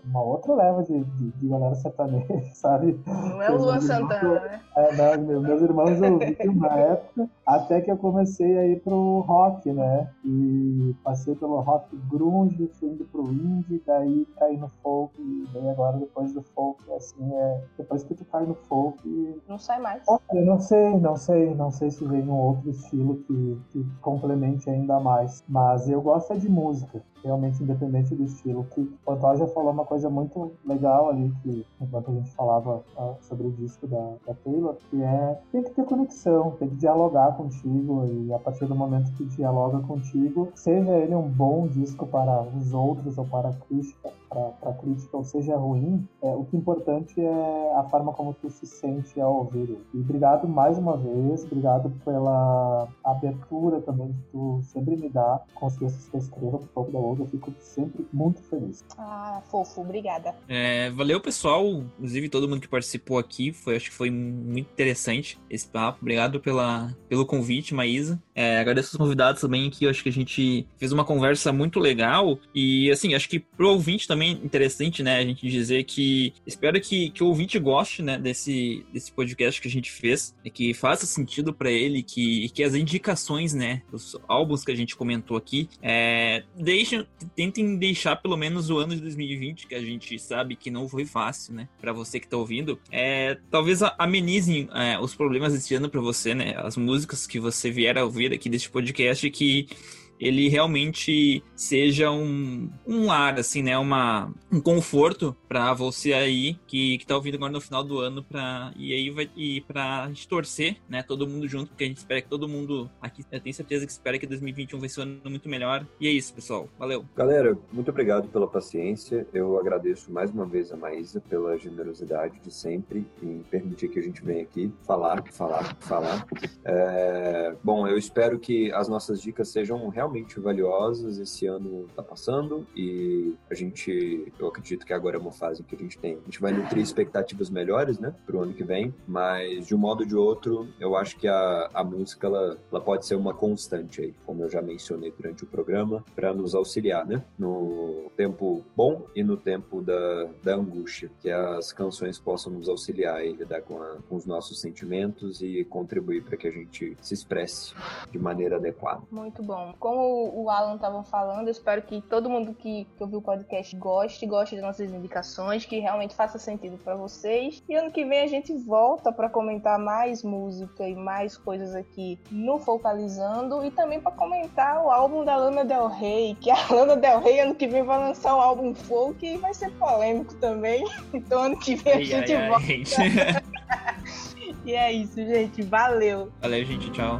uma outra leva de, de, de galera sertaneja, sabe? Não é o Luan Santana, né? É, não, meus irmãos ouviam na época, até que eu comecei a ir pro rock, né? E passei pelo rock grunge, fui indo pro indie, daí caí no folk, e daí agora depois do folk, assim, é... Depois que tu cai no folk... Não sai mais. Eu não sei, não sei, não sei se vem um outro estilo que, que complemente ainda mais, mas eu gosto é de música realmente independente do estilo. Que o Pantoja falou uma coisa muito legal ali, que enquanto a gente falava uh, sobre o disco da, da Taylor, que é tem que ter conexão, tem que dialogar contigo, e a partir do momento que dialoga contigo, seja ele um bom disco para os outros ou para a crítica, para a crítica, ou seja ruim, é, o que é importante é a forma como tu se sente ao ouvir. E obrigado mais uma vez, obrigado pela abertura também que tu sempre me dá com os textos que eu escrevo pro pouco eu fico sempre muito feliz. Ah, fofo, obrigada. É, valeu, pessoal. Inclusive, todo mundo que participou aqui. Foi, acho que foi muito interessante esse papo. Obrigado pela, pelo convite, Maísa. É, agradeço os convidados também, que eu acho que a gente fez uma conversa muito legal. E, assim, acho que pro ouvinte também é interessante, né, a gente dizer que espero que, que o ouvinte goste, né, desse, desse podcast que a gente fez, e que faça sentido para ele, que, que as indicações, né, os álbuns que a gente comentou aqui, é, deixem, tentem deixar pelo menos o ano de 2020, que a gente sabe que não foi fácil, né, para você que tá ouvindo, é, talvez amenizem é, os problemas desse ano para você, né, as músicas que você vier a ouvir aqui deste podcast que ele realmente seja um, um lar, assim, né? Uma, um conforto para você aí que, que tá ouvindo agora no final do ano pra, e aí vai e pra gente torcer, né? Todo mundo junto, porque a gente espera que todo mundo aqui, eu tenho certeza que espera que 2021 vai ser um ano muito melhor. E é isso, pessoal. Valeu. Galera, muito obrigado pela paciência. Eu agradeço mais uma vez a Maísa pela generosidade de sempre em permitir que a gente venha aqui falar, falar, falar. É... Bom, eu espero que as nossas dicas sejam realmente realmente valiosas. Esse ano está passando e a gente, eu acredito que agora é uma fase que a gente tem. A gente vai nutrir expectativas melhores, né, para o ano que vem, mas de um modo ou de outro, eu acho que a, a música ela, ela pode ser uma constante aí, como eu já mencionei durante o programa, para nos auxiliar, né, no tempo bom e no tempo da, da angústia, que as canções possam nos auxiliar e lidar com, a, com os nossos sentimentos e contribuir para que a gente se expresse de maneira adequada. Muito bom. Como o Alan estava falando, eu espero que todo mundo que, que ouviu o podcast goste, goste das nossas indicações, que realmente faça sentido para vocês. E ano que vem a gente volta para comentar mais música e mais coisas aqui no Focalizando e também para comentar o álbum da Lana Del Rey, que a Lana Del Rey ano que vem vai lançar um álbum folk e vai ser polêmico também. Então ano que vem a ai, gente ai, volta. Ai. e é isso, gente. Valeu. Valeu, gente. Tchau.